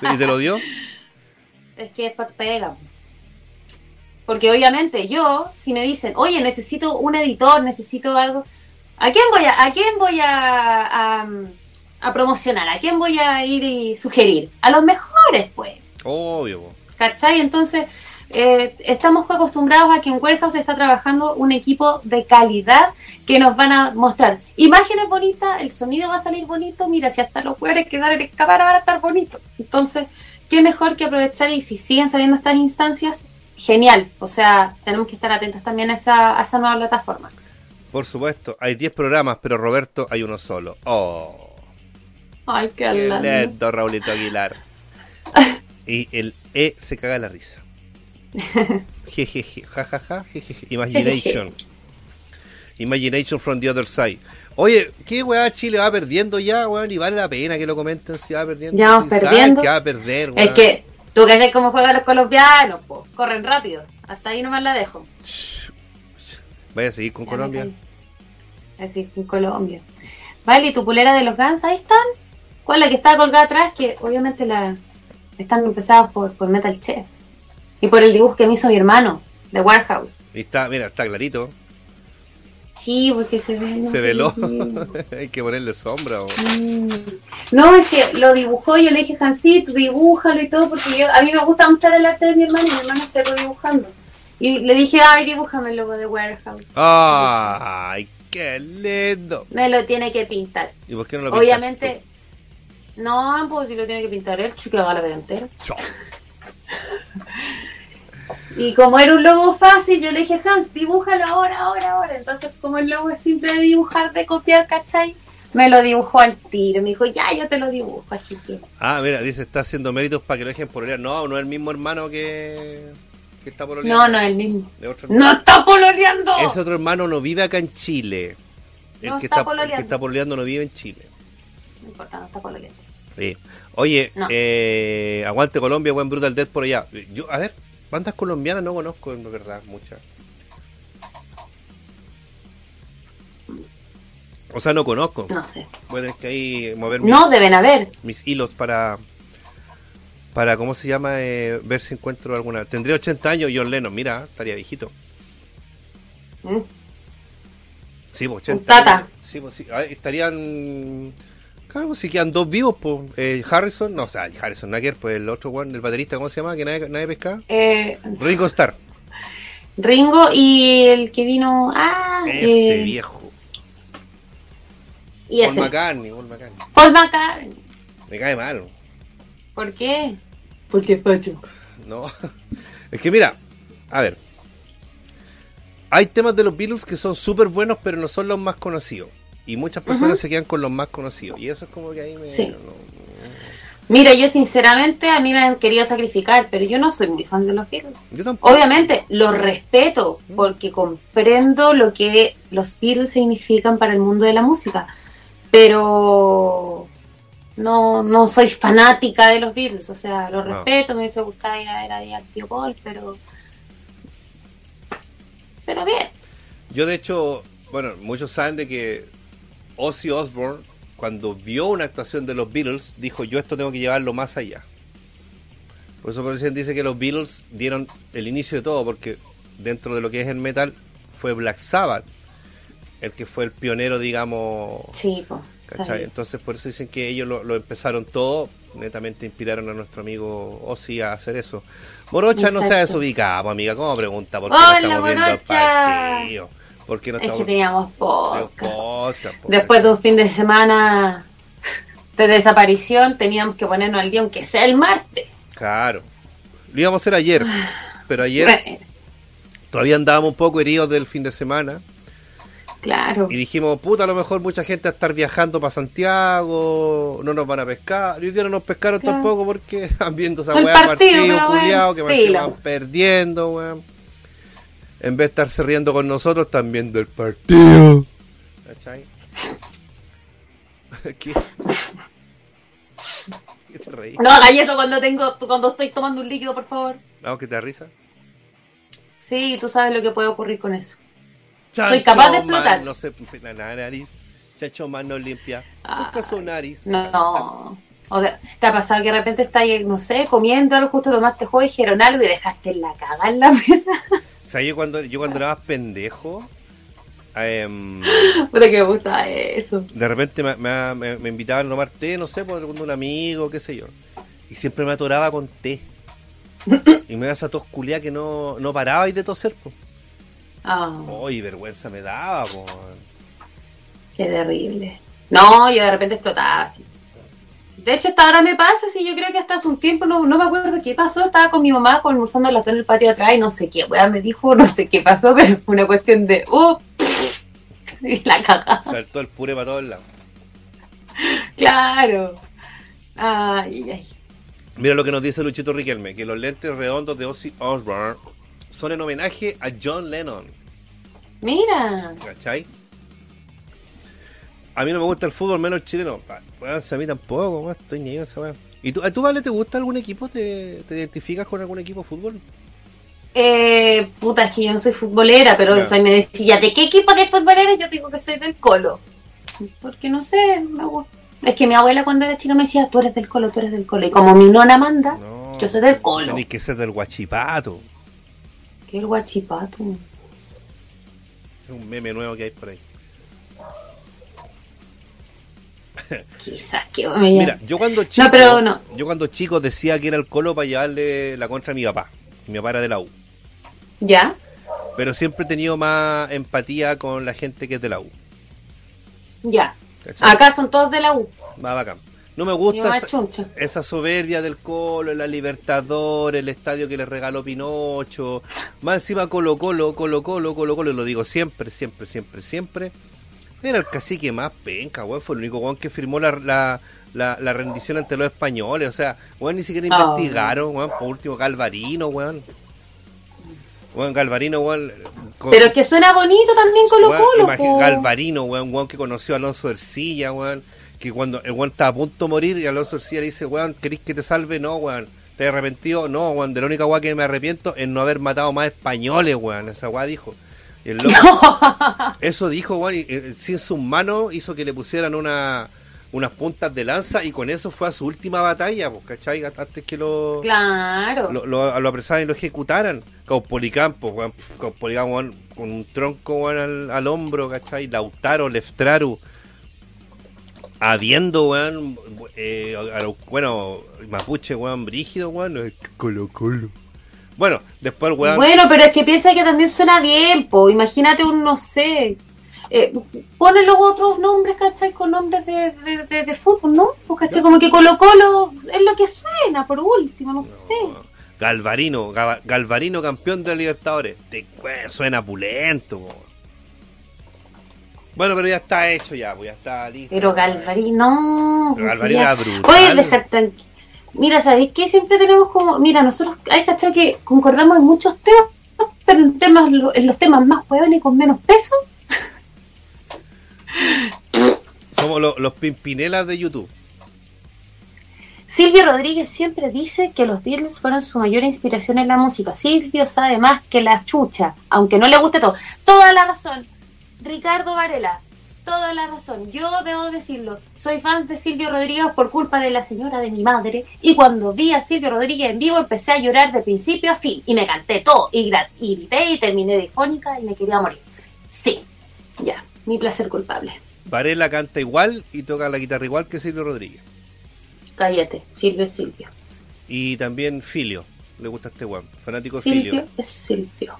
bueno. ¿Y te lo dio? Es que es por pega. Porque obviamente yo, si me dicen, oye, necesito un editor, necesito algo, ¿a quién voy a, a quién voy a, a, a promocionar? ¿A quién voy a ir y sugerir? A los mejores, pues. Obvio. ¿Cachai? Entonces, eh, estamos acostumbrados a que en Warehouse está trabajando un equipo de calidad que nos van a mostrar imágenes bonitas, el sonido va a salir bonito, mira, si hasta los jugadores que en el cámara van a estar bonitos. Entonces, qué mejor que aprovechar y si siguen saliendo estas instancias, genial. O sea, tenemos que estar atentos también a esa, a esa nueva plataforma. Por supuesto, hay 10 programas, pero Roberto hay uno solo. Oh, Ay, qué qué lindo. lento, Raulito Aguilar. Y el E se caga la risa. Jejeje, jajaja, jejeje. Imagination. Imagination from the other side. Oye, ¿qué weá Chile va perdiendo ya, weón? Y vale la pena que lo comenten si va perdiendo. Ya vamos Si perdiendo. que va a perder, weón. Es que tú que cómo juegan los colombianos, po. corren rápido. Hasta ahí nomás la dejo. Vaya a seguir con Ya Colombia. Así, en Colombia. Vale, ¿y tu pulera de los Guns? Ahí están. ¿Cuál es la que está colgada atrás? Que obviamente la están empezados por, por Metal Chef. Y por el dibujo que me hizo mi hermano, de Warehouse. Y está, mira, está clarito. Sí, porque se ve. Se veló. Hay que ponerle sombra. No, es que lo dibujó, yo le dije, Hansito, dibújalo y todo, porque yo, a mí me gusta mostrar el arte de mi hermano y mi hermano se lo dibujando. Y le dije, ay, dibújame el logo de Warehouse. ¡Ay, qué lindo! Me lo tiene que pintar. ¿Y por qué no lo Obviamente, no, pues si lo tiene que pintar él, chico, haga la? Chao. Y como era un logo fácil, yo le dije, Hans, dibújalo ahora, ahora, ahora. Entonces, como el logo es simple de dibujar, de copiar, ¿cachai? Me lo dibujó al tiro. Me dijo, ya, yo te lo dibujo, así que. Ah, mira, dice, está haciendo méritos para que lo dejen pololear. No, no es el mismo hermano que, que está pololeando. No, no es el mismo. ¡No está pololeando! Ese otro hermano no vive acá en Chile. El, No que, está está, el que está pololeando no vive en Chile. No importa, no está pololeando. Sí. Oye, No. eh, aguante Colombia, buen Brutal Death por allá. Yo, a ver, bandas colombianas no conozco, en verdad, muchas. O sea, no conozco. No sé. A tener que ahí mover mis, No, deben haber. mis hilos para, para, ¿cómo se llama? Eh, ver si encuentro alguna. Tendría 80 años John Lennon, mira, estaría viejito. Mm. Sí, pues 80 Un tata. años. Sí, pues sí. Estarían. Claro, si quedan dos vivos, pues. Eh, Harrison, no, o sea, Harrison Nacker, pues el otro one, el baterista, ¿cómo se llama? Que nadie, nadie pescaba. Eh, Ringo Starr. Ringo y el que vino. Ah, Ese eh, viejo. Y Paul ese. McCartney, Paul McCartney. Paul McCartney. Me cae mal, ¿Por qué? Porque facho. ¿no? es que mira, a ver. Hay temas de los Beatles que son súper buenos, pero no son los más conocidos. Y muchas personas se quedan con los más conocidos. Y eso es como que ahí me. Sí. no- Mira, yo sinceramente a mí me han querido sacrificar, pero yo no soy muy fan de los Beatles. Yo tampoco. Obviamente, los respeto porque comprendo lo que los Beatles significan para el mundo de la música, pero no, no soy fanática de los Beatles, o sea, los No. respeto, me hubiese gustado ir a ver al tío Paul, pero... Pero bien. Yo de hecho, bueno, muchos saben de que Ozzy Osbourne, cuando vio una actuación de los Beatles, dijo, yo esto tengo que llevarlo más allá. Por eso por eso dice que los Beatles dieron el inicio de todo, porque dentro de lo que es el metal fue Black Sabbath, el que fue el pionero, digamos, Sí, pues. ¿Cachai? Entonces por eso dicen que ellos lo, lo empezaron todo, netamente inspiraron a nuestro amigo Ozzy a hacer eso. Morocha no se ha Exacto. desubicado, amiga, ¿cómo pregunta? ¿Por qué no estamos viendo el partido? ¿Por qué no Es estamos que teníamos podcast. podcast, po, Después de un fin de semana de desaparición, teníamos que ponernos al día, aunque sea el martes. Claro. Lo íbamos a hacer ayer, pero ayer todavía andábamos un poco heridos del fin de semana claro. y dijimos, puta, a lo mejor mucha gente va a estar viajando para Santiago, no nos van a pescar. Y hoy día no nos pescaron Claro. tampoco porque están viendo esa weá partido, partido, culiao, que se van perdiendo, weón. En vez de estarse riendo con nosotros, están viendo el partido. ¿Cachai? ¿Qué? ¿Qué te reí? No hagáis eso cuando tengo, cuando estoy tomando un líquido, por favor. ¿Algo que te da risa? Sí, tú sabes lo que puede ocurrir con eso. Chancho Soy capaz de explotar. Man, no sé, la nariz. Chacho mano limpia. Ah, Busca su nariz. No. O sea, ¿te ha pasado que de repente estás, no sé, comiendo algo, justo tomaste juego y dijeron algo y dejaste la caga en la mesa? O sea, yo cuando, yo cuando era más pendejo, em, Puta que me gusta eso. de repente me, me, me- me invitaban a tomar té, no sé, por un amigo, qué sé yo. Y siempre me atoraba con té. Y me da esa tos culiá que no, no paraba y de toser, po. Ah, Uy, vergüenza me daba, po. qué terrible. No, yo de repente explotaba así. De hecho, hasta ahora me pasa, sí, yo creo que hasta hace un tiempo, no, no me acuerdo qué pasó, estaba con mi mamá almorzando en el patio de atrás y no sé qué, weá, me dijo, no sé qué pasó, pero fue una cuestión de, uh, y la caga. Saltó el puré para todos lados. Claro. Ay, ay. Mira lo que nos dice Luchito Riquelme, que los lentes redondos de Ozzy Osbourne son en homenaje a John Lennon. Mira. ¿Cachai? A mí no me gusta el fútbol, menos el chileno. Si a mí tampoco, estoy ni esa weón. ¿Y tú, a tú, Vale, te gusta algún equipo? ¿Te, te identificas con algún equipo de fútbol? Eh, puta, es que yo no soy futbolera, pero Ya. eso ahí me decía, ¿de qué equipo de futbolera? Yo digo que soy del Colo. Porque no sé, me gusta. Es que mi abuela cuando era chica me decía, tú eres del Colo, tú eres del Colo. Y como mi nona manda, No. yo soy del Colo. Tenéis que ser del Guachipato. ¿Qué el guachipato? Es un meme nuevo que hay por ahí. Quizás que me Mira, yo cuando chico, pero no. yo cuando chico decía que era el colo para llevarle la contra a mi papá. Mi papá era de la U. ¿Ya? Pero siempre he tenido más empatía con la gente que es de la U. Ya. ¿cachai? Acá son todos de la U. Más bacán. No me gusta esa, soberbia del Colo, la Libertadores, el estadio que le regaló Pinocho. Más encima Colo Colo, Colo Colo, Colo Colo, lo digo siempre, siempre, siempre, siempre. Era el cacique más penca, weón. Fue el único weón que firmó la, la, la, la rendición ante los españoles. O sea, weón, ni siquiera Ah. investigaron, weón. Por último, Galvarino, weón. Weón, Galvarino, weón. con- Pero es que suena bonito también Colo Weón, Colo. po. Galvarino, weón, weón que conoció a Alonso Ercilla, weón. Que cuando el weón estaba a punto de morir y Alonso Ercilla le dice, weón, ¿querés que te salve? No, weón. ¿Te has arrepentido? No, weón. De la única weón que me arrepiento es no haber matado más españoles, weón. Esa weón dijo. Y el loco, eso dijo, weón, y, eh, sin sus manos hizo que le pusieran una, unas puntas de lanza y con eso fue a su última batalla, pues, ¿cachai? Antes que lo, Claro. lo, lo, lo apresaran y lo ejecutaran. Caupolicampo, weón, pf, Caupolicampo, weón, con un tronco weón, al, al hombro, ¿cachai? Lautaro, Leftraru. Habiendo, weón, eh, bueno, Mapuche, weón, brígido, weón, Colo Colo. Bueno, después el weón. Bueno, pero es que piensa que también suena bien, po. Imagínate un, no sé. Eh, pone los otros nombres, ¿cachai? Con nombres de, de, de, de fútbol, ¿no? Pues, ¿cachai? Como que Colo Colo es lo que suena, por último, no, sé. Galvarino, Galvarino campeón de Libertadores. Te, suena pulento, weón. Bueno, pero ya está hecho ya, pues ya está listo. Pero Galvarín, no. Pero pues, era brutal. Puedes dejar tranquilo. Mira, ¿sabéis qué? Siempre tenemos como. Mira, nosotros hay cachado que concordamos en muchos temas, pero en, temas, en los temas más hueones y con menos peso. Somos lo- los pimpinelas de YouTube. Silvio Rodríguez siempre dice que los Beatles fueron su mayor inspiración en la música. Silvio sabe más que la chucha, aunque no le guste todo. Toda la razón. Ricardo Varela, toda la razón. Yo debo decirlo, soy fan de Silvio Rodríguez por culpa de la señora de mi madre. Y cuando vi a Silvio Rodríguez en vivo empecé a llorar de principio a fin. Y me canté todo. Y, grité y terminé difónica y me quería morir. Sí, ya, mi placer culpable. Varela canta igual y toca la guitarra igual que Silvio Rodríguez. Cállate, Silvio es Silvio. Y también Filio. Le gusta este weón. Fanático de Silvio Filio. es Silvio.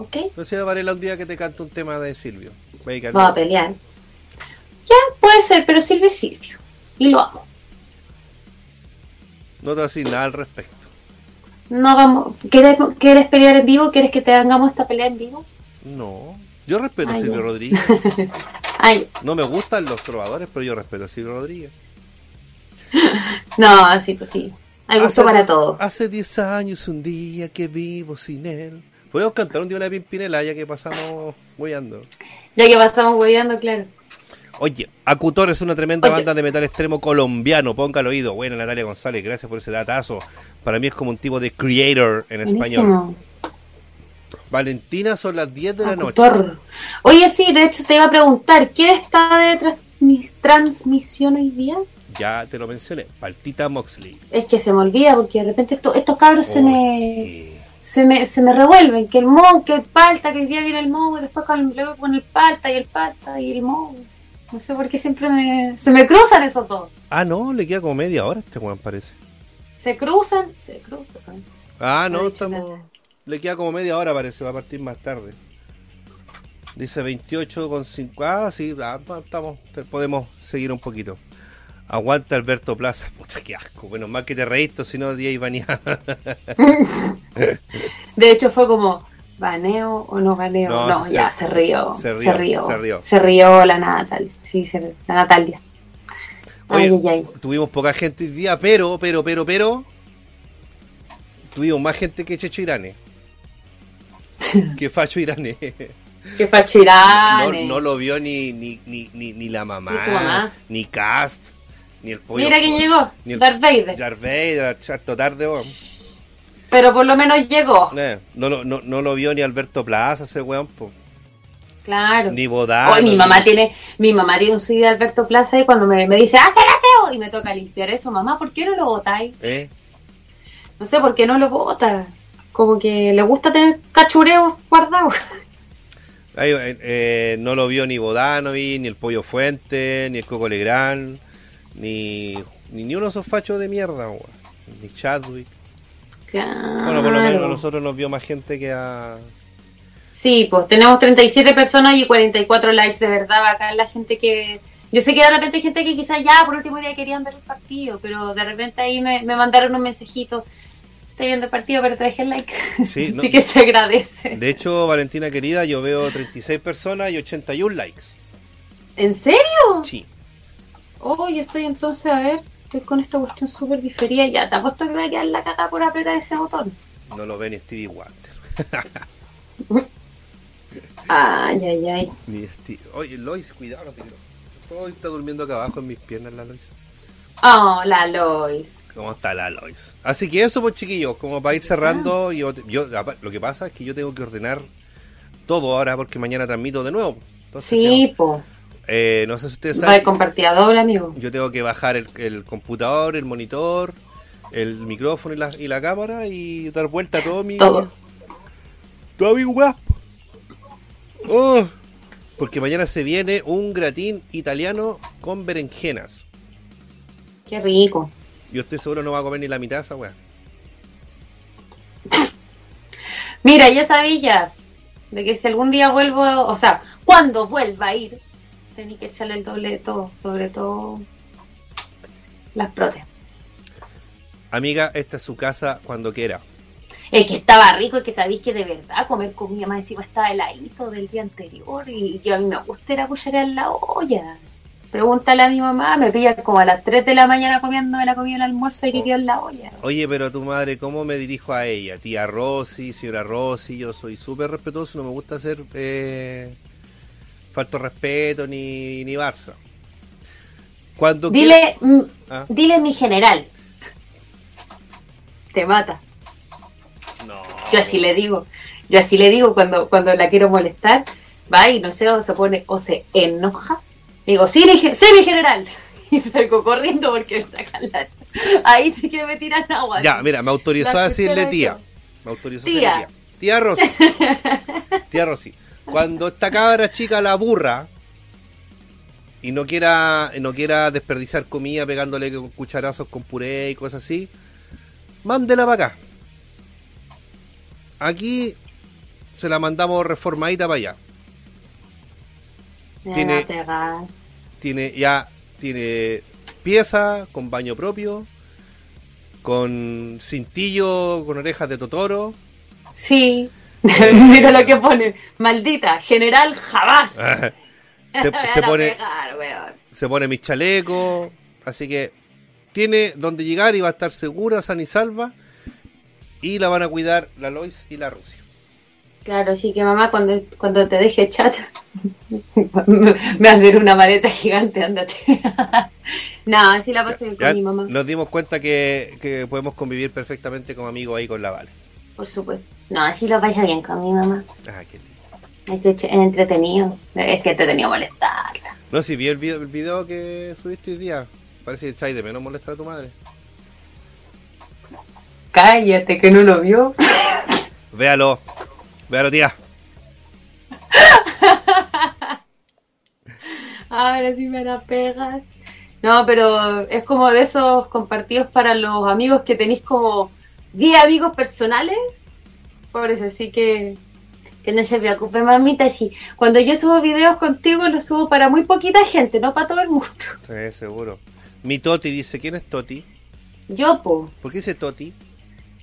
¿Ok? Entonces a Varela un día que te canta un tema de Silvio. Vamos a pelear. Ya, puede ser, pero Silvio es Silvio. Y lo amo. No te decir nada al respecto. No vamos. ¿Quieres, ¿Quieres pelear en vivo? ¿Quieres que te hagamos esta pelea en vivo? No. Yo respeto a Silvio. Rodríguez. Ay, No me gustan los trovadores, pero yo respeto a Silvio Rodríguez. no, así pues sí. Hay gusto Hace para todo. Hace 10 años un día que vivo sin él. Podemos cantar un día una Pimpinela ya que pasamos hueando. Ya que pasamos hueveando, claro. Oye, Acutor es una tremenda Oye. banda de metal extremo colombiano. Ponga al oído. Buena Natalia González, gracias por ese datazo. Para mí es como un tipo de creator en español. Buenísimo. Valentina son las 10 de la noche. Oye, sí, de hecho te iba a preguntar, ¿quién está de transmis- transmisión hoy día? Ya te lo mencioné. Paltita Moxley. Es que se me olvida porque de repente esto- estos cabros se me sí. Se me, se me revuelven, que el mo, que el palta, que hoy día viene el mo, y después con, luego con el palta y el palta y el mo. No sé por qué siempre me, se me cruzan esos dos. Ah, no, le queda como media hora a este weón, parece. Se cruzan, se cruzan. Ah, No estamos. nada. Le queda como media hora, parece, va a partir más tarde. Dice 28 con 5. Ah, sí, ah, estamos, podemos seguir un poquito. Aguanta Alberto Plaza. Puta, qué asco. Bueno, más que te reíste, si no, día iba De hecho fue como, ¿baneo o no baneo? No, No, se- ya se- se, rió, se rió, rió. se rió. Se rió la Natal. Sí, se, la Natalia. Oye, Ay, ay, ay. tuvimos poca gente hoy día, pero, pero, pero, pero. Tuvimos más gente que Checho Irane. que Facho Irane. Qué fachirán. no, no lo vio ni, ni, ni, ni, ni la mamá, mamá. ni Cast, ni el pollo. Mira quién llegó, Ni el- Darth Vader. Darth Vader, chato tarde. Pero por lo menos llegó. Eh, no, lo- no, no lo vio ni Alberto Plaza, ese weón, po. Claro. ni Bodano. Hoy mi ni- mamá tiene, mi mamá tiene un CD de Alberto Plaza y cuando me, me dice, ¡haz el aseo! Y me toca limpiar eso, mamá, ¿por qué no lo botáis? ¿Eh? No sé, ¿por qué no lo bota? Como que le gusta tener cachureos guardados. Eh, eh, no lo vio ni Bodanovi, ni el Pollo Fuente, ni el Coco Legrand, ni, ni, ni uno de esos fachos de mierda, weón. Ni Chadwick. Bueno, por lo menos a nosotros nos vio más gente que a. Sí, pues tenemos 37 personas y 44 likes, de verdad, bacán la gente que... Yo sé que de repente hay gente que quizás ya por último día querían ver el partido, pero de repente ahí me, me mandaron un mensajito. Estoy viendo el partido, pero te dejé el like. Sí, no- Así que se agradece. De hecho, Valentina querida, yo veo 36 personas y 81 likes. ¿En serio? Sí. Oh, yo estoy entonces, a ver, estoy con esta cuestión súper diferida. Ya, te apuesto que me va a quedar la caga por apretar ese botón. No lo ve ni Stevie Wonder. Ay, ay, ay. Ni. Oye, Lois, cuidado. Hoy está durmiendo acá abajo en mis piernas la Lois. Oh, la Lois. ¿Cómo está la Lois? Así que eso, pues chiquillos, como para ir cerrando, yo, yo lo que pasa es que yo tengo que ordenar todo ahora porque mañana transmito de nuevo. Entonces, Sí, po. Eh, no sé si ustedes Va saben, compartida doble, amigo. yo tengo que bajar el, el computador, el monitor, el micrófono y la, y la cámara y dar vuelta a todo mi... Todo. Todo mi guapo. Oh, porque mañana se viene un gratín italiano con berenjenas. Qué rico. Yo estoy seguro no va a comer ni la mitad de esa weá. Mira, ya sabía ya de que si algún día vuelvo, o sea, cuando vuelva a ir, tenía que echarle el doble de todo, sobre todo las protes. Amiga, esta es su casa cuando quiera. Es que estaba rico y que sabéis que de verdad comer comida más encima estaba heladito del día anterior y que a mí me gusta era cucharear la olla. Pregúntale a mi mamá, me pilla como a las 3 de la mañana comiendo la comida el almuerzo y que quedó en la olla. Oye, pero tu madre, ¿cómo me dirijo a ella? Tía Rosy, señora Rosy, yo soy súper respetuoso, no me gusta hacer eh, falto respeto ni, ni Barça. Cuando Dile, mm, Ah. dile mi general. Te mata. No. Yo así le digo, yo así le digo cuando, cuando la quiero molestar, va y no sé, o se pone, o se enoja. Digo, sí, mi sí, mi general. Y salgo corriendo porque me sacan la... Ahí sí que me tiran agua. Ya, mira, me autorizó La a decirle tía. Me autorizó Tía. a decirle tía. Tía Rosy. tía Rosy. Cuando esta cabra chica la burra y no quiera, no quiera desperdiciar comida pegándole con cucharazos con puré y cosas así, mándela para acá. Aquí se la mandamos reformadita para allá. Me tiene-. Tiene ya tiene pieza con baño propio, con cintillo, con orejas de totoro. Sí. Mira lo que pone. Maldita, general jamás. se, van se pone pegar, se pone mis chalecos, así que tiene donde llegar y va a estar segura, sana y salva. Y la van a cuidar la Lois y la Rusia. Claro, sí que mamá cuando, cuando te deje chata me va a hacer una maleta gigante, ándate. no, así la paso bien con mi mamá, nos dimos cuenta que, que podemos convivir perfectamente como amigos ahí con la Vale. por supuesto. No, así lo paso bien con mi mamá. Ah, qué lindo. Es entretenido. Es que entretenido molestarla. No, si vi el video, el video que subiste hoy día. Parece que echáis de menos molestar a tu madre. Cállate, que no lo vio. Véalo. Véalo, tía. Ahora sí me la pegas. No, pero es como de esos compartidos para los amigos que tenéis como 10 amigos personales. Por eso sí que, que no se preocupe, mamita. Sí, cuando yo subo videos contigo, los subo para muy poquita gente, no para todo el mundo. Sí, seguro. Mi Toti dice, ¿quién es Toti? Yo, po, ¿Por qué dice Toti?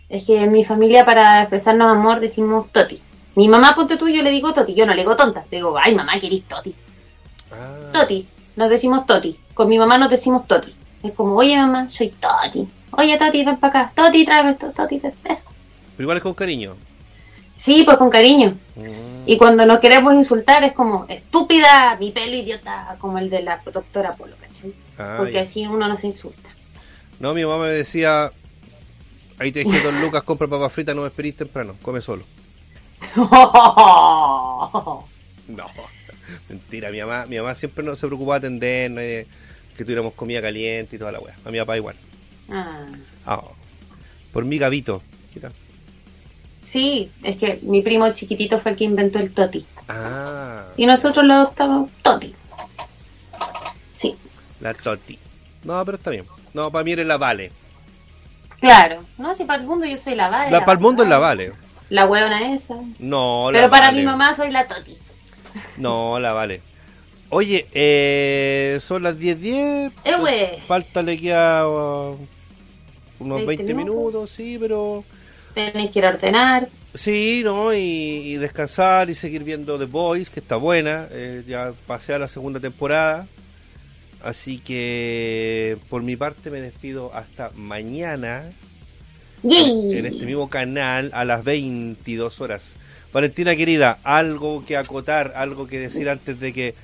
es que en mi familia para expresarnos amor decimos toti. Mi mamá, ponte tú, yo le digo toti, yo no le digo tonta. Le digo, ay mamá, querís toti. Ah, Toti, nos decimos Toti. Con mi mamá nos decimos Toti. Es como, oye mamá, soy Toti. Oye Toti, ven para acá. Toti, tráeme esto, Toti, eso. pero igual es con cariño. Sí, pues con cariño. Mm. Y cuando nos queremos insultar es como, estúpida, mi pelo idiota, como el de la doctora Polo, ¿cachai? Ah, Porque ya. así uno no se insulta. No, mi mamá me decía, ahí te dije dos lucas, compra papas fritas, no me esperís temprano, come solo. No, mentira, mi mamá, mi mamá siempre no se preocupaba de atendernos, eh, que tuviéramos comida caliente y toda la weá. A mi papá igual. Ah. Ah, por mi gavito. Mira. Sí, es que mi primo chiquitito fue el que inventó el Toti. Ah, Y nosotros lo adoptamos Toti. Sí, la Toti. No, pero está bien. No, para mí eres la Vale. claro. No, si para el mundo yo soy la Vale. La, para el mundo es la Vale. La huevona esa. No, la Pero para Vale. mi mamá soy la Toti. No, la Vale. Oye, eh, son las 10.10. Eh, güey. Falta le queda uh, unos 20 20 minutos. minutos. sí, pero... Tenéis que ir a ordenar. Sí, ¿no? Y, y descansar y seguir viendo The Boys, que está buena. eh, ya pasé a la segunda temporada. Así que por mi parte me despido hasta mañana ¡Yay! en este mismo canal a las 22 horas. Valentina querida, algo que acotar, algo que decir antes de que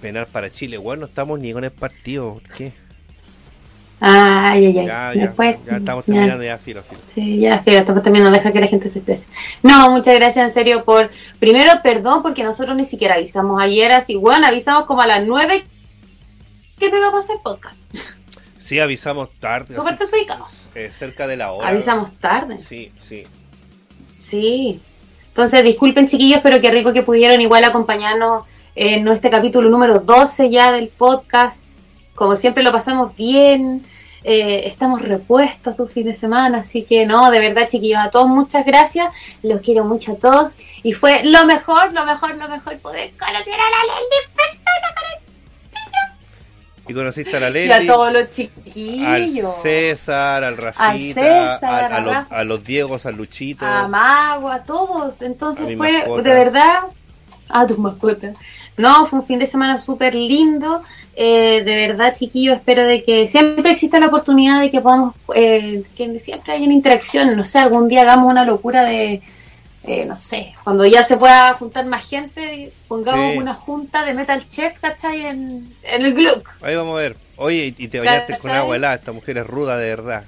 penar para Chile. Bueno, no estamos ni con el partido. ¿por ¿Qué? Ay, ay, ay. Ya, ya, Después, ya estamos ya. terminando ya, filo, filo. Sí, ya, fíjate, estamos terminando, deja que la gente se exprese. No, muchas gracias en serio por. Primero, perdón, porque nosotros ni siquiera avisamos ayer, así, bueno, avisamos como a las 9 que te vamos a hacer podcast. Sí, avisamos tarde. Súper perjudicados. eh, cerca de la hora. Avisamos tarde. Sí, sí. Sí. Entonces, disculpen, chiquillos, pero qué rico que pudieron igual acompañarnos en este capítulo número 12 ya del podcast. Como siempre lo pasamos bien, eh, estamos repuestos un fin de semana, así que no, de verdad, chiquillos, a todos muchas gracias, los quiero mucho a todos y fue lo mejor, lo mejor, lo mejor poder conocer a la en persona Y conociste a la y a todos los al chiquillos, César, al Rafita, César, a, a a los, a los Diegos, al Luchito. a Mago, a todos. A Entonces mis fue de verdad a tus mascotas. No, fue un fin de semana súper lindo. Eh, de verdad, chiquillos, espero de que siempre exista la oportunidad de que podamos, eh, que siempre haya una interacción. No sé, algún día hagamos una locura de, eh, no sé, cuando ya se pueda juntar más gente, pongamos Sí. una junta de Metal Chef, ¿cachai? En, en el Gluck. Ahí vamos a ver. Oye, y te bañaste con agua helada. Esta mujer es ruda de verdad.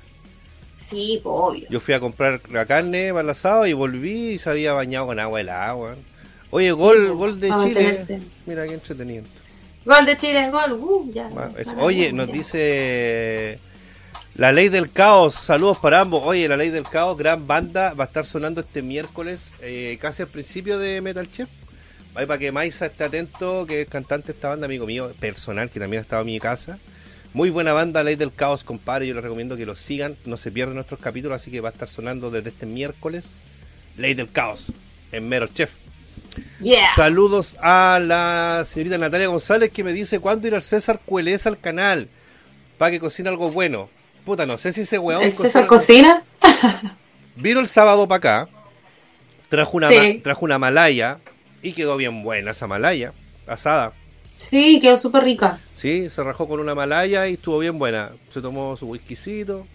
Sí, pues obvio. Yo fui a comprar la carne para el asado y volví y se había bañado con agua helada, weón. Oye, gol, gol de Chile. mantenerse. Mira qué entretenido. Gol de Chile, gol. Uh, ya. Bueno, es- Para, Oye, nos dice la ley del caos. Saludos para ambos. Oye, la ley del caos, gran banda, va a estar sonando este miércoles, eh, casi al principio de Metal Chef. Ahí para que Maisa esté atento, que es cantante de esta banda, amigo mío, personal, que también ha estado en mi casa. Muy buena banda, Ley del Caos, compadre. Yo les recomiendo que lo sigan. No se pierdan nuestros capítulos, así que va a estar sonando desde este miércoles. Ley del Caos, en Mero Chef. Yeah. Saludos a la señorita Natalia González que me dice cuándo ir al César Cueleza al canal para que cocine algo bueno. Puta, no sé si ese weón ¿El César cocina? Vino el sábado para acá, trajo una, Sí. trajo una malaya y quedó bien buena esa malaya, asada. Sí, quedó súper rica. Sí, se rajó con una malaya y estuvo bien buena. Se tomó su whiskycito.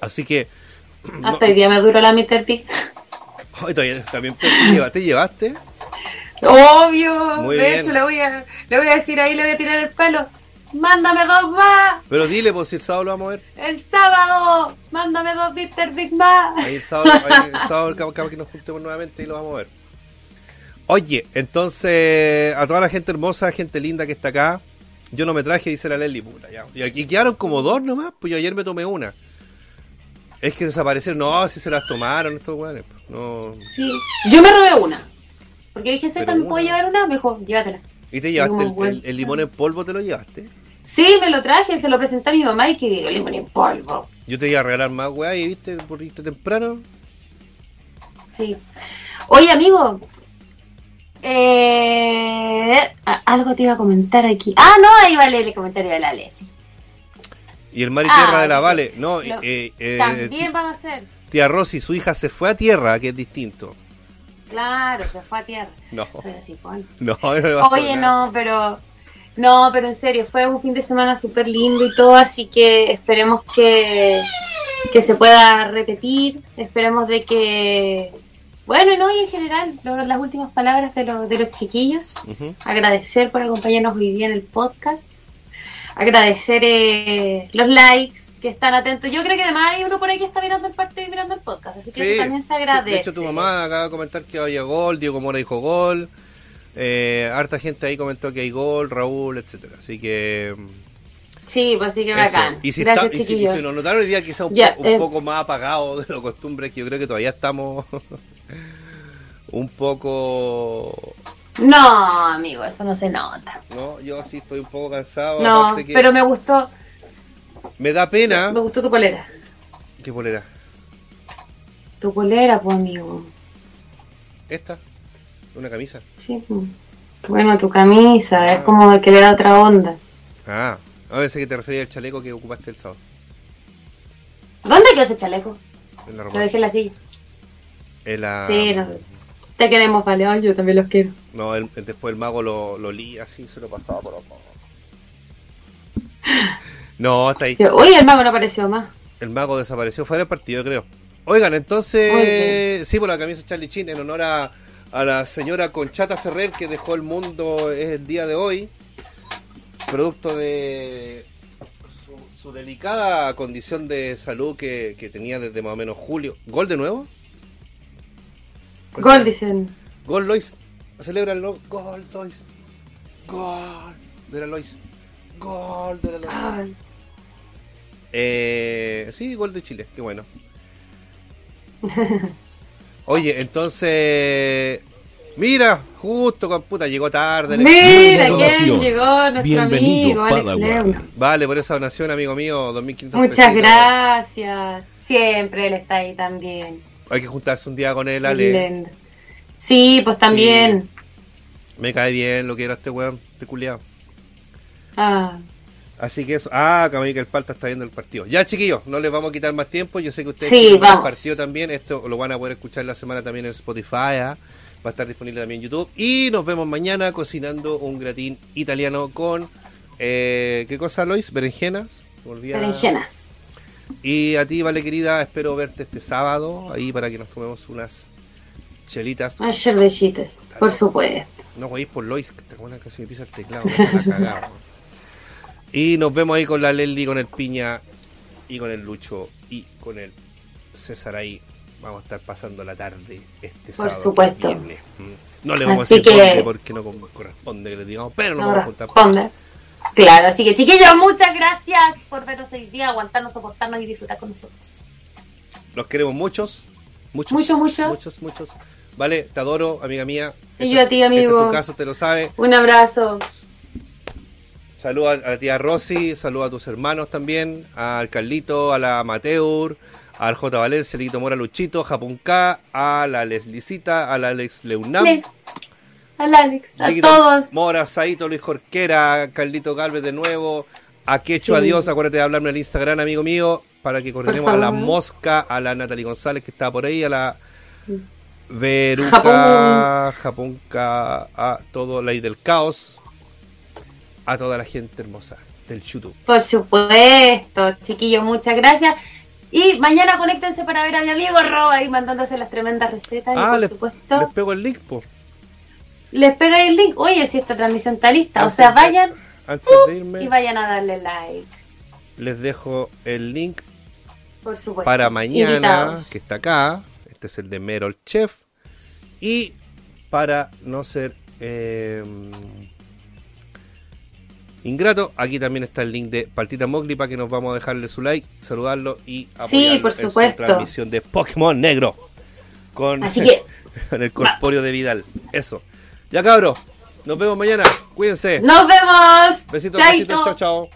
Así que... no- Hasta hoy día me duró la Mr. Pig. Ay, todavía- también te llevaste, ¿te llevaste? Obvio. Muy de bien. hecho, le voy, a, le voy a decir ahí, le voy a tirar el palo. mándame dos más. Pero dile, pues si el sábado lo vamos a ver. El sábado, mándame dos Mr. Big más. Ahí el sábado, ahí el sábado que nos juntemos nuevamente y lo vamos a ver. Oye, entonces, a toda la gente hermosa, gente linda que está acá, yo no me traje, dice la Lely, puta, ya. Y aquí quedaron como dos nomás, pues yo ayer me tomé una. Es que desaparecieron, no, si se las tomaron estos weones, no. Sí, yo me robé una. Porque dije, César, ¿me puedo llevar una? Me dijo, llévatela. ¿Y te llevaste el, Como el- el limón en polvo? ¿Te lo llevaste? Sí, me lo traje, se lo presenté a mi mamá y que digo, limón en polvo. Yo te iba a regalar más weá y viste, por irte temprano. Sí. Oye, amigo. Eh, algo te iba a comentar aquí. Ah, no, ahí va a leer el comentario de la Leslie. Y el mar y Ah, tierra de la. Vale. No, Lo- eh, eh, También van a ser. tía Rosy, su hija se fue a tierra, que es distinto. Claro, se fue a tierra. No. Soy así, Juan. No, no me Oye, no, pero. No, pero en serio, fue un fin de semana súper lindo y todo, así que esperemos que, que se pueda repetir. Esperemos de que. Bueno, no, y en general, lo- las últimas palabras de, los de los chiquillos. Agradecer por acompañarnos hoy día en el podcast. Agradecer eh, los likes que están atentos. Yo creo que además hay uno por ahí que está mirando el partido y mirando el podcast, así que Sí, eso también se agradece. De hecho, tu mamá acaba de comentar que había gol, Diego Mora dijo gol. Eh, harta gente ahí comentó que hay gol, Raúl, etcétera. Así que. Sí, pues sí que eso. bacán. Y si, Gracias, está, y si, y chiquillos. si nos notaron hoy día quizá un, Ya, po- un eh. poco más apagado de lo costumbre, que yo creo que todavía estamos un poco. No, amigo, eso no se nota. No, yo sí estoy un poco cansado. No, que pero me gustó, me da pena. me gustó tu polera. ¿Qué polera? Tu polera, pues, amigo. ¿Esta? ¿Una camisa? Sí. Bueno, tu camisa, es como de que le da otra onda. Ah, a veces que te refería al chaleco que ocupaste el sábado. ¿Dónde quedó ese chaleco? En la Lo dejé en la silla. En la- Sí, no. Te queremos, vale. Ay, yo también los quiero. No, el- el- después el mago lo, lo lía así, se lo pasaba por abajo. No, está ahí. Oye, el mago no apareció más. El mago desapareció fuera del partido, creo. Oigan, entonces, sí, por la camisa Charlie Chin, en honor a, a la señora Conchata Ferrer, que dejó el mundo el día de hoy, producto de su, su delicada condición de salud que, que tenía desde más o menos julio. ¿Gol de nuevo? Gol, dicen. Gol Lois. Celebra el Gol Lois. Gol de la Lois. Gol de la Lois. Eh, sí, gol de Chile, qué bueno. Oye, entonces. Mira, justo con puta, llegó tarde. Mira, quién llegó, nuestro Bienvenido, amigo Alex. Leuna. Vale, por esa donación, amigo mío, 2500 Muchas pesitos. gracias. Siempre él está ahí también. Hay que juntarse un día con él, Ale. Sí, pues también. Me cae bien lo que era este weón, este culiado. Ah, Así que eso. Ah, que el Palta está viendo el partido. Ya, chiquillos, no les vamos a quitar más tiempo. Yo sé que ustedes Sí, el partido también. Esto lo van a poder escuchar la semana también en Spotify. ¿ah? Va a estar disponible también en YouTube. Y nos vemos mañana cocinando un gratín italiano con. Eh, ¿Qué cosa, Lois? ¿Berenjenas? Berenjenas. Y a ti, vale, querida, espero verte este sábado ahí para que nos tomemos unas chelitas. Unas cervecitas, por supuesto. No güey, por Lois, que te acuerdas que se me pisa el teclado. la cagada, weón. y nos vemos ahí con la Lely, con el Piña y con el Lucho y con el César ahí. Vamos a estar pasando la tarde este Por sábado. supuesto. viernes. Mm. No le vamos Así a decir que- porque no co- corresponde que le digamos, pero No vamos a juntar. Claro, así que chiquillos, muchas gracias por vernos hoy día, aguantarnos, soportarnos y disfrutar con nosotros. Los queremos muchos. Muchos, Mucho, mucho. Muchos, muchos. Vale, te adoro, amiga mía. Y Este- yo a ti, Este es amigo. tu caso, te lo sabes. Un abrazo. Saluda a la tía Rosy, saluda a tus hermanos también, al Carlito, a la Mateur, al J. Valencia, al Lito Mora Luchito, Japón K, a la Leslicita, a la Alex Leunam, Le- Al Alex, a todos. Mora, Saito, Luis Jorquera, Carlito Galvez de nuevo, a Quecho Sí. Adiós, acuérdate de hablarme al Instagram, amigo mío, para que coordinemos a la. Mosca, a la Natalie González que está por ahí, a la. Veruca, Japonca, a todo la del caos, a toda la gente hermosa del YouTube. Por supuesto, chiquillos, muchas gracias. Y mañana conéctense para ver a mi amigo Rob ahí mandándose las tremendas recetas. y Ah, por les, supuesto, les pego el link, po. Les pega el link. Oye, si esta transmisión está lista. O sea, vayan antes de irme, Y vayan a darle like, les dejo el link por supuesto. para mañana, Invitados. que está acá. Este es el de Merol Chef. Y para no ser eh, ingrato, aquí también está el link de Partita Mowgli para que nos vamos a dejarle su like, saludarlo y apoyarlo por en su transmisión de Pokémon Negro con, Así que, con el corpóreo de Vidal. Eso. Ya cabros, nos vemos mañana. Cuídense. nos vemos. Besitos, Chaito. besitos, chao, chao.